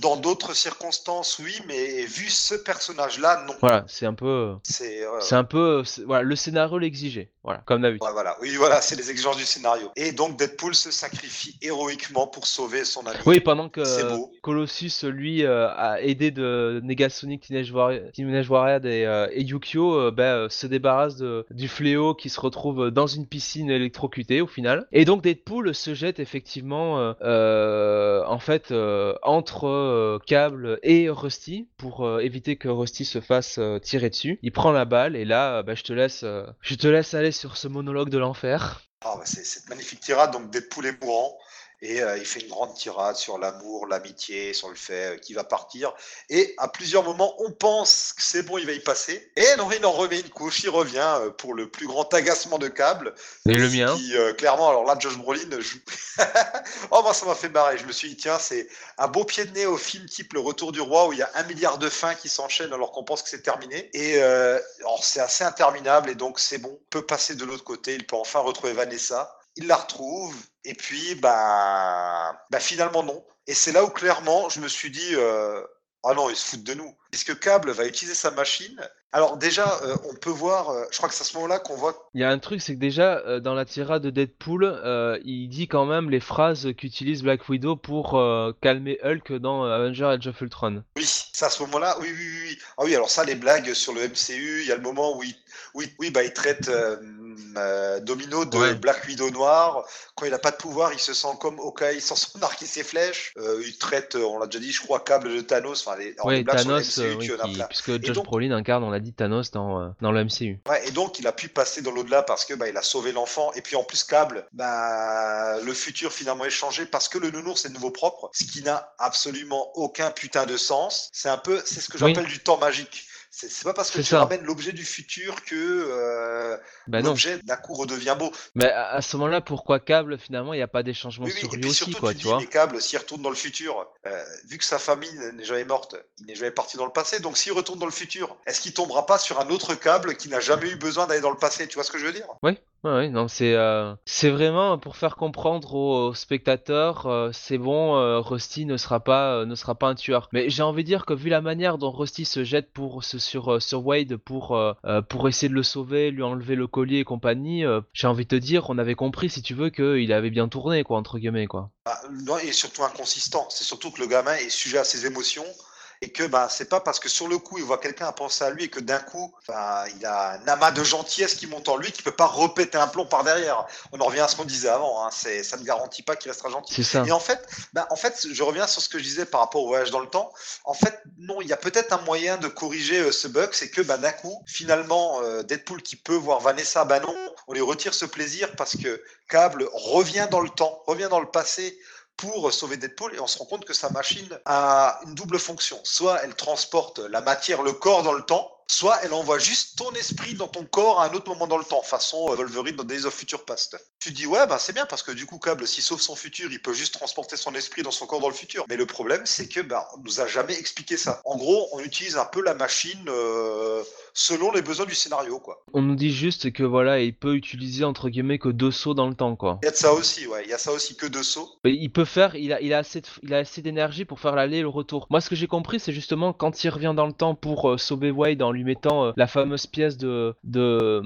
Dans d'autres circonstances, oui, mais vu ce personnage-là, non. voilà, c'est un peu, C'est. euh, c'est un peu, voilà, le scénario l'exigeait, voilà, comme d'habitude. Ouais, voilà, oui, voilà, c'est les exigences du scénario. Et donc Deadpool se sacrifie héroïquement pour sauver son ami. Oui, pendant que beau. Colossus, lui, euh, a aidé de Negasonic, Teenage Warrior, Teenage Warrior et, euh, et Yukio, euh, se débarrasse de, du fléau qui se retrouve dans une piscine électrocutée au final. Et donc Deadpool se jette effectivement, euh, euh, en fait, euh, entre Cable et Rusty pour éviter que Rusty se fasse tirer dessus. Il prend la balle et là, ben, je te laisse, je te laisse aller sur ce monologue de l'enfer. Ah, bah, cette magnifique tirade, donc Deadpool est mourant. Et euh, il fait une grande tirade sur l'amour, l'amitié, sur le fait euh, qu'il va partir. Et à plusieurs moments, on pense que c'est bon, il va y passer. Et non, il en remet une couche, il revient euh, pour le plus grand agacement de câble. Et le mien. Qui, euh, clairement, alors là, Josh Brolin joue. oh, moi, ça m'a fait marrer. Je me suis dit, tiens, c'est un beau pied de nez au film type Le Retour du Roi où il y a un milliard de fins qui s'enchaînent alors qu'on pense que c'est terminé. Et euh, alors, c'est assez interminable et donc c'est bon. Il peut passer de l'autre côté. Il peut enfin retrouver Vanessa. Il la retrouve. Et puis, bah, bah finalement, non. Et c'est là où clairement, je me suis dit, euh, ah non, ils se foutent de nous. Puisque Cable va utiliser sa machine? Alors déjà, euh, on peut voir, euh, je crois que c'est à ce moment-là qu'on voit Il y a un truc, c'est que déjà, dans la tirade de Deadpool, il dit quand même les phrases qu'utilise Black Widow pour calmer Hulk dans Avenger Age of Ultron. Oui, c'est à ce moment-là. Oui, oui, oui, oui. Ah oui, alors ça, les blagues sur le MCU, il y a le moment où il, oui, oui, bah, il traite euh, Domino de Ouais. Black Widow noir. Quand il n'a pas de pouvoir, il se sent comme Hawkeye sans son arc et ses flèches. Euh, il traite, euh, on l'a déjà dit, je crois, câble de Thanos. Enfin, les, blagues Thanos, MCU, oui, qui- puisque Josh donc- Brolin incarne, on l'a dit, Thanos dans, dans le MCU. Ouais, et donc il a pu passer dans l'au-delà parce que bah, il a sauvé l'enfant et puis en plus câble, bah le futur finalement est changé parce que le nounours est de nouveau propre, ce qui n'a absolument aucun putain de sens. C'est un peu, c'est ce que Oui. j'appelle du temps magique. C'est pas parce que tu ça. ramènes l'objet du futur que euh, Bah l'objet d'un coup redevient beau. Mais à, ce moment-là, pourquoi Cable, finalement, il n'y a pas des changements Oui, oui, sur lui aussi, surtout, quoi, tu tu dis, vois les câbles, s'il retourne dans le futur, euh, vu que sa famille n'est jamais morte, il n'est jamais parti dans le passé, donc s'il retourne dans le futur, est-ce qu'il tombera pas sur un autre câble qui n'a jamais eu besoin d'aller dans le passé Tu vois ce que je veux dire? Oui, Ouais, non, c'est euh, c'est vraiment pour faire comprendre aux, spectateurs, euh, c'est bon, euh, Rusty ne sera pas ne sera pas un tueur. Mais j'ai envie de dire que vu la manière dont Rusty se jette pour sur sur Wade pour pour essayer de le sauver, lui enlever le collier et compagnie, j'ai envie de te dire, on avait compris si tu veux qu'il avait bien tourné quoi entre guillemets quoi. Bah, non, et surtout inconsistant. C'est surtout que le gamin est sujet à ses émotions et que bah, c'est pas parce que sur le coup il voit quelqu'un penser à lui et que d'un coup bah, il a un amas de gentillesse qui monte en lui qui peut pas repéter un plomb par derrière. On en revient à ce qu'on disait avant. Hein. C'est, ça ne garantit pas qu'il restera gentil. C'est ça. Et en fait, bah, en fait, je reviens sur ce que je disais par rapport au voyage dans le temps. En fait, non, il y a peut-être un moyen de corriger euh, ce bug, c'est que bah, d'un coup, finalement, euh, Deadpool qui peut voir Vanessa, bah non, on lui retire ce plaisir parce que Cable revient dans le temps, revient dans le passé pour sauver Deadpool et on se rend compte que sa machine a une double fonction. Soit elle transporte la matière, le corps dans le temps, soit elle envoie juste ton esprit dans ton corps à un autre moment dans le temps, façon euh, Wolverine dans Days of Future Past. Tu te dis ouais bah c'est bien parce que du coup Cable s'il sauve son futur, il peut juste transporter son esprit dans son corps dans le futur. Mais le problème c'est que bah on nous a jamais expliqué ça. En gros, on utilise un peu la machine euh, selon les besoins du scénario quoi. On nous dit juste que voilà, il peut utiliser entre guillemets que deux sauts dans le temps quoi. Il y a de ça aussi, ouais, il y a ça aussi que deux sauts. Il peut faire, il a, il a assez, de- il a assez d'énergie pour faire l'aller et le retour. Moi, ce que j'ai compris, c'est justement quand il revient dans le temps pour euh, sauver Wade en lui mettant euh, la fameuse pièce de de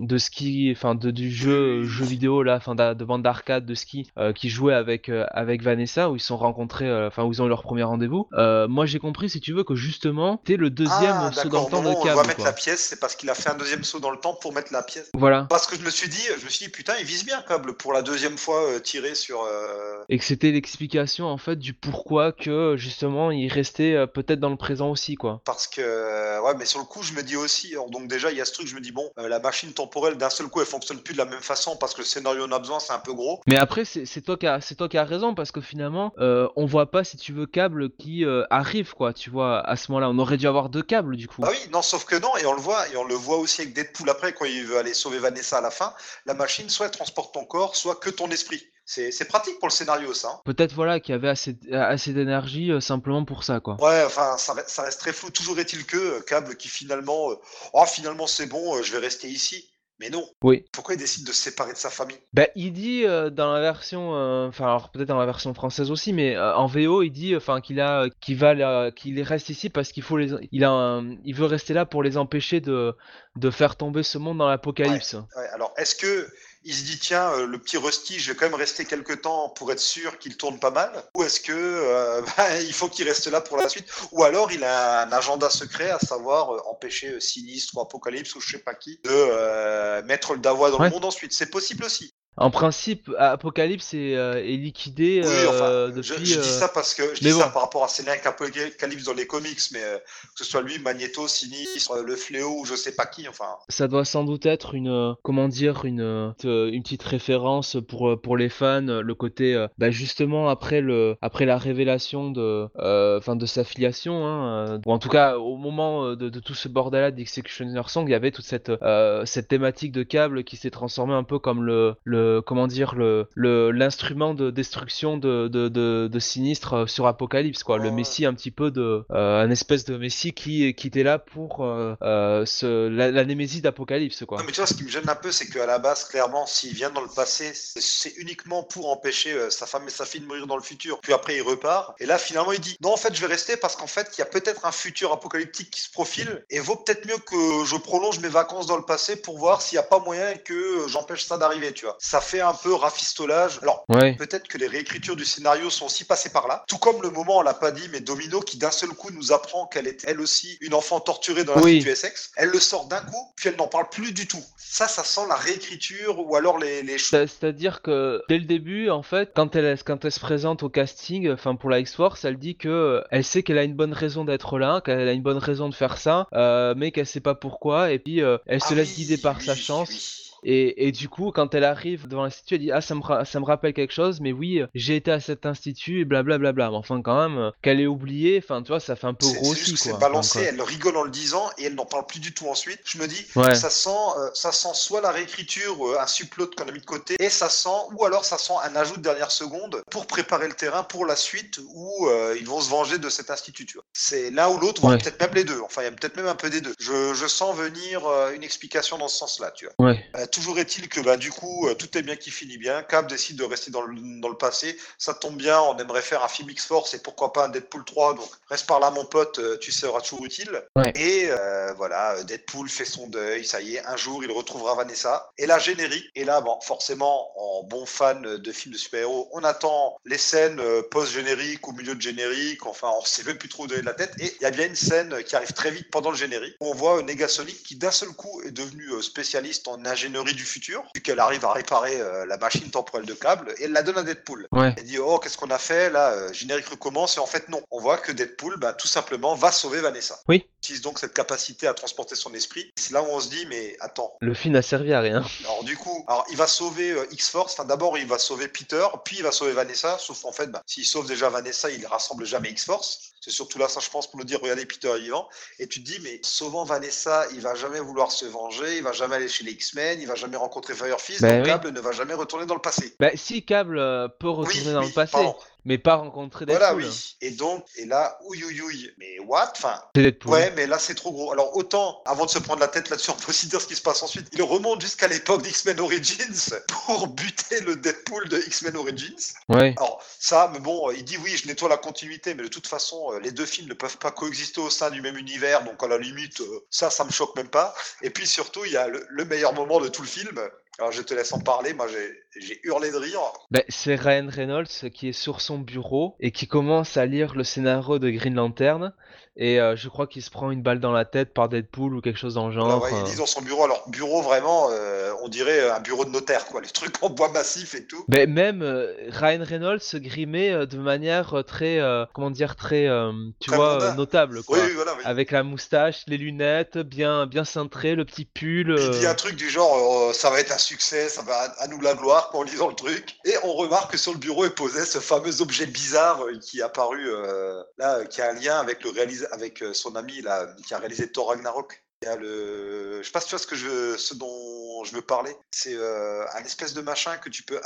de ski, enfin de du jeu jeu vidéo là, enfin de, de bande d'arcade de ski euh, qui jouait avec euh, avec Vanessa où ils se sont rencontrés, euh, enfin où ils ont eu leur premier rendez-vous. Euh, moi, j'ai compris, si tu veux, que justement, t'es le deuxième ah, saut dans le temps de où on câble. va mettre quoi. la pièce, c'est parce qu'il a fait un deuxième saut dans le temps pour mettre la pièce. Voilà. Parce que je me suis dit, je me suis dit, putain, il vise bien Cable pour la deuxième fois euh, tiré sur. euh, Et que c'était l'explication en fait du pourquoi que justement il restait euh, peut-être dans le présent aussi quoi. Parce que, euh, ouais, mais sur le coup, je me dis aussi, alors, donc déjà, il y a ce truc, je me dis, bon, euh, la machine temporelle, d'un seul coup, elle fonctionne plus de la même façon parce que le scénario en a besoin, c'est un peu gros. Mais après, c'est toi qui as, c'est toi qui as raison parce que finalement, euh, on voit pas si tu veux câble qui euh, arrive quoi. Tu vois, à ce moment-là, on aurait dû avoir deux câbles du coup. Ah oui, non, sauf que non, et on le voit, et on le voit aussi avec Deadpool après, quand il veut aller sauver Vanessa à la fin, la machine, soit elle transporte ton corps, soit que ton esprit. C'est pratique pour le scénario, ça. hein. Peut-être voilà qu'il y avait assez, assez d'énergie euh, simplement pour ça quoi. Ouais, enfin, ça, re- ça reste très flou. Toujours est-il que euh, Cable qui finalement, euh, oh, finalement c'est bon, euh, je vais rester ici. Mais non. Oui. Pourquoi il décide de se séparer de sa famille? Bah, il dit euh, dans la version, euh, enfin alors peut-être dans la version française aussi, mais euh, en VO il dit, enfin qu'il a, qu'il va, qu'il reste ici parce qu'il faut les, il a, un- il veut rester là pour les empêcher de, de faire tomber ce monde dans l'apocalypse. Ouais, alors, est-ce que il se dit tiens, euh, le petit Rusty, je vais quand même rester quelques temps pour être sûr qu'il tourne pas mal Ou est-ce que euh, bah, il faut qu'il reste là pour la suite? Ou alors il a un agenda secret, à savoir euh, empêcher Sinistre ou Apocalypse ou je sais pas qui de euh, mettre le Davois dans Ouais. le monde ensuite C'est possible aussi. En principe, Apocalypse est, euh, est liquidé Oui, euh, enfin, je, depuis. je dis euh, ça parce que je dis ça bon. par rapport à ses liens avec Apocalypse dans les comics, mais que ce soit lui, Magneto, Sinistre, le Fléau ou je sais pas qui, enfin. Ça doit sans doute être une, comment dire, une, une petite référence pour, pour les fans, le côté, bah justement après le, après la révélation de, euh, enfin de sa filiation, hein, ou en tout cas au moment de, de tout ce bordel-là d'Executioner Song, il y avait toute cette, euh, cette thématique de câble qui s'est transformée un peu comme le, le, comment dire, le, l'instrument de destruction de, de, de, de Sinistre euh, sur Apocalypse, quoi, le messie un petit peu de, euh, un espèce de messie qui, qui était là pour euh, ce, la, la némésis d'Apocalypse, quoi. Non, mais tu vois, ce qui me gêne un peu, c'est qu'à la base, clairement, s'il vient dans le passé, c'est- uniquement pour empêcher sa femme et sa fille de mourir dans le futur. Puis après, il repart. Et là, finalement, il dit Non, en fait, je vais rester parce qu'en fait, il y a peut-être un futur apocalyptique qui se profile. Et vaut peut-être mieux que je prolonge mes vacances dans le passé pour voir s'il n'y a pas moyen que j'empêche ça d'arriver, tu vois. Ça fait un peu rafistolage. Alors, Ouais. Peut-être que les réécritures du scénario sont aussi passées par là. Tout comme le moment, on l'a pas dit, mais Domino qui d'un seul coup nous apprend qu'elle est elle aussi une enfant torturée dans Oui. l'Institut Essex. Elle le sort d'un coup, puis elle n'en parle plus du tout. Ça, ça sent la réécriture ou alors les, les choses. C'est- C'est-à-dire que dès le début, en fait, quand elle, quand elle se présente au casting, enfin pour la X-Force, elle dit que euh, elle sait qu'elle a une bonne raison d'être là, qu'elle a une bonne raison de faire ça, euh, mais qu'elle sait pas pourquoi, et puis euh, elle se Ah laisse guider par oui, sa chance. Et, et du coup, quand elle arrive devant l'institut, elle dit ah ça me ça me rappelle quelque chose, mais oui j'ai été à cet institut et blablabla. Mais enfin quand même qu'elle ait oublié, enfin tu vois ça fait un peu gros c'est aussi c'est balancé, Enfin, elle rigole en le disant et elle n'en parle plus du tout ensuite. Je me dis, Ouais. ça sent, euh, ça sent soit la réécriture, euh, un subplot qu'on a mis de côté, et ça sent, ou alors ça sent un ajout de dernière seconde pour préparer le terrain pour la suite où euh, ils vont se venger de cet institut. C'est l'un ou l'autre, voire Ouais. peut-être même les deux. Enfin, il y a peut-être même un peu des deux. Je, je sens venir euh, une explication dans ce sens-là, tu vois. Ouais. Toujours est-il que bah, du coup, euh, tout est bien qui finit bien. Cap décide de rester dans le, dans le passé. Ça tombe bien, on aimerait faire un film X-Force et pourquoi pas un Deadpool 3. Donc reste par là, mon pote, euh, tu seras toujours utile. Ouais. Et euh, voilà, Deadpool fait son deuil. Ça y est, un jour, il retrouvera Vanessa. Et là, générique. Et là, bon, forcément, en bon fan de films de super-héros, on attend les scènes post-générique ou milieu de générique. Enfin, on sait même plus trop où donner de la tête. Et il y a bien une scène qui arrive très vite pendant le générique. On voit Negasonic qui d'un seul coup est devenu spécialiste en ingénierie du futur, qu'elle arrive à réparer euh, la machine temporelle de câble, et elle la donne à Deadpool. Ouais. Elle dit oh qu'est-ce qu'on a fait là euh, générique recommence et en fait non on voit que Deadpool bah, tout simplement va sauver Vanessa Oui. il utilise donc cette capacité à transporter son esprit c'est là où on se dit mais attends Le film n'a servi à rien. alors du coup alors il va sauver euh, X-Force enfin d'abord il va sauver Peter puis il va sauver Vanessa sauf qu'en fait bah, s'il sauve déjà Vanessa il rassemble jamais X-Force c'est surtout là ça je pense pour nous dire regardez Peter est vivant et tu te dis mais sauvant Vanessa il va jamais vouloir se venger il va jamais aller chez les X-Men il va jamais rencontrer Firefist Ben donc oui. Cable ne va jamais retourner dans le passé Bah, si Cable euh, peut retourner oui, dans oui, le passé, pardon. Mais pas rencontrer Deadpool. Voilà, oui. Et donc, et là, ouïe, ouïe, ouïe. Mais what? Enfin, ouais, mais là, c'est trop gros. Alors, autant, avant de se prendre la tête là-dessus, on peut aussi dire ce qui se passe ensuite. Il remonte jusqu'à l'époque d'X-Men Origins pour buter le Deadpool de X-Men Origins. Ouais. Alors, ça, mais bon, euh, il dit oui, je nettoie la continuité, mais de toute façon, euh, les deux films ne peuvent pas coexister au sein du même univers, donc à la limite, euh, ça, ça me choque même pas. Et puis surtout, il y a le, le meilleur moment de tout le film. Alors, je te laisse en parler. Moi, j'ai hurlé de rire. Bah, c'est Ryan Reynolds qui est sur son bureau et qui commence à lire le scénario de Green Lantern. Et euh, je crois qu'il se prend une balle dans la tête par Deadpool ou quelque chose dans le genre. Alors, ouais, il euh. son bureau. Alors, bureau vraiment, euh, on dirait un bureau de notaire, quoi. Les trucs en bois massif et tout. Ben, même euh, Ryan Reynolds se grimait euh, de manière euh, très, euh, comment dire, très, euh, tu Très vois, euh, notable, quoi. Oui, oui, voilà. Oui. Avec la moustache, les lunettes, bien, bien cintré, le petit pull. Il dit euh, un truc du genre, euh, ça va être un succès, ça va à nous la gloire en lisant le truc. Et on remarque que sur le bureau est posé ce fameux objet bizarre euh, qui est apparu euh, là, euh, qui a un lien avec le avec euh, son ami là, qui a réalisé Thor Ragnarok. Il y a le, je sais pas si tu vois ce que je, ce dont je veux parler. C'est euh, un espèce de machin que tu peux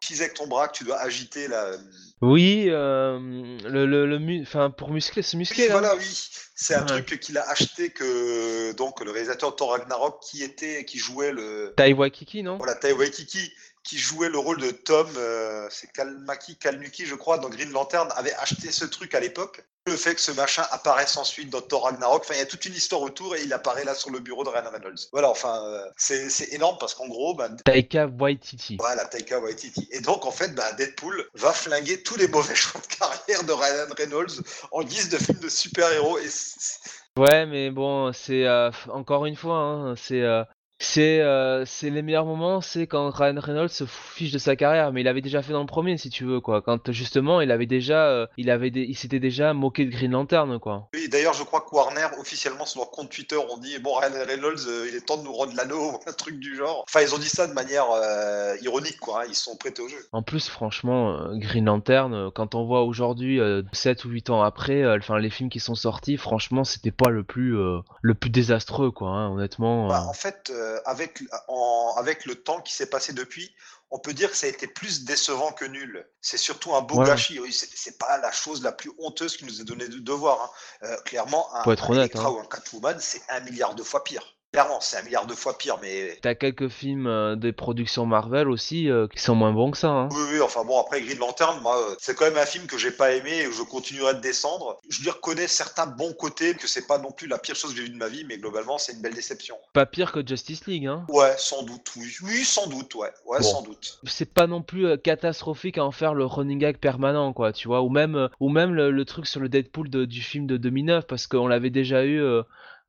utiliser avec ton bras, que tu dois agiter là. Oui, euh, le, le, le mu- enfin, pour muscler, se muscler, Oui, là. voilà, oui. C'est un Ouais. truc qu'il a acheté que donc le réalisateur Thor Ragnarok qui était qui jouait le Tai Waikiki, non? Voilà Tai Waititi qui jouait le rôle de Tom, euh, c'est Kalmaki Kalnuki je crois dans Green Lantern avait acheté ce truc à l'époque. Le fait que ce machin apparaisse ensuite dans Thor Ragnarok, enfin il y a toute une histoire autour et il apparaît là sur le bureau de Ryan Reynolds. Voilà, enfin euh, c'est énorme parce qu'en gros ben, Taika Waititi. voilà, Taika Waititi. Et donc, en fait, bah, Deadpool va flinguer tous les mauvais choix de carrière de Ryan Reynolds en guise de film de super-héros. Et Ouais, mais bon, c'est euh, encore une fois, hein, c'est euh, c'est euh, c'est les meilleurs moments, c'est quand Ryan Reynolds se fiche de sa carrière, mais il avait déjà fait dans le premier, si tu veux, quoi. Quand justement, il avait déjà, euh, il avait, dé- il s'était déjà moqué de Green Lantern, quoi. Oui, d'ailleurs, je crois que Warner, officiellement, sur leur compte Twitter, ont dit Bon, Ryan Reynolds, euh, il est temps de nous rendre l'anneau, ou un truc du genre. Enfin, ils ont dit ça de manière ironique, quoi. hein, Ils sont prêtés au jeu. En plus, franchement, Green Lantern, quand on voit aujourd'hui, euh, 7 ou 8 ans après, enfin les films qui sont sortis, franchement, c'était pas le plus, le plus désastreux, quoi. hein, honnêtement. Bah, en fait, euh, avec, en- avec le temps qui s'est passé depuis, on peut dire que ça a été plus décevant que nul. C'est surtout un beau Ouais. gâchis. C'est pas la chose la plus honteuse qui nous est donnée de, de voir. hein. Euh, clairement, un, Faut être un honnête, Elektra hein. ou un Catwoman, c'est un milliard de fois pire. Clairement, c'est un milliard de fois pire, mais T'as quelques films euh, des productions Marvel aussi euh, qui sont moins bons que ça. Hein. Oui, oui, enfin bon, après Green Lantern, moi, euh, c'est quand même un film que j'ai pas aimé et où je continuerai de descendre. Je lui reconnais certains bons côtés, que c'est pas non plus la pire chose que j'ai vue de ma vie, mais globalement, c'est une belle déception. Pas pire que Justice League. Hein. Ouais, sans doute, oui. Oui, sans doute, ouais. Ouais, Bon. sans doute. c'est pas non plus euh, catastrophique à en faire le running gag permanent quoi tu vois ou même euh, ou même le, le truc sur le Deadpool de- du film de 2009 parce qu'on l'avait déjà eu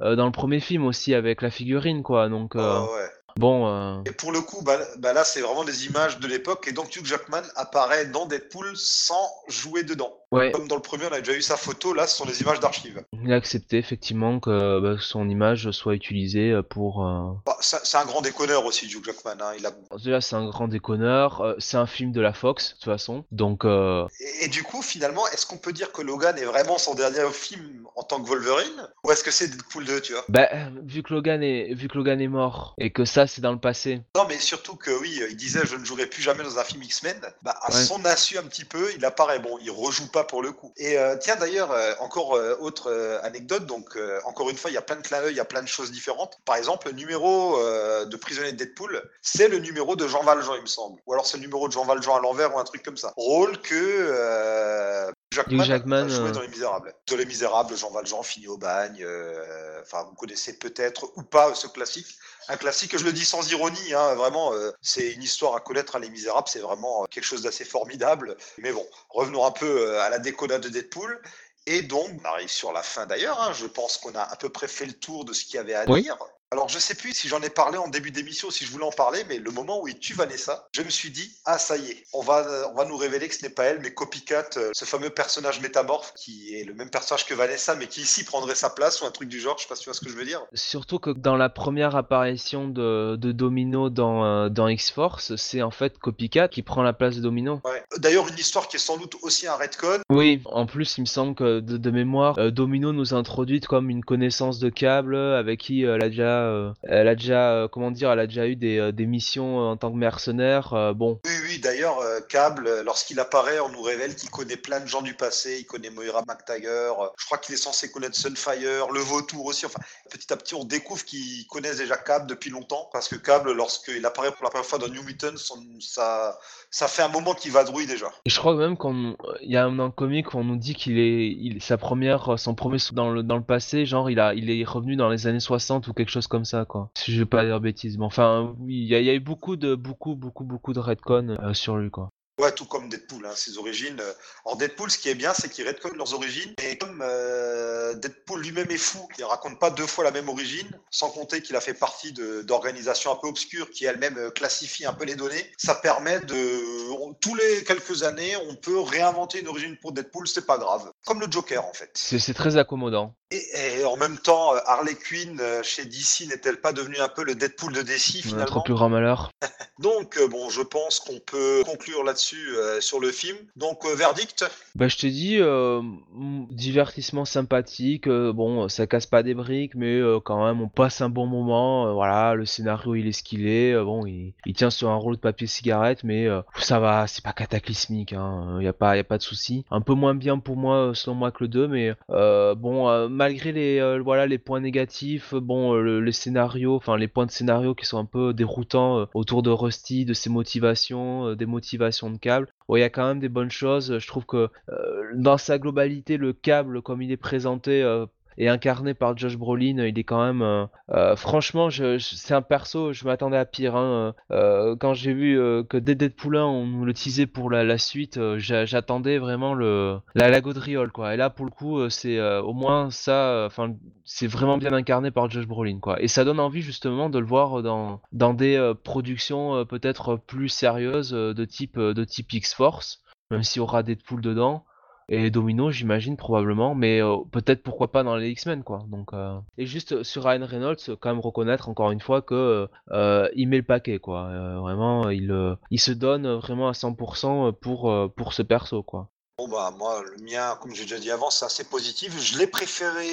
euh, dans le premier film aussi avec la figurine quoi donc euh, ouais. bon euh, Et pour le coup, bah, bah là, c'est vraiment des images de l'époque. Et donc, Hugh Jackman apparaît dans Deadpool sans jouer dedans. Ouais Comme dans le premier, on a déjà eu sa photo. Là, ce sont des images d'archives. il a accepté effectivement que bah, son image soit utilisée euh, pour euh, Bah, c'est un grand déconneur aussi, Hugh Jackman. hein. Il a... déjà c'est un grand déconneur euh, c'est un film de la Fox de toute façon donc euh, et, et du coup, finalement, est-ce qu'on peut dire que Logan est vraiment son dernier film en tant que Wolverine Ou est-ce que c'est Deadpool 2, tu vois? Bah, vu que Logan est vu que Logan est mort et que ça c'est dans le passé Non, mais surtout que oui, il disait je ne jouerai plus jamais dans un film X-Men. Bah, à Ouais. son insu un petit peu, il apparaît. Bon, il rejoue pas pour le coup. Et euh, tiens d'ailleurs, euh, encore euh, autre anecdote, donc encore une fois, il y a plein de clins d'œil, il y a plein de choses différentes. Par exemple, le numéro de prisonnier de Deadpool, c'est le numéro de Jean Valjean, il me semble. Ou alors c'est le numéro de Jean Valjean à l'envers ou un truc comme ça. Rôle que Jackman, Jackman, joué euh, dans Les Misérables. Dans Les Misérables, Jean Valjean finit au bagne. euh, Enfin, vous connaissez peut-être ou pas ce classique. Un classique, je le dis sans ironie, hein, vraiment, euh, c'est une histoire à connaître à Les Misérables, c'est vraiment quelque chose d'assez formidable. Mais bon, revenons un peu à la déconnade de Deadpool. Et donc, on arrive sur la fin d'ailleurs, hein, je pense qu'on a à peu près fait le tour de ce qu'il y avait à Oui. dire. Alors, je sais plus si j'en ai parlé en début d'émission, si je voulais en parler, mais le moment où il tue Vanessa, je me suis dit, ah, ça y est, on va, on va nous révéler que ce n'est pas elle, mais Copycat, euh, ce fameux personnage métamorphe, qui est le même personnage que Vanessa, mais qui ici prendrait sa place, ou un truc du genre, je sais pas si tu vois ce que je veux dire. Surtout que dans la première apparition de, de Domino dans, euh, dans X-Force, c'est en fait Copycat qui prend la place de Domino. Ouais. D'ailleurs, une histoire qui est sans doute aussi un retcon. Oui, en plus, il me semble que de, de mémoire, euh, Domino nous a introduite comme une connaissance de câble avec qui euh, elle a déjà, euh, elle a déjà, euh, comment dire, elle a déjà eu des, euh, des missions en tant que mercenaire. bon, Oui, oui, d'ailleurs, Cable, lorsqu'il apparaît, on nous révèle qu'il connaît plein de gens du passé. Il connaît Moira McTaggart. Je crois qu'il est censé connaître Sunfire, le Vautour aussi. Enfin, petit à petit, on découvre qu'ils connaissent déjà Cable depuis longtemps. Parce que Cable, lorsqu'il apparaît pour la première fois dans New Mutants, ça, ça fait un moment qu'il vadrouille déjà. Et je crois même qu'on il y a un le comic où on nous dit qu'il est il, sa première son premier dans le dans le passé genre il a il est revenu dans les années 60 ou quelque chose comme ça quoi. Si je vais pas dire bêtises mais enfin oui, il y a, il y a eu beaucoup de beaucoup beaucoup beaucoup de retcon euh, sur lui quoi. Ouais, tout comme Deadpool, hein, ses origines. euh. Alors Deadpool, ce qui est bien, c'est qu'il retconne leurs origines. Et comme euh, Deadpool lui-même est fou, il raconte pas deux fois la même origine, sans compter qu'il a fait partie d'organisations un peu obscures qui elles-mêmes euh, classifient un peu les données, ça permet de... on- tous les quelques années, on peut réinventer une origine pour Deadpool, c'est pas grave. Comme le Joker, en fait. C'est très accommodant. Et, et en même temps, euh, Harley Quinn euh, chez DC n'est-elle pas devenue un peu le Deadpool de DC Notre finalement plus grand malheur. Donc, euh, bon, je pense qu'on peut conclure là-dessus euh, sur le film. Donc, euh, verdict? Bah je te dis euh, divertissement sympathique bon ça casse pas des briques mais quand même on passe un bon moment voilà le scénario il est ce qu'il est bon il, il tient sur un rouleau de papier cigarette mais ça va c'est pas cataclysmique hein y a pas y a pas de souci un peu moins bien pour moi selon moi que le 2 mais bon malgré les euh, voilà les points négatifs euh, bon euh, le, les scénarios les points de scénario qui sont un peu déroutants autour de Rusty de ses motivations des motivations de câble il y a quand même des bonnes choses. Je trouve que dans sa globalité, le câble, comme il est présenté et incarné par Josh Brolin, il est quand même. euh, euh, franchement, c'est un perso, je m'attendais à pire. hein. Euh, quand j'ai vu que dès Deadpool 1, on nous le teasait pour la, suite, j'a- j'attendais vraiment le la, la gaudriole, quoi. Et là, pour le coup, c'est au moins ça. Enfin, c'est vraiment bien incarné par Josh Brolin, quoi. Et ça donne envie justement de le voir dans dans des productions peut-être plus sérieuses de type de type X-Force, même s'il y aura Deadpool dedans. Et Domino, j'imagine probablement, mais euh, peut-être pourquoi pas dans les X-Men, quoi. Donc, euh, et juste euh, sur Ryan Reynolds, quand même reconnaître encore une fois que il met le paquet, quoi. Vraiment, il il se donne vraiment à 100% pour pour ce perso, quoi. Bon bah moi le mien comme j'ai déjà dit avant c'est assez positif. Je l'ai préféré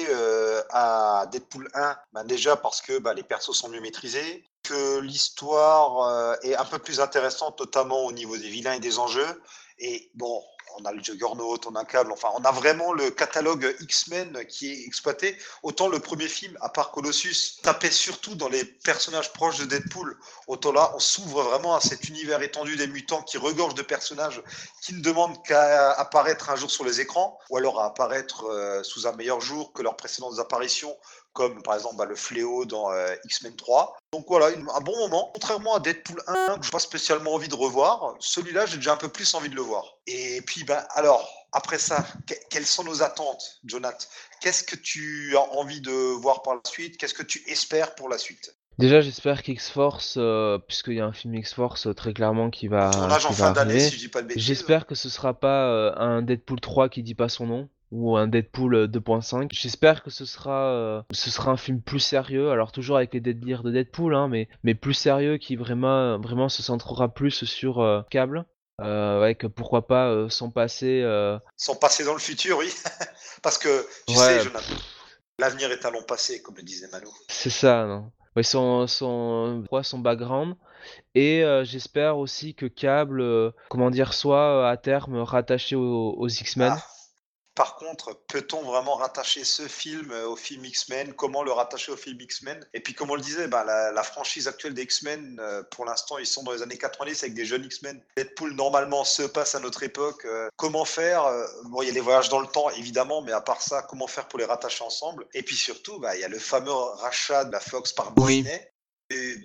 à Deadpool 1 bah, déjà parce que bah, les persos sont mieux maîtrisés, que l'histoire est un peu plus intéressante notamment au niveau des vilains et des enjeux. Et bon on a le Juggernaut, on a un câble, enfin on a vraiment le catalogue X-Men qui est exploité. Autant le premier film, à part Colossus, tapait surtout dans les personnages proches de Deadpool. Autant là on s'ouvre vraiment à cet univers étendu des mutants qui regorge de personnages qui ne demandent qu'à apparaître un jour sur les écrans, ou alors à apparaître euh, sous un meilleur jour que leurs précédentes apparitions, comme par exemple bah, le fléau dans euh, X-Men 3. Donc voilà, une- un bon moment. Contrairement à Deadpool 1, que je n'ai pas spécialement envie de revoir, celui-là, j'ai déjà un peu plus envie de le voir. Et puis, bah, alors, après ça, que- quelles sont nos attentes, Jonathan? Qu'est-ce que tu as envie de voir par la suite? Qu'est-ce que tu espères pour la suite? Déjà, j'espère qu'X-Force, euh, puisqu'il y a un film X-Force euh, très clairement qui va, Tournage en qui va fin d'année, arriver, si je dis pas de bêtises. J'espère que ce sera pas un Deadpool 3 qui dit pas son nom ou un Deadpool euh, 2.5. J'espère que ce sera euh, ce sera un film plus sérieux. Alors toujours avec les deadbeats de Deadpool, hein, mais mais plus sérieux qui vraiment vraiment se centrera plus sur euh, Cable. Euh, que pourquoi pas euh, son passé. euh, Sans passer dans le futur, oui. Parce que, tu Ouais, sais, Jonathan, l'avenir est un long passé, comme le disait Manu. C'est ça, non. Ouais, son, son, son background. Et euh, j'espère aussi que Cable, euh, comment dire, soit euh, à terme rattaché aux, aux X-Men. Ah, Par contre, peut-on vraiment rattacher ce film euh, au film X-Men? Comment le rattacher au film X-Men? Et puis, comme on le disait, bah, la, la franchise actuelle des X-Men, euh, pour l'instant, ils sont dans les années 90 avec des jeunes X-Men. Deadpool, normalement, se passe à notre époque. Euh, comment faire? Bon, il y a les voyages dans le temps, évidemment, mais à part ça, comment faire pour les rattacher ensemble? Et puis surtout, bah, il y a le fameux rachat de la Fox par Oui.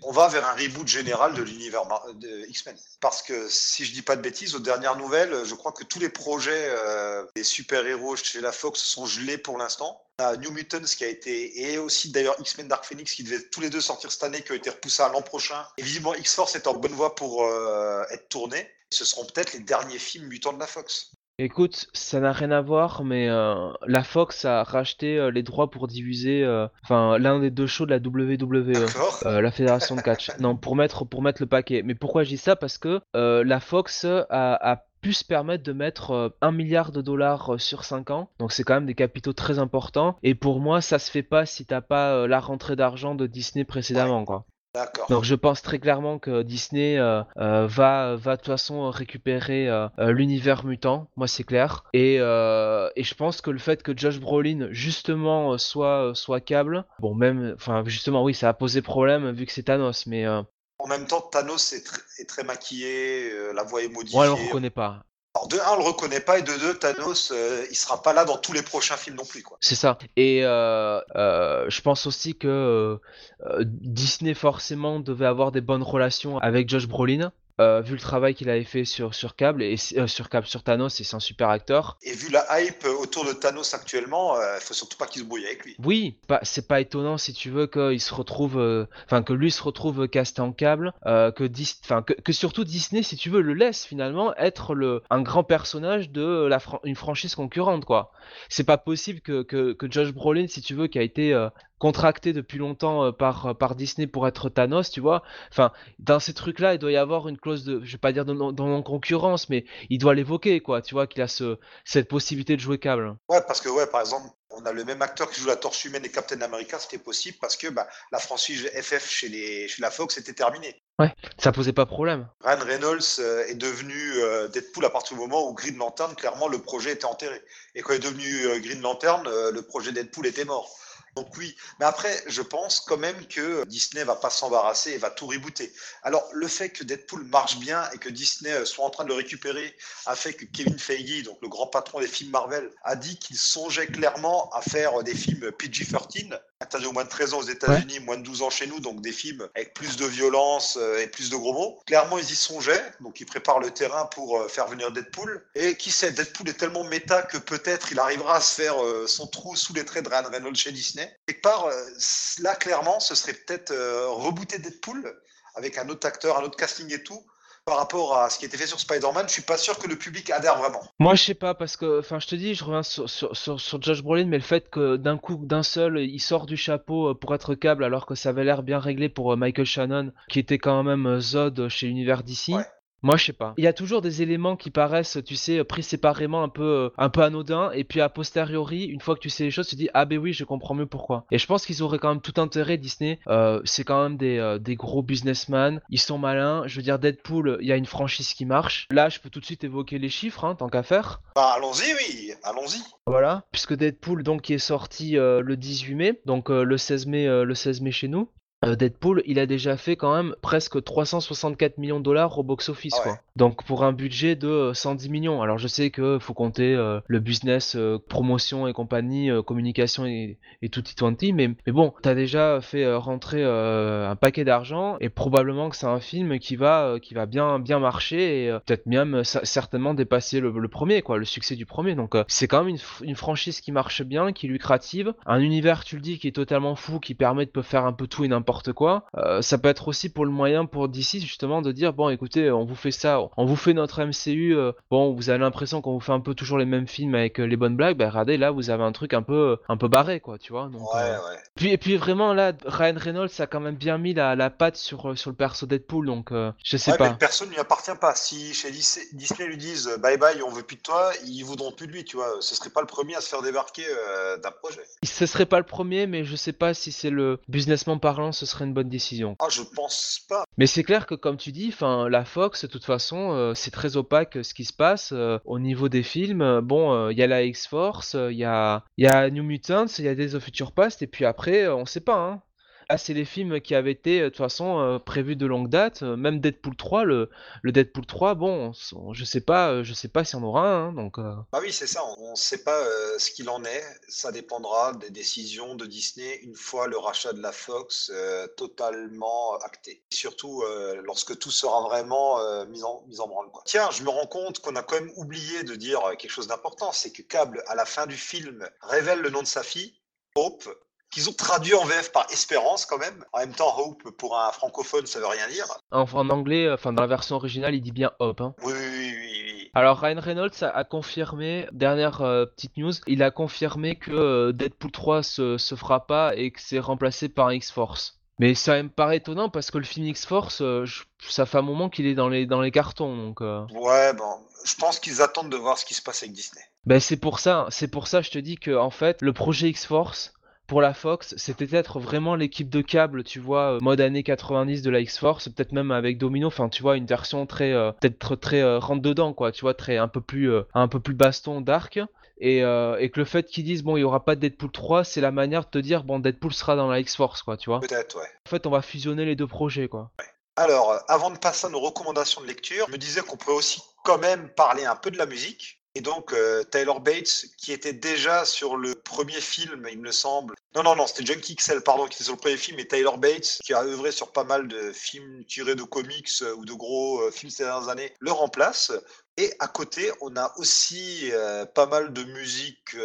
On va vers un reboot général de l'univers de X-Men. Parce que si je dis pas de bêtises, aux dernières nouvelles, je crois que tous les projets euh, des super-héros chez la Fox sont gelés pour l'instant. On a New Mutants qui a été, et aussi d'ailleurs X-Men Dark Phoenix qui devaient tous les deux sortir cette année, qui ont été repoussés à l'an prochain. Et visiblement X-Force est en bonne voie pour euh, être tourné. Ce seront peut-être les derniers films mutants de la Fox. Écoute, ça n'a rien à voir, mais euh, la Fox a racheté euh, les droits pour diffuser, euh, enfin l'un des deux shows de la WWE. Euh, la fédération de catch. Non, pour mettre, pour mettre le paquet. Mais pourquoi je dis ça? Parce que la Fox a, a pu se permettre de mettre un milliard de dollars sur 5 ans. Donc c'est quand même des capitaux très importants. Et pour moi, ça se fait pas si t'as pas la rentrée d'argent de Disney précédemment, quoi. D'accord. Donc je pense très clairement que Disney euh, euh, va, va de toute façon récupérer euh, l'univers mutant, moi c'est clair. Et, et je pense que le fait que Josh Brolin justement soit, soit câble, bon même, enfin justement oui ça a posé problème vu que c'est Thanos, mais euh, En même temps, Thanos est, tr- est très maquillé, la voix est modifiée. moi on le reconnaît pas. Alors, de un, on le reconnaît pas, et de deux, Thanos, euh, il sera pas là dans tous les prochains films non plus. C'est ça. Et euh, euh, je pense aussi que Disney forcément devait avoir des bonnes relations avec Josh Brolin. Euh, vu le travail qu'il avait fait sur, sur Cable et euh, sur Cable sur Thanos et c'est un super acteur. Et vu la hype autour de Thanos actuellement, euh, il faut surtout pas qu'il se brouille avec lui. Oui, pas, c'est pas étonnant si tu veux qu'il se retrouve, euh, enfin que lui se retrouve casté en câble, euh, que, Dis- que, que surtout Disney, si tu veux, le laisse finalement être le un grand personnage de la fran- une franchise concurrente quoi. C'est pas possible que, que, que Josh Brolin, si tu veux, qui a été euh, contracté depuis longtemps euh, par par Disney pour être Thanos, tu vois. Enfin, dans ces trucs-là, il doit y avoir une clause de, je vais pas dire de non, de non-concurrence, mais il doit l'évoquer quoi. Tu vois qu'il a ce cette possibilité de jouer câble. Ouais, parce que, ouais, par exemple, on a le même acteur qui joue la Torche Humaine et Captain America, c'était possible parce que bah, la franchise FF chez, les, chez la Fox était terminée. Ça posait pas problème. Ryan Reynolds euh, est devenu euh, Deadpool à partir du moment où Green Lantern, clairement, le projet était enterré. Et quand il est devenu euh, Green Lantern, euh, le projet Deadpool était mort. Donc oui, mais après, je pense quand même que Disney va pas s'embarrasser et va tout rebooter. Alors, le fait que Deadpool marche bien et que Disney euh, soit en train de le récupérer a fait que Kevin Feige, donc le grand patron des films Marvel, a dit qu'il songeait clairement à faire des films PG-13, interdits aux moins de 13 ans aux États-Unis, moins de 12 ans chez nous, donc des films avec plus de violence euh, et plus de gros mots. Clairement, ils y songeaient, donc ils préparent le terrain pour euh, faire venir Deadpool. Et qui sait, Deadpool est tellement méta que peut-être il arrivera à se faire euh, son trou sous les traits de Ryan Reynolds chez Disney. Quelque part, euh, là, clairement, ce serait peut-être rebooter Deadpool avec un autre acteur, un autre casting et tout. Par rapport à ce qui était fait sur Spider-Man, je suis pas sûr que le public adhère vraiment. Moi, je sais pas, parce que, enfin, je te dis, je reviens sur, sur, sur, sur Josh Brolin, mais le fait que d'un coup, d'un seul, il sort du chapeau euh, pour être câble, alors que ça avait l'air bien réglé pour euh, Michael Shannon, qui était quand même euh, Zod chez Univers DC. Ouais. Moi, je sais pas. Il y a toujours des éléments qui paraissent, tu sais, pris séparément un peu, euh, un peu anodins, et puis a posteriori, une fois que tu sais les choses, tu te dis, ah ben oui, je comprends mieux pourquoi. Et je pense qu'ils auraient quand même tout intérêt, Disney. Euh, c'est quand même des, euh, des gros businessmen. Ils sont malins. Je veux dire, Deadpool, il y a une franchise qui marche. Là, je peux tout de suite évoquer les chiffres, hein, tant qu'à faire. Bah, allons-y, oui, allons-y. Voilà, puisque Deadpool donc qui est sorti euh, le 18 mai, donc euh, le 16 mai, euh, le 16 mai chez nous. Euh, Deadpool, il a déjà fait quand même presque 364 millions de dollars au box-office, Ah ouais. quoi. Donc pour un budget de euh, 110 millions. Alors je sais que faut compter euh, le business, euh, promotion et compagnie, euh, communication et, et tout it mais, mais bon, t'as déjà fait euh, rentrer euh, un paquet d'argent et probablement que c'est un film qui va, euh, qui va bien, bien marcher et euh, peut-être même euh, cer- certainement dépasser le, le premier, quoi, le succès du premier. Donc euh, c'est quand même une franchise qui marche bien, qui est lucrative, un univers, tu le dis, qui est totalement fou, qui permet de faire un peu tout et n'importe quoi. Euh, ça peut être aussi pour le moyen pour DC justement de dire bon, écoutez, on vous fait ça, on vous fait notre MCU. euh, bon, vous avez l'impression qu'on vous fait un peu toujours les mêmes films avec euh, les bonnes blagues. Ben regardez, là, vous avez un truc un peu, un peu barré, quoi, tu vois. Donc, Ouais, ouais. puis, et puis vraiment là, Ryan Reynolds a quand même bien mis la, la patte sur, sur le perso Deadpool, donc je sais Ouais, mais pas. personne ne lui appartient pas. Si chez Dis- Disney lui disent bye bye, on veut plus de toi, ils voudront plus de lui, tu vois. Ce serait pas le premier à se faire débarquer d'un projet. Ce serait pas le premier, mais je sais pas si c'est le businessment parlant, ce serait une bonne décision. Ah, je pense pas. Mais c'est clair que comme tu dis, enfin la Fox, de toute façon, euh, c'est très opaque euh, ce qui se passe euh, au niveau des films. Bon, il y a la X-Force, il y a, y a New Mutants, il y a Days of Future Past, et puis après, on sait pas. Hein. Ah, c'est les films qui avaient été, de toute façon, prévus de longue date. Même Deadpool 3, le, le Deadpool 3, bon, je sais pas, je sais pas s'il y en aura un, donc. Bah oui, c'est ça. On ne sait pas ce qu'il en est. Ça dépendra des décisions de Disney une fois le rachat de la Fox totalement acté. Surtout lorsque tout sera vraiment mis en mis en branle. Quoi. Tiens, je me rends compte qu'on a quand même oublié de dire quelque chose d'important, c'est que Cable, à la fin du film, révèle le nom de sa fille, Hope, qu'ils ont traduit en VF par Espérance quand même. En même temps, Hope pour un francophone, ça veut rien dire. En, en anglais, enfin dans la version originale, il dit bien Hope. Hein. Oui, oui, oui, oui. Alors Ryan Reynolds a, confirmé, dernière euh, petite news, il a confirmé que euh, Deadpool 3 se, se fera pas et que c'est remplacé par X-Force. Mais ça me paraît étonnant parce que le film X-Force, euh, ça fait un moment qu'il est dans les, dans les cartons. Donc, Ouais, bon, je pense qu'ils attendent de voir ce qui se passe avec Disney. Ben c'est pour ça, c'est pour ça je te dis que en fait le projet X-Force, pour la Fox, c'était peut-être vraiment l'équipe de câble, tu vois, euh, mode années 90 de la X-Force, peut-être même avec Domino, enfin tu vois, une version très, euh, peut-être très euh, rentre dedans, quoi, tu vois, très un peu plus, un peu plus baston, dark. Et, et que le fait qu'ils disent bon il y aura pas de Deadpool 3 c'est la manière de te dire bon Deadpool sera dans la X-Force quoi tu vois. Peut-être ouais. En fait on va fusionner les deux projets quoi. Alors avant de passer à nos recommandations de lecture je me disais qu'on peut aussi quand même parler un peu de la musique et donc, euh, Taylor Bates, qui était déjà sur le premier film, il me semble. Non, non, non, c'était Junkie XL, pardon, qui était sur le premier film, et Taylor Bates, qui a œuvré sur pas mal de films tirés de comics euh, ou de gros euh, films ces dernières années, le remplace. Et à côté, on a aussi pas mal de musique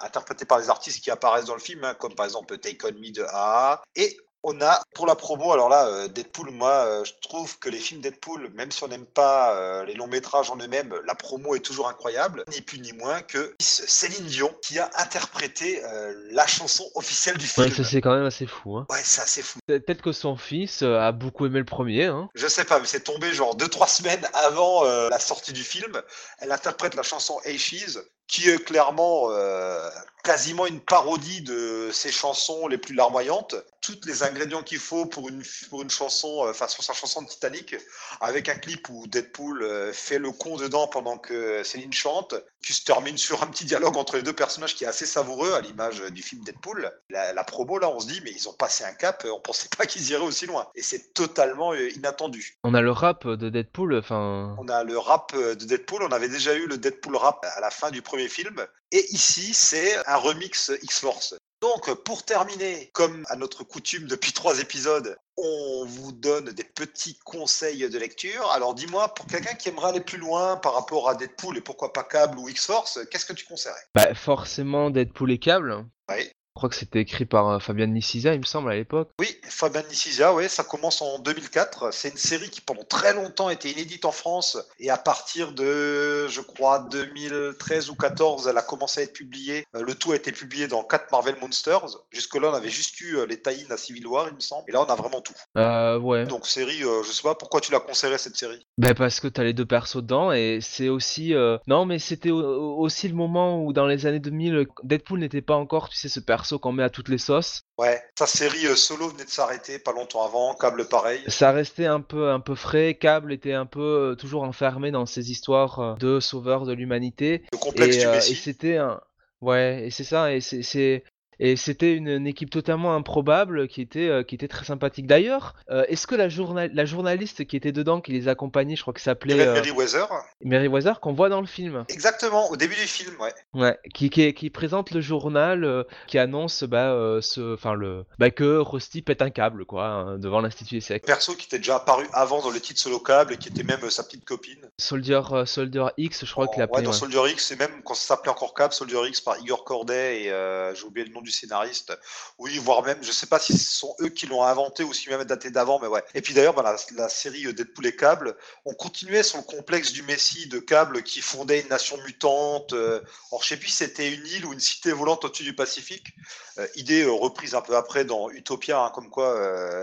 interprétée par les artistes qui apparaissent dans le film, hein, comme par exemple Take On Me de A. Et on a pour la promo, alors là, euh, Deadpool, moi, euh, je trouve que les films Deadpool, même si on n'aime pas euh, les longs métrages en eux-mêmes, la promo est toujours incroyable. Ni plus ni moins que Céline Dion qui a interprété la chanson officielle du film. Ouais, c'est quand même assez fou. Hein. Ouais, c'est assez fou. Peut-être que son fils a beaucoup aimé le premier. Hein. Je sais pas, mais c'est tombé genre 2-3 semaines avant la sortie du film. Elle interprète la chanson Ashes qui est clairement euh, quasiment une parodie de ses chansons les plus larmoyantes. Tous les ingrédients qu'il faut pour une, pour une chanson, euh, enfin sur sa chanson de Titanic, avec un clip où Deadpool euh, fait le con dedans pendant que Céline chante, qui se termine sur un petit dialogue entre les deux personnages qui est assez savoureux à l'image du film Deadpool. La, la, promo, là, on se dit, mais ils ont passé un cap, on pensait pas qu'ils iraient aussi loin. Et c'est totalement inattendu. On a le rap de Deadpool, enfin... On a le rap de Deadpool, on avait déjà eu le Deadpool rap à la fin du premier film. Et ici, c'est un remix X-Force. Donc, pour terminer, comme à notre coutume depuis trois épisodes, on vous donne des petits conseils de lecture. Alors, dis-moi, pour quelqu'un qui aimerait aller plus loin par rapport à Deadpool et pourquoi pas Cable ou X-Force, qu'est-ce que tu conseillerais? Bah, forcément Deadpool et Cable. Oui. Je crois que c'était écrit par euh, Fabian Nicisa, il me semble, à l'époque. Oui, Fabian Nicisa, ouais, ça commence en 2004. C'est une série qui pendant très longtemps était inédite en France et à partir de, je crois, 2013 ou 14, elle a commencé à être publiée. Euh, le tout a été publié dans 4 Marvel Monsters. Jusque-là, on avait juste eu euh, les tie à Civil War, il me semble. Et là, on a vraiment tout. Euh, ouais. Donc, série, je sais pas pourquoi tu l'as conseillé cette série? Ben parce que t'as les deux persos dedans et c'est aussi... Non, mais c'était aussi le moment où dans les années 2000, Deadpool n'était pas encore, tu sais, ce perso qu'on met à toutes les sauces. Ouais, sa série euh, solo venait de s'arrêter pas longtemps avant, Cable pareil. Ça restait un peu un peu frais, Cable était un peu euh, toujours enfermé dans ses histoires euh, de sauveur de l'humanité. Le complexe du Messie. Et c'était un Ouais, et c'est ça, et c'est et c'était une, équipe totalement improbable qui était, euh, qui était très sympathique. D'ailleurs, euh, est-ce que la, la, journaliste qui était dedans, qui les accompagnait, je crois que s'appelait. Euh, Mary Weather. Mary Weather, qu'on voit dans le film. Exactement, au début du film, ouais. Ouais, qui, qui, qui présente le journal qui annonce bah, ce, enfin le, bah, que Rusty pète un câble, quoi, hein, devant l'Institut Sec. Perso qui était déjà apparu avant dans le titre Solo Câble et qui était même sa petite copine. Soldier, Soldier X, je crois qu'il l'appelait. Ouais, dans Soldier X, et même quand ça s'appelait encore Câble, Soldier X par Igor Corday et j'ai oublié le nom du scénariste. Oui, voire même, je sais pas si ce sont eux qui l'ont inventé ou si même daté d'avant, mais ouais. Et puis d'ailleurs, bah, la, série Deadpool et Cable, on continuait sur le complexe du Messie de Cable qui fondait une nation mutante. Euh, or, je sais plus si c'était une île ou une cité volante au-dessus du Pacifique. Euh, idée euh, reprise un peu après dans Utopia, hein, comme quoi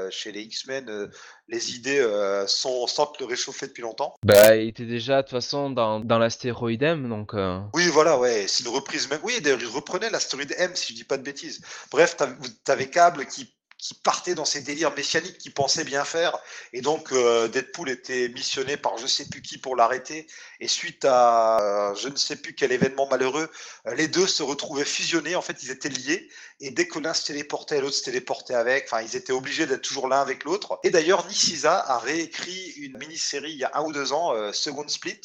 chez les X-Men, les idées sont sentent le réchauffer depuis longtemps. Bah, il était déjà de toute façon dans, dans l'astéroïde M, donc. Oui, voilà, ouais, c'est une reprise même. Oui, d'ailleurs, il reprenait l'astéroïde M, si je dis pas de bêtises. Bref, t'avais Cable qui qui partait dans ces délires messianiques qu'il pensait bien faire. Et donc, euh, Deadpool était missionné par je sais plus qui pour l'arrêter. Et suite à euh, je ne sais plus quel événement malheureux, euh, les deux se retrouvaient fusionnés. En fait, ils étaient liés. Et dès que l'un se téléportait, l'autre se téléportait avec. Enfin, ils étaient obligés d'être toujours l'un avec l'autre. Et d'ailleurs, Nishisa a réécrit une mini-série il y a un ou deux ans, Second Split,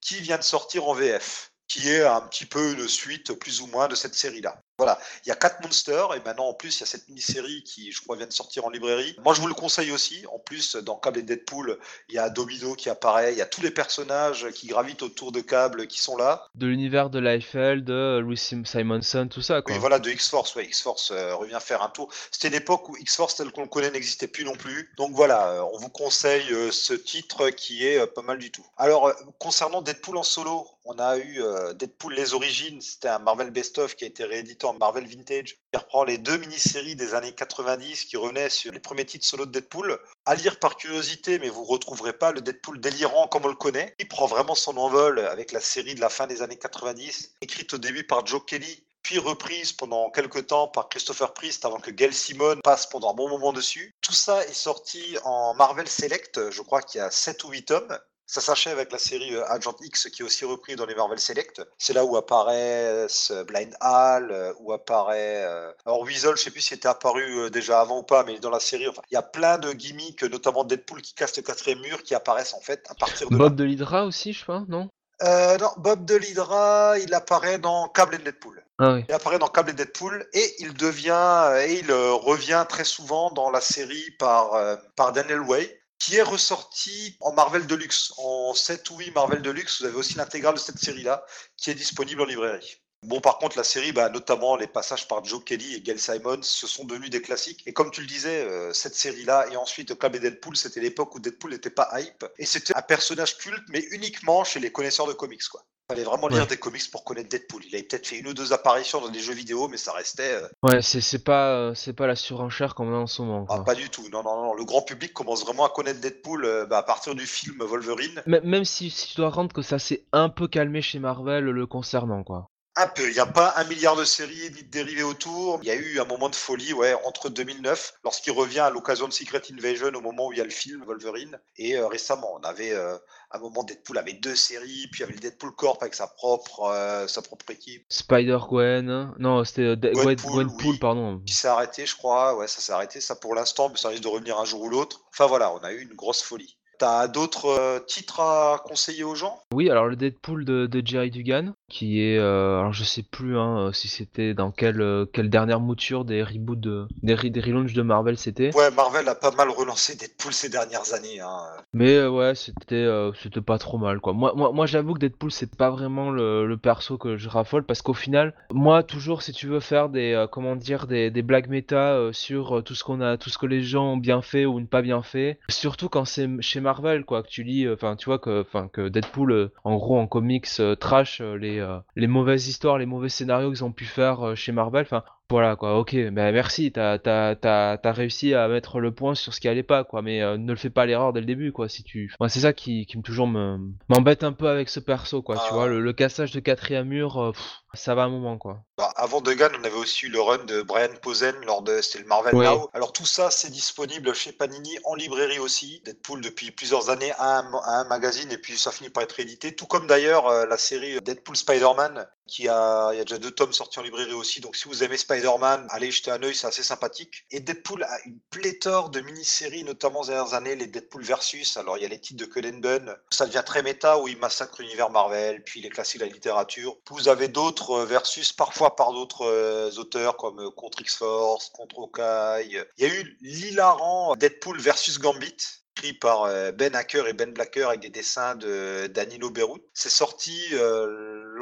qui vient de sortir en VF, qui est un petit peu une suite plus ou moins de cette série-là. Voilà, il y a quatre monsters et maintenant en plus il y a cette mini-série qui je crois vient de sortir en librairie. Moi je vous le conseille aussi. En plus dans Cable et Deadpool, il y a Domino qui apparaît, il y a tous les personnages qui gravitent autour de Cable qui sont là. De l'univers de Liefeld, de Louis Simonson, tout ça quoi. Oui voilà de X-Force, ouais, X-Force euh, revient faire un tour. C'était une époque où X-Force tel qu'on le connaît n'existait plus non plus. Donc voilà, euh, on vous conseille euh, ce titre qui est pas mal du tout. Alors concernant Deadpool en solo, on a eu Deadpool les origines, c'était un Marvel Best of qui a été réédité Marvel Vintage, qui reprend les deux mini-séries des années 90 qui revenaient sur les premiers titres solo de Deadpool. À lire par curiosité, mais vous retrouverez pas le Deadpool délirant comme on le connaît. Il prend vraiment son envol avec la série de la fin des années 90, écrite au début par Joe Kelly, puis reprise pendant quelques temps par Christopher Priest avant que Gail Simone passe pendant un bon moment dessus. Tout ça est sorti en Marvel Select, je crois qu'il y a 7 ou 8 tomes. Ça s'achève avec la série euh, Agent X qui est aussi repris dans les Marvel Select. C'est là où apparaît Blind Hall, euh, où apparaît. Euh, alors Weasel, je sais plus s'il était apparu déjà avant ou pas, mais dans la série, enfin, il y a plein de gimmicks, notamment Deadpool qui casse le quatrième mur, qui apparaissent en fait à partir de. Bob de l'Hydra aussi, je crois, non? Non, Bob de l'Hydra, il apparaît dans Cable et Deadpool. Ah oui. Il apparaît dans Cable et Deadpool et il devient et il revient très souvent dans la série par, par Daniel Way qui est ressorti en Marvel Deluxe. En 7 ou 8 Marvel Deluxe, vous avez aussi l'intégrale de cette série-là qui est disponible en librairie. Bon, par contre, la série, bah, notamment les passages par Joe Kelly et Gail Simons, se sont devenus des classiques. Et comme tu le disais, euh, cette série-là, et ensuite Club et Deadpool, c'était l'époque où Deadpool n'était pas hype. Et c'était un personnage culte, mais uniquement chez les connaisseurs de comics, quoi fallait vraiment lire des comics pour connaître Deadpool. Il avait peut-être fait une ou deux apparitions dans des jeux vidéo, mais ça restait. Euh, ouais, c'est pas euh, c'est pas la surenchère qu'on a en ce moment. Ah, pas du tout. Non, non, non. Le grand public commence vraiment à connaître Deadpool euh, bah, à partir du film Wolverine. même si, si tu dois rendre que ça s'est un peu calmé chez Marvel le concernant, quoi. Un peu. Il n'y a pas un milliard de séries ni de dérivés autour. Il y a eu un moment de folie, ouais, entre 2009, lorsqu'il revient à l'occasion de Secret Invasion, au moment où il y a le film Wolverine, et euh, récemment, on avait euh, un moment Deadpool avait deux séries, puis il y avait le Deadpool Corp avec sa propre, euh, sa propre équipe. Spider Gwen, non, c'était Gwenpool, pardon. Qui s'est arrêté, je crois. Ouais, ça s'est arrêté, ça pour l'instant, mais ça risque de revenir un jour ou l'autre. Enfin voilà, on a eu une grosse folie. T'as d'autres titres à conseiller aux gens? Oui, alors le Deadpool de, de Jerry Dugan, qui est, euh, alors je sais plus hein, euh, si c'était dans quelle, euh, quelle dernière mouture des reboots de, des, des relaunchs de Marvel c'était. Ouais, Marvel a pas mal relancé Deadpool ces dernières années. Hein. Mais ouais, c'était, c'était pas trop mal quoi. Moi, moi, moi j'avoue que Deadpool c'est pas vraiment le, le, perso que je raffole parce qu'au final, moi toujours si tu veux faire des, comment dire, des, des blagues méta sur tout ce qu'on a, tout ce que les gens ont bien fait ou ne pas bien fait, surtout quand c'est chez Marvel quoi, que tu lis, enfin tu vois que, enfin que Deadpool en gros en comics trash les euh, les mauvaises histoires, les mauvais scénarios qu'ils ont pu faire euh, chez Marvel. Voilà quoi, ok, bah merci, t'as as, réussi à mettre le point sur ce qui allait pas, quoi, mais euh, ne le fais pas l'erreur dès le début, quoi, si tu... Moi, c'est ça qui, qui me toujours m'embête un peu avec ce perso, quoi, tu ah. vois, le, cassage de quatrième mur, ça va un moment, quoi. Bah, avant Degan, on avait aussi eu le run de Brian Posen lors de c'était le Marvel Now. Alors tout ça, c'est disponible chez Panini en librairie aussi. Deadpool depuis plusieurs années à un, un magazine et puis ça finit par être édité. Tout comme d'ailleurs la série Deadpool Spider-Man il y a déjà deux tomes sortis en librairie aussi. Donc si vous aimez Spider-Man, allez jeter un œil, c'est assez sympathique. Et Deadpool a une pléthore de mini-séries, notamment ces dernières années, les Deadpool versus. Alors il y a les titres de Cullen Bunn, ça devient très méta où il massacre l'univers Marvel, puis les classiques de la littérature. Vous avez d'autres euh, versus, parfois par d'autres euh, auteurs comme euh, contre X-Force, contre Hawkeye. Il y a eu l'hilarant Deadpool versus Gambit écrit par Ben Hacker et Ben Blacker avec des dessins de Danilo Beirut. C'est sorti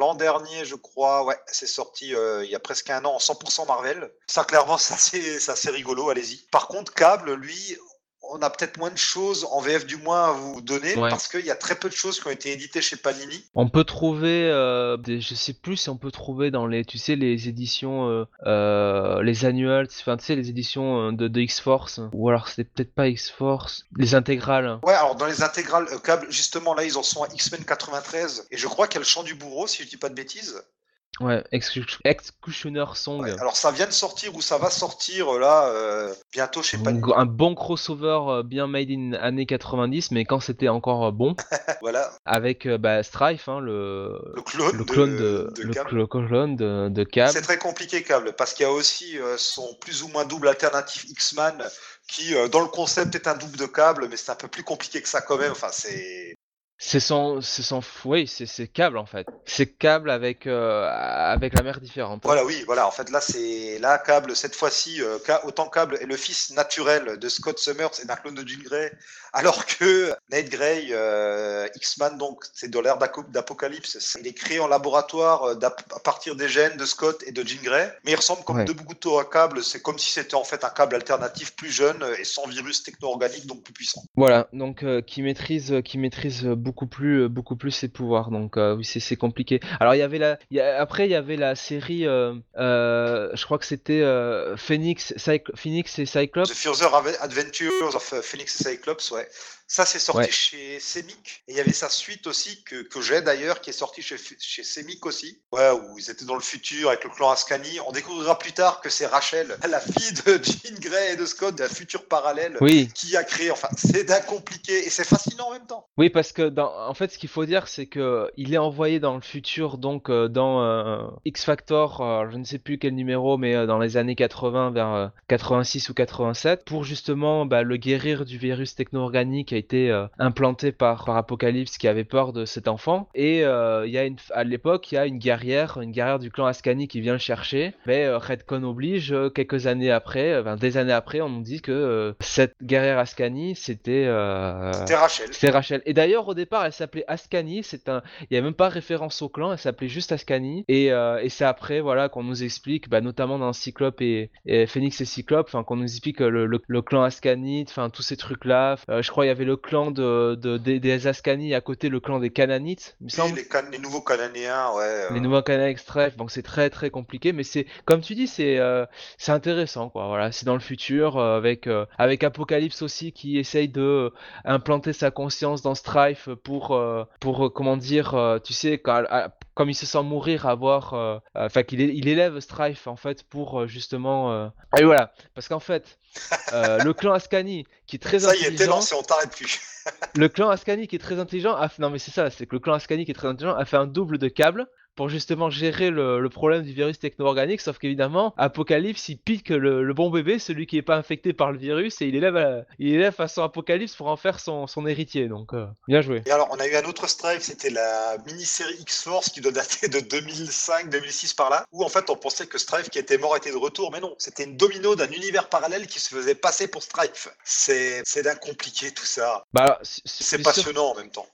l'an dernier, je crois. Ouais, c'est sorti euh, il y a presque un an en 100% Marvel. Ça, clairement, c'est assez, rigolo. Allez-y. Par contre, Cable, lui, on a peut-être moins de choses en VF du moins à vous donner parce qu'il y a très peu de choses qui ont été éditées chez Panini. On peut trouver, euh, des, je sais plus si on peut trouver dans les, tu sais, les éditions, euh, euh, les annuals, enfin tu sais, les éditions de, de X-Force ou alors c'était peut-être pas X-Force, les intégrales. Ouais, alors dans les intégrales câble, justement là ils en sont à X-Men 93 et je crois qu'il y a le chant du bourreau si je dis pas de bêtises. Ouais, Execu- Executioner Song. Ouais, alors ça vient de sortir ou ça va sortir là euh, bientôt chez Un Panini. gr- un bon crossover euh, bien made in années 90, mais quand c'était encore euh, bon, Voilà, avec euh, bah, Strife, hein, le, le clone, le clone de, de le, clone de, de Cab. C'est très compliqué, Cable, parce qu'il y a aussi euh, son plus ou moins double alternatif X-Man qui, euh, dans le concept, est un double de câble, mais c'est un peu plus compliqué que ça quand même. Enfin, c'est. C'est son, c'est son, oui, c'est c'est câble en fait. C'est câble avec euh, avec la mer différente. Voilà, oui, voilà. En fait, là, c'est là, Cable, cette fois-ci, euh, autant Cable est le fils naturel de Scott Summers et d'un clone de Jean Grey, alors que Nate Grey, euh, X-Man, donc, c'est dans l'ère d'Apocalypse. C'est- Il est créé en laboratoire à partir des gènes de Scott et de Jean Grey, mais il ressemble comme Ouais. deux bouts à câble. C'est comme si c'était en fait un câble alternatif plus jeune et sans virus techno-organique, donc plus puissant. Voilà, donc qui maîtrise, qui maîtrise beaucoup plus, euh, beaucoup plus ses pouvoirs. Donc euh, oui, c'est compliqué. Alors il y avait la, après il y avait la série, euh, je crois que c'était Phoenix, Phoenix et Cyclops. The Further Adventures of Phoenix et Cyclops, ouais. Ça, c'est sorti Ouais. chez Semic. Et il y avait sa suite aussi, que, que j'ai d'ailleurs, qui est sortie chez, chez Semic aussi. Ouais, où ils étaient dans le futur avec le clan Ascani. On découvrira plus tard que c'est Rachel, la fille de Jean Grey et de Scott, d'un futur parallèle, Oui, qui a créé. Enfin, c'est d'un compliqué et c'est fascinant en même temps. oui, parce que dans, en fait, ce qu'il faut dire, c'est que il est envoyé dans le futur, donc euh, dans euh, X Factor, euh, je ne sais plus quel numéro, mais dans les années 80 vers euh, 86 ou 87, pour justement bah, le guérir du virus techno-organique été euh, implanté par, par Apocalypse, qui avait peur de cet enfant. Et euh, il y a une, à l'époque, il y a une guerrière, une guerrière du clan Ascani qui vient le chercher. Mais euh, Redcon oblige, euh, quelques années après, enfin, des années après, on nous dit que cette guerrière Ascani, c'était C'était Rachel. c'était Rachel. Et d'ailleurs, au départ, elle s'appelait Ascani. C'est un, il n'y a même pas référence au clan. Elle s'appelait juste Ascani. Et, et c'est après, voilà, qu'on nous explique, bah, notamment dans Cyclope et, et Phoenix et Cyclope, enfin, qu'on nous explique le, le, le clan Ascani, enfin, tous ces trucs-là. Je crois il y avait le clan de, de- des, des Ascani à côté, le clan des Cananites, il me semble. les, can- les nouveaux Cananéens, ouais. euh, Les nouveaux Canaanites Strife, donc c'est très très compliqué, mais c'est comme tu dis, c'est euh, c'est intéressant quoi. Voilà, c'est dans le futur euh, avec avec Apocalypse aussi qui essaye de implanter sa conscience dans Strife pour pour comment dire, tu sais, quand, à- comme il se sent mourir, avoir, euh, euh, enfin qu'il il élève Strife en fait pour euh, justement. Et voilà, parce qu'en fait, le clan Ascani qui est très Ça y est, t'es intelligent. lancé, on t'arrête plus. Le clan Ascani qui est très intelligent a. Non mais c'est ça, c'est que le clan Ascani qui est très intelligent a fait un double de câble pour justement gérer le, le problème du virus techno-organique, sauf qu'évidemment, Apocalypse, il pique le, le bon bébé, celui qui est pas infecté par le virus, et il élève, à- il élève façon Apocalypse pour en faire son, son héritier, donc euh, bien joué. Et alors, on a eu un autre strike, c'était la mini-série X-Force qui doit dater de 2005-2006 par là, où en fait on pensait que Strife qui était mort était de retour, mais non, c'était une domino d'un univers parallèle qui se faisait passer pour Strife. C'est d'un compliqué tout ça. Bah, c'est- sûr- passionnant en même temps.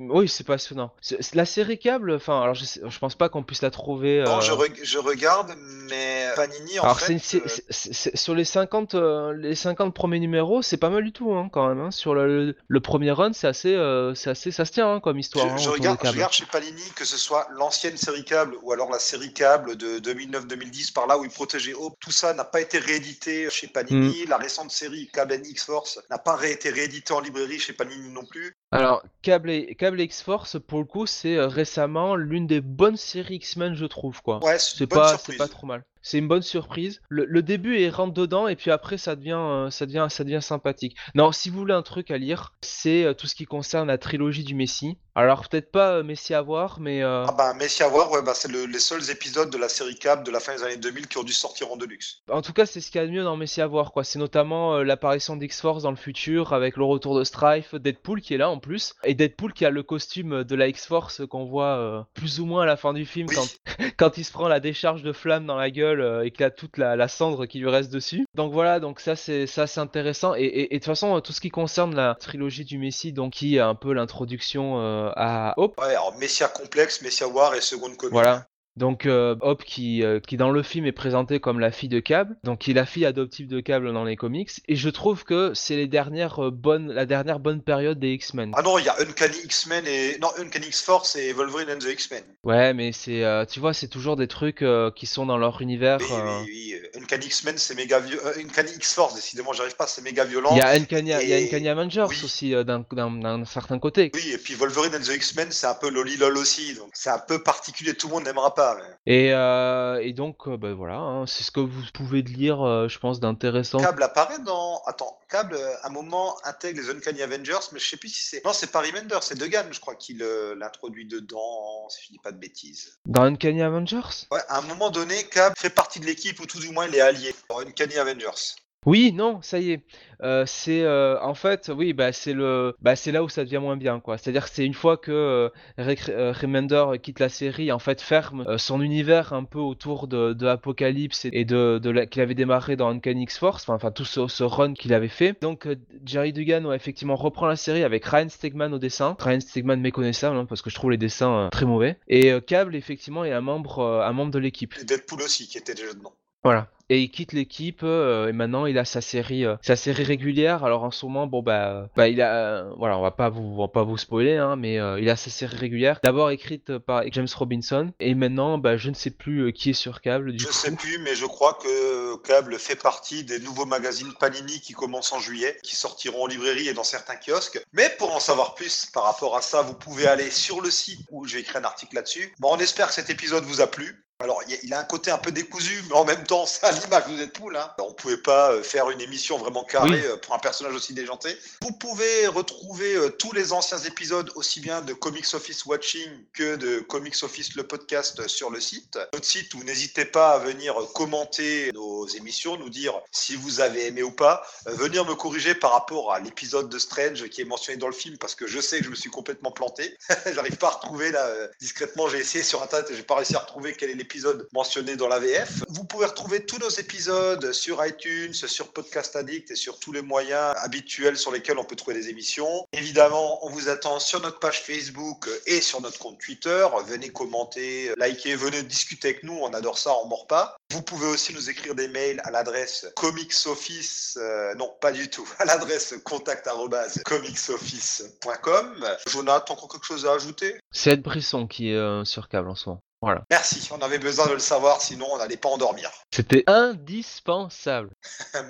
Oui, c'est passionnant. C'est- La série câble, enfin, alors je, sais- je pense pas qu'on puisse la trouver. Non, euh, je, re- je regarde, mais Panini en Alors, fait. une sé- euh, c'est- c'est- c'est- sur les 50, euh, les 50 premiers numéros, c'est pas mal du tout, hein, quand même. hein. Sur le, le premier run, c'est assez, euh, c'est assez, ça se tient hein, comme histoire. hein, Je, autour regarde, je câbles. regarde chez Panini que ce soit l'ancienne série câble ou alors la série câble de 2009-2010 par là où il protégeait Hope, tout ça n'a pas été réédité chez Panini. Mm. La récente série Câble and X-Force n'a pas ré- été rééditée en librairie chez Panini non plus. Alors, Cable et, Cable X-Force, pour le coup, c'est euh, récemment l'une des bonnes séries X-Men, je trouve, quoi. Ouais, c'est pas, pas trop mal. C'est une bonne surprise. Le, le début est rentre dedans et puis après ça devient, euh, ça devient, ça devient sympathique. Non, si vous voulez un truc à lire, c'est euh, tout ce qui concerne la trilogie du Messie. Alors peut-être pas euh, Messie à voir, mais Ah bah, Messi à voir, ouais, bah, c'est le- les seuls épisodes de la série câble de la fin des années 2000 qui ont dû sortir en deluxe. En tout cas, c'est ce qu'il y a de mieux dans Messi à voir, quoi. C'est notamment l'apparition d'X-Force dans le futur avec le retour de Strife, Deadpool qui est là en plus, et Deadpool qui a le costume de la X-Force qu'on voit plus ou moins à la fin du film Oui. quand, quand il se prend la décharge de flamme dans la gueule et qu'il a toute la, la cendre qui lui reste dessus. Donc voilà, donc ça c'est ça c'est intéressant. Et, et- et de toute façon, tout ce qui concerne la trilogie du Messi, donc qui est un peu l'introduction euh, à Hope. Ouais, alors Messia complexe, Messia War et seconde comique. Voilà. Donc euh, Hope qui, euh, qui dans le film est présentée comme la fille de Cable, donc qui est la fille adoptive de Cable dans les comics, et je trouve que c'est les dernières euh, bonnes, la dernière bonne période des X-Men. Ah non, il y a Uncanny X-Men et. Non, Uncanny X-Force et Wolverine and the X-Men. Ouais, mais c'est, euh, tu vois, c'est toujours des trucs qui sont dans leur univers. Oui, oui, oui. Uncanny X-Men, c'est méga violent. Uncanny X-Force, décidément, j'arrive pas, c'est méga violent. Il y a Uncanny, il y a et- Uncanny Avengers oui. aussi d'un, certain côté. Oui, et puis Wolverine and the X-Men, c'est un peu Loli LOL aussi, donc c'est un peu particulier, tout le monde n'aimera pas Et, euh, et donc, bah, voilà, hein, c'est ce que vous pouvez lire, euh, je pense, d'intéressant. Cable apparaît dans. Attends, Cable, euh, à un moment, intègre les Uncanny Avengers, mais je sais plus si c'est. Non, c'est pas Remender, c'est Degan, je crois, qui l'introduit dedans, si je dis pas de bêtises. Dans Uncanny Avengers? Ouais, à un moment donné, Cable fait partie de l'équipe, ou tout du moins, il est allié dans Uncanny Avengers. Oui, non, ça y est. Euh, c'est euh, en fait, oui, bah c'est le, bah c'est là où ça devient moins bien, quoi. C'est-à-dire que c'est une fois que euh, Rick euh, Remender quitte la série, en fait, ferme euh, son univers un peu autour de, de Apocalypse et de, de la- qu'il avait démarré dans Uncanny X-Force, enfin, enfin tout ce, ce run qu'il avait fait. Donc euh, Jerry Dugan, ouais, effectivement, reprend la série avec Ryan Stegman au dessin. Ryan Stegman méconnaissable, hein, parce que je trouve les dessins euh, très mauvais. Et euh, Cable, effectivement, est un membre, euh, un membre de l'équipe. Et Deadpool aussi, qui était déjà dedans. Voilà. Et il quitte l'équipe euh, et maintenant il a sa série, euh, sa série régulière. Alors en ce moment, bon bah, euh, bah il a, voilà, on va pas vous, on va pas vous spoiler, hein, mais il a sa série régulière. D'abord écrite par James Robinson et maintenant, bah je ne sais plus qui est sur câble. Du Je coup. sais plus, mais je crois que Cable fait partie des nouveaux magazines Panini qui commencent en juillet, qui sortiront en librairie et dans certains kiosques. Mais pour en savoir plus par rapport à ça, vous pouvez aller sur le site où j'ai écrit un article là-dessus. Bon, on espère que cet épisode vous a plu. Alors, il a- un côté un peu décousu, mais en même temps, c'est l'image de Deadpool. Hein. On pouvait pas euh, faire une émission vraiment carrée Oui. euh, pour un personnage aussi déjanté. Vous pouvez retrouver euh, tous les anciens épisodes, aussi bien de Comics Office Watching que de Comics Office le podcast sur le site. Notre site où n'hésitez pas à venir commenter nos émissions, nous dire si vous avez aimé ou pas, venir me corriger par rapport à l'épisode de Strange qui est mentionné dans le film parce que je sais que je me suis complètement planté. J'arrive pas à retrouver là discrètement, j'ai essayé sur internet et j'ai pas réussi à retrouver quel est l'épisode mentionné dans la VF. Vous pouvez retrouver tous nos épisodes sur iTunes, sur Podcast Addict et sur tous les moyens habituels sur lesquels on peut trouver des émissions. Évidemment, on vous attend sur notre page Facebook et sur notre compte Twitter. Venez commenter, liker, venez discuter avec nous, on adore ça, on mord pas. Vous pouvez aussi nous écrire des mails à l'adresse comicsoffice, euh, non pas du tout, à l'adresse contact arobase comicsoffice.com. Jonathan, encore quelque chose à ajouter? C'est Ed Brisson qui est euh, sur câble en ce moment. Voilà. Merci, on avait besoin de le savoir, sinon on n'allait pas endormir. C'était indispensable.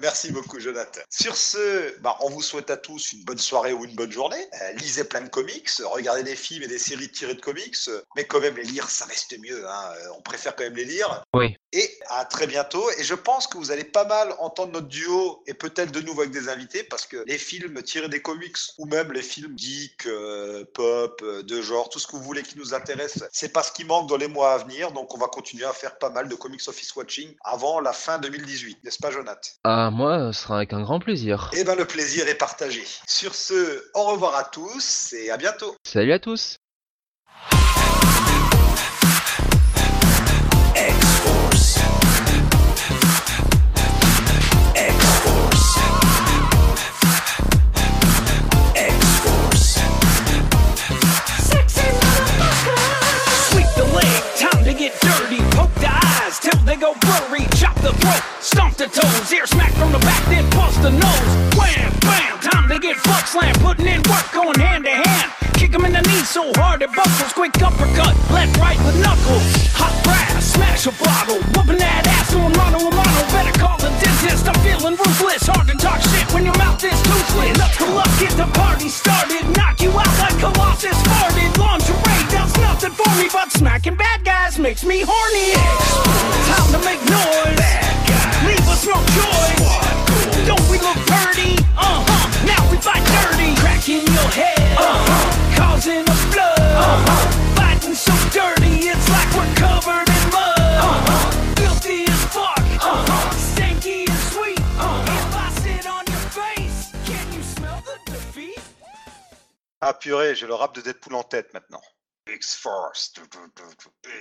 Merci beaucoup, Jonathan. Sur ce, bah, on vous souhaite à tous une bonne soirée ou une bonne journée. Euh, lisez plein de comics, regardez des films et des séries tirées de comics, mais quand même les lire, ça reste mieux. hein. Euh, On préfère quand même les lire. Oui. Et à très bientôt. Et je pense que vous allez pas mal entendre notre duo et peut-être de nouveau avec des invités parce que les films tirés des comics ou même les films geek, euh, pop, de genre, tout ce que vous voulez qui nous intéresse, c'est pas ce qui manque dans les mois à venir. Donc on va continuer à faire pas mal de comics office watching avant la fin 2018, n'est-ce pas, Jonathan? Ah moi, ce sera avec un grand plaisir. Eh ben le plaisir est partagé. Sur ce, au revoir à tous et à bientôt. Salut à tous. The till they go blurry. Chop the throat, stomp the toes. Ear smack from the back, then bust the nose. Wham, bam, time to get fuck slam. Putting in work, going hand to hand. Kick him in the knee so hard it buckles. Quick uppercut, left, right with knuckles. Hot brass, smash a bottle. Whooping that ass mono a mono. Better call the dentist. I'm feeling ruthless. Hard to talk shit when your mouth is toothless. Knuckle up, get the party started. Knock you out like Colossus farted. Lingerie for me, but smacking bad guys makes me horny. Time to make noise. Leave us no choice. Don't we look pretty? Uh huh. Now we fight dirty. Cracking your head. Uh huh. Causing a flood. Uh huh. Fighting so dirty, it's like we're covered in mud. Uh huh. Filthy as fuck. Uh huh. And sweet. Uh huh. If I sit on your face, can you smell the defeat? Ah purée, j'ai le rap de Deadpool en tête maintenant. X-Force.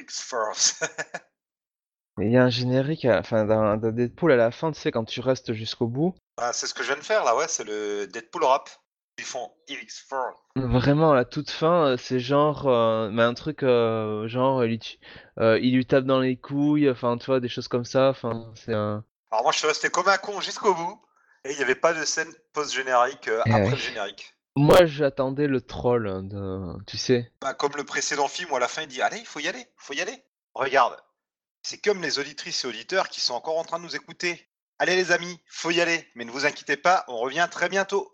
X-Force. Il y a un générique, à- enfin d'un Deadpool à la fin, tu sais, quand tu restes jusqu'au bout. ah, c'est ce que je viens de faire là, ouais, c'est le Deadpool rap. Ils font X-Force. Vraiment, à la toute fin, euh, c'est genre, euh, mais un truc euh, genre, il, euh, lui tape dans les couilles, enfin, tu vois, des choses comme ça. Enfin, c'est un. Alors moi je suis resté comme un con jusqu'au bout. Et il n'y avait pas de scène post-générique euh, Eh après ouais. le générique. Moi, j'attendais le troll, hein, tu sais. Bah, comme le précédent film où à la fin il dit Allez, il faut y aller, il faut y aller. Regarde, c'est comme les auditrices et auditeurs qui sont encore en train de nous écouter. Allez les amis, faut y aller, mais ne vous inquiétez pas, on revient très bientôt.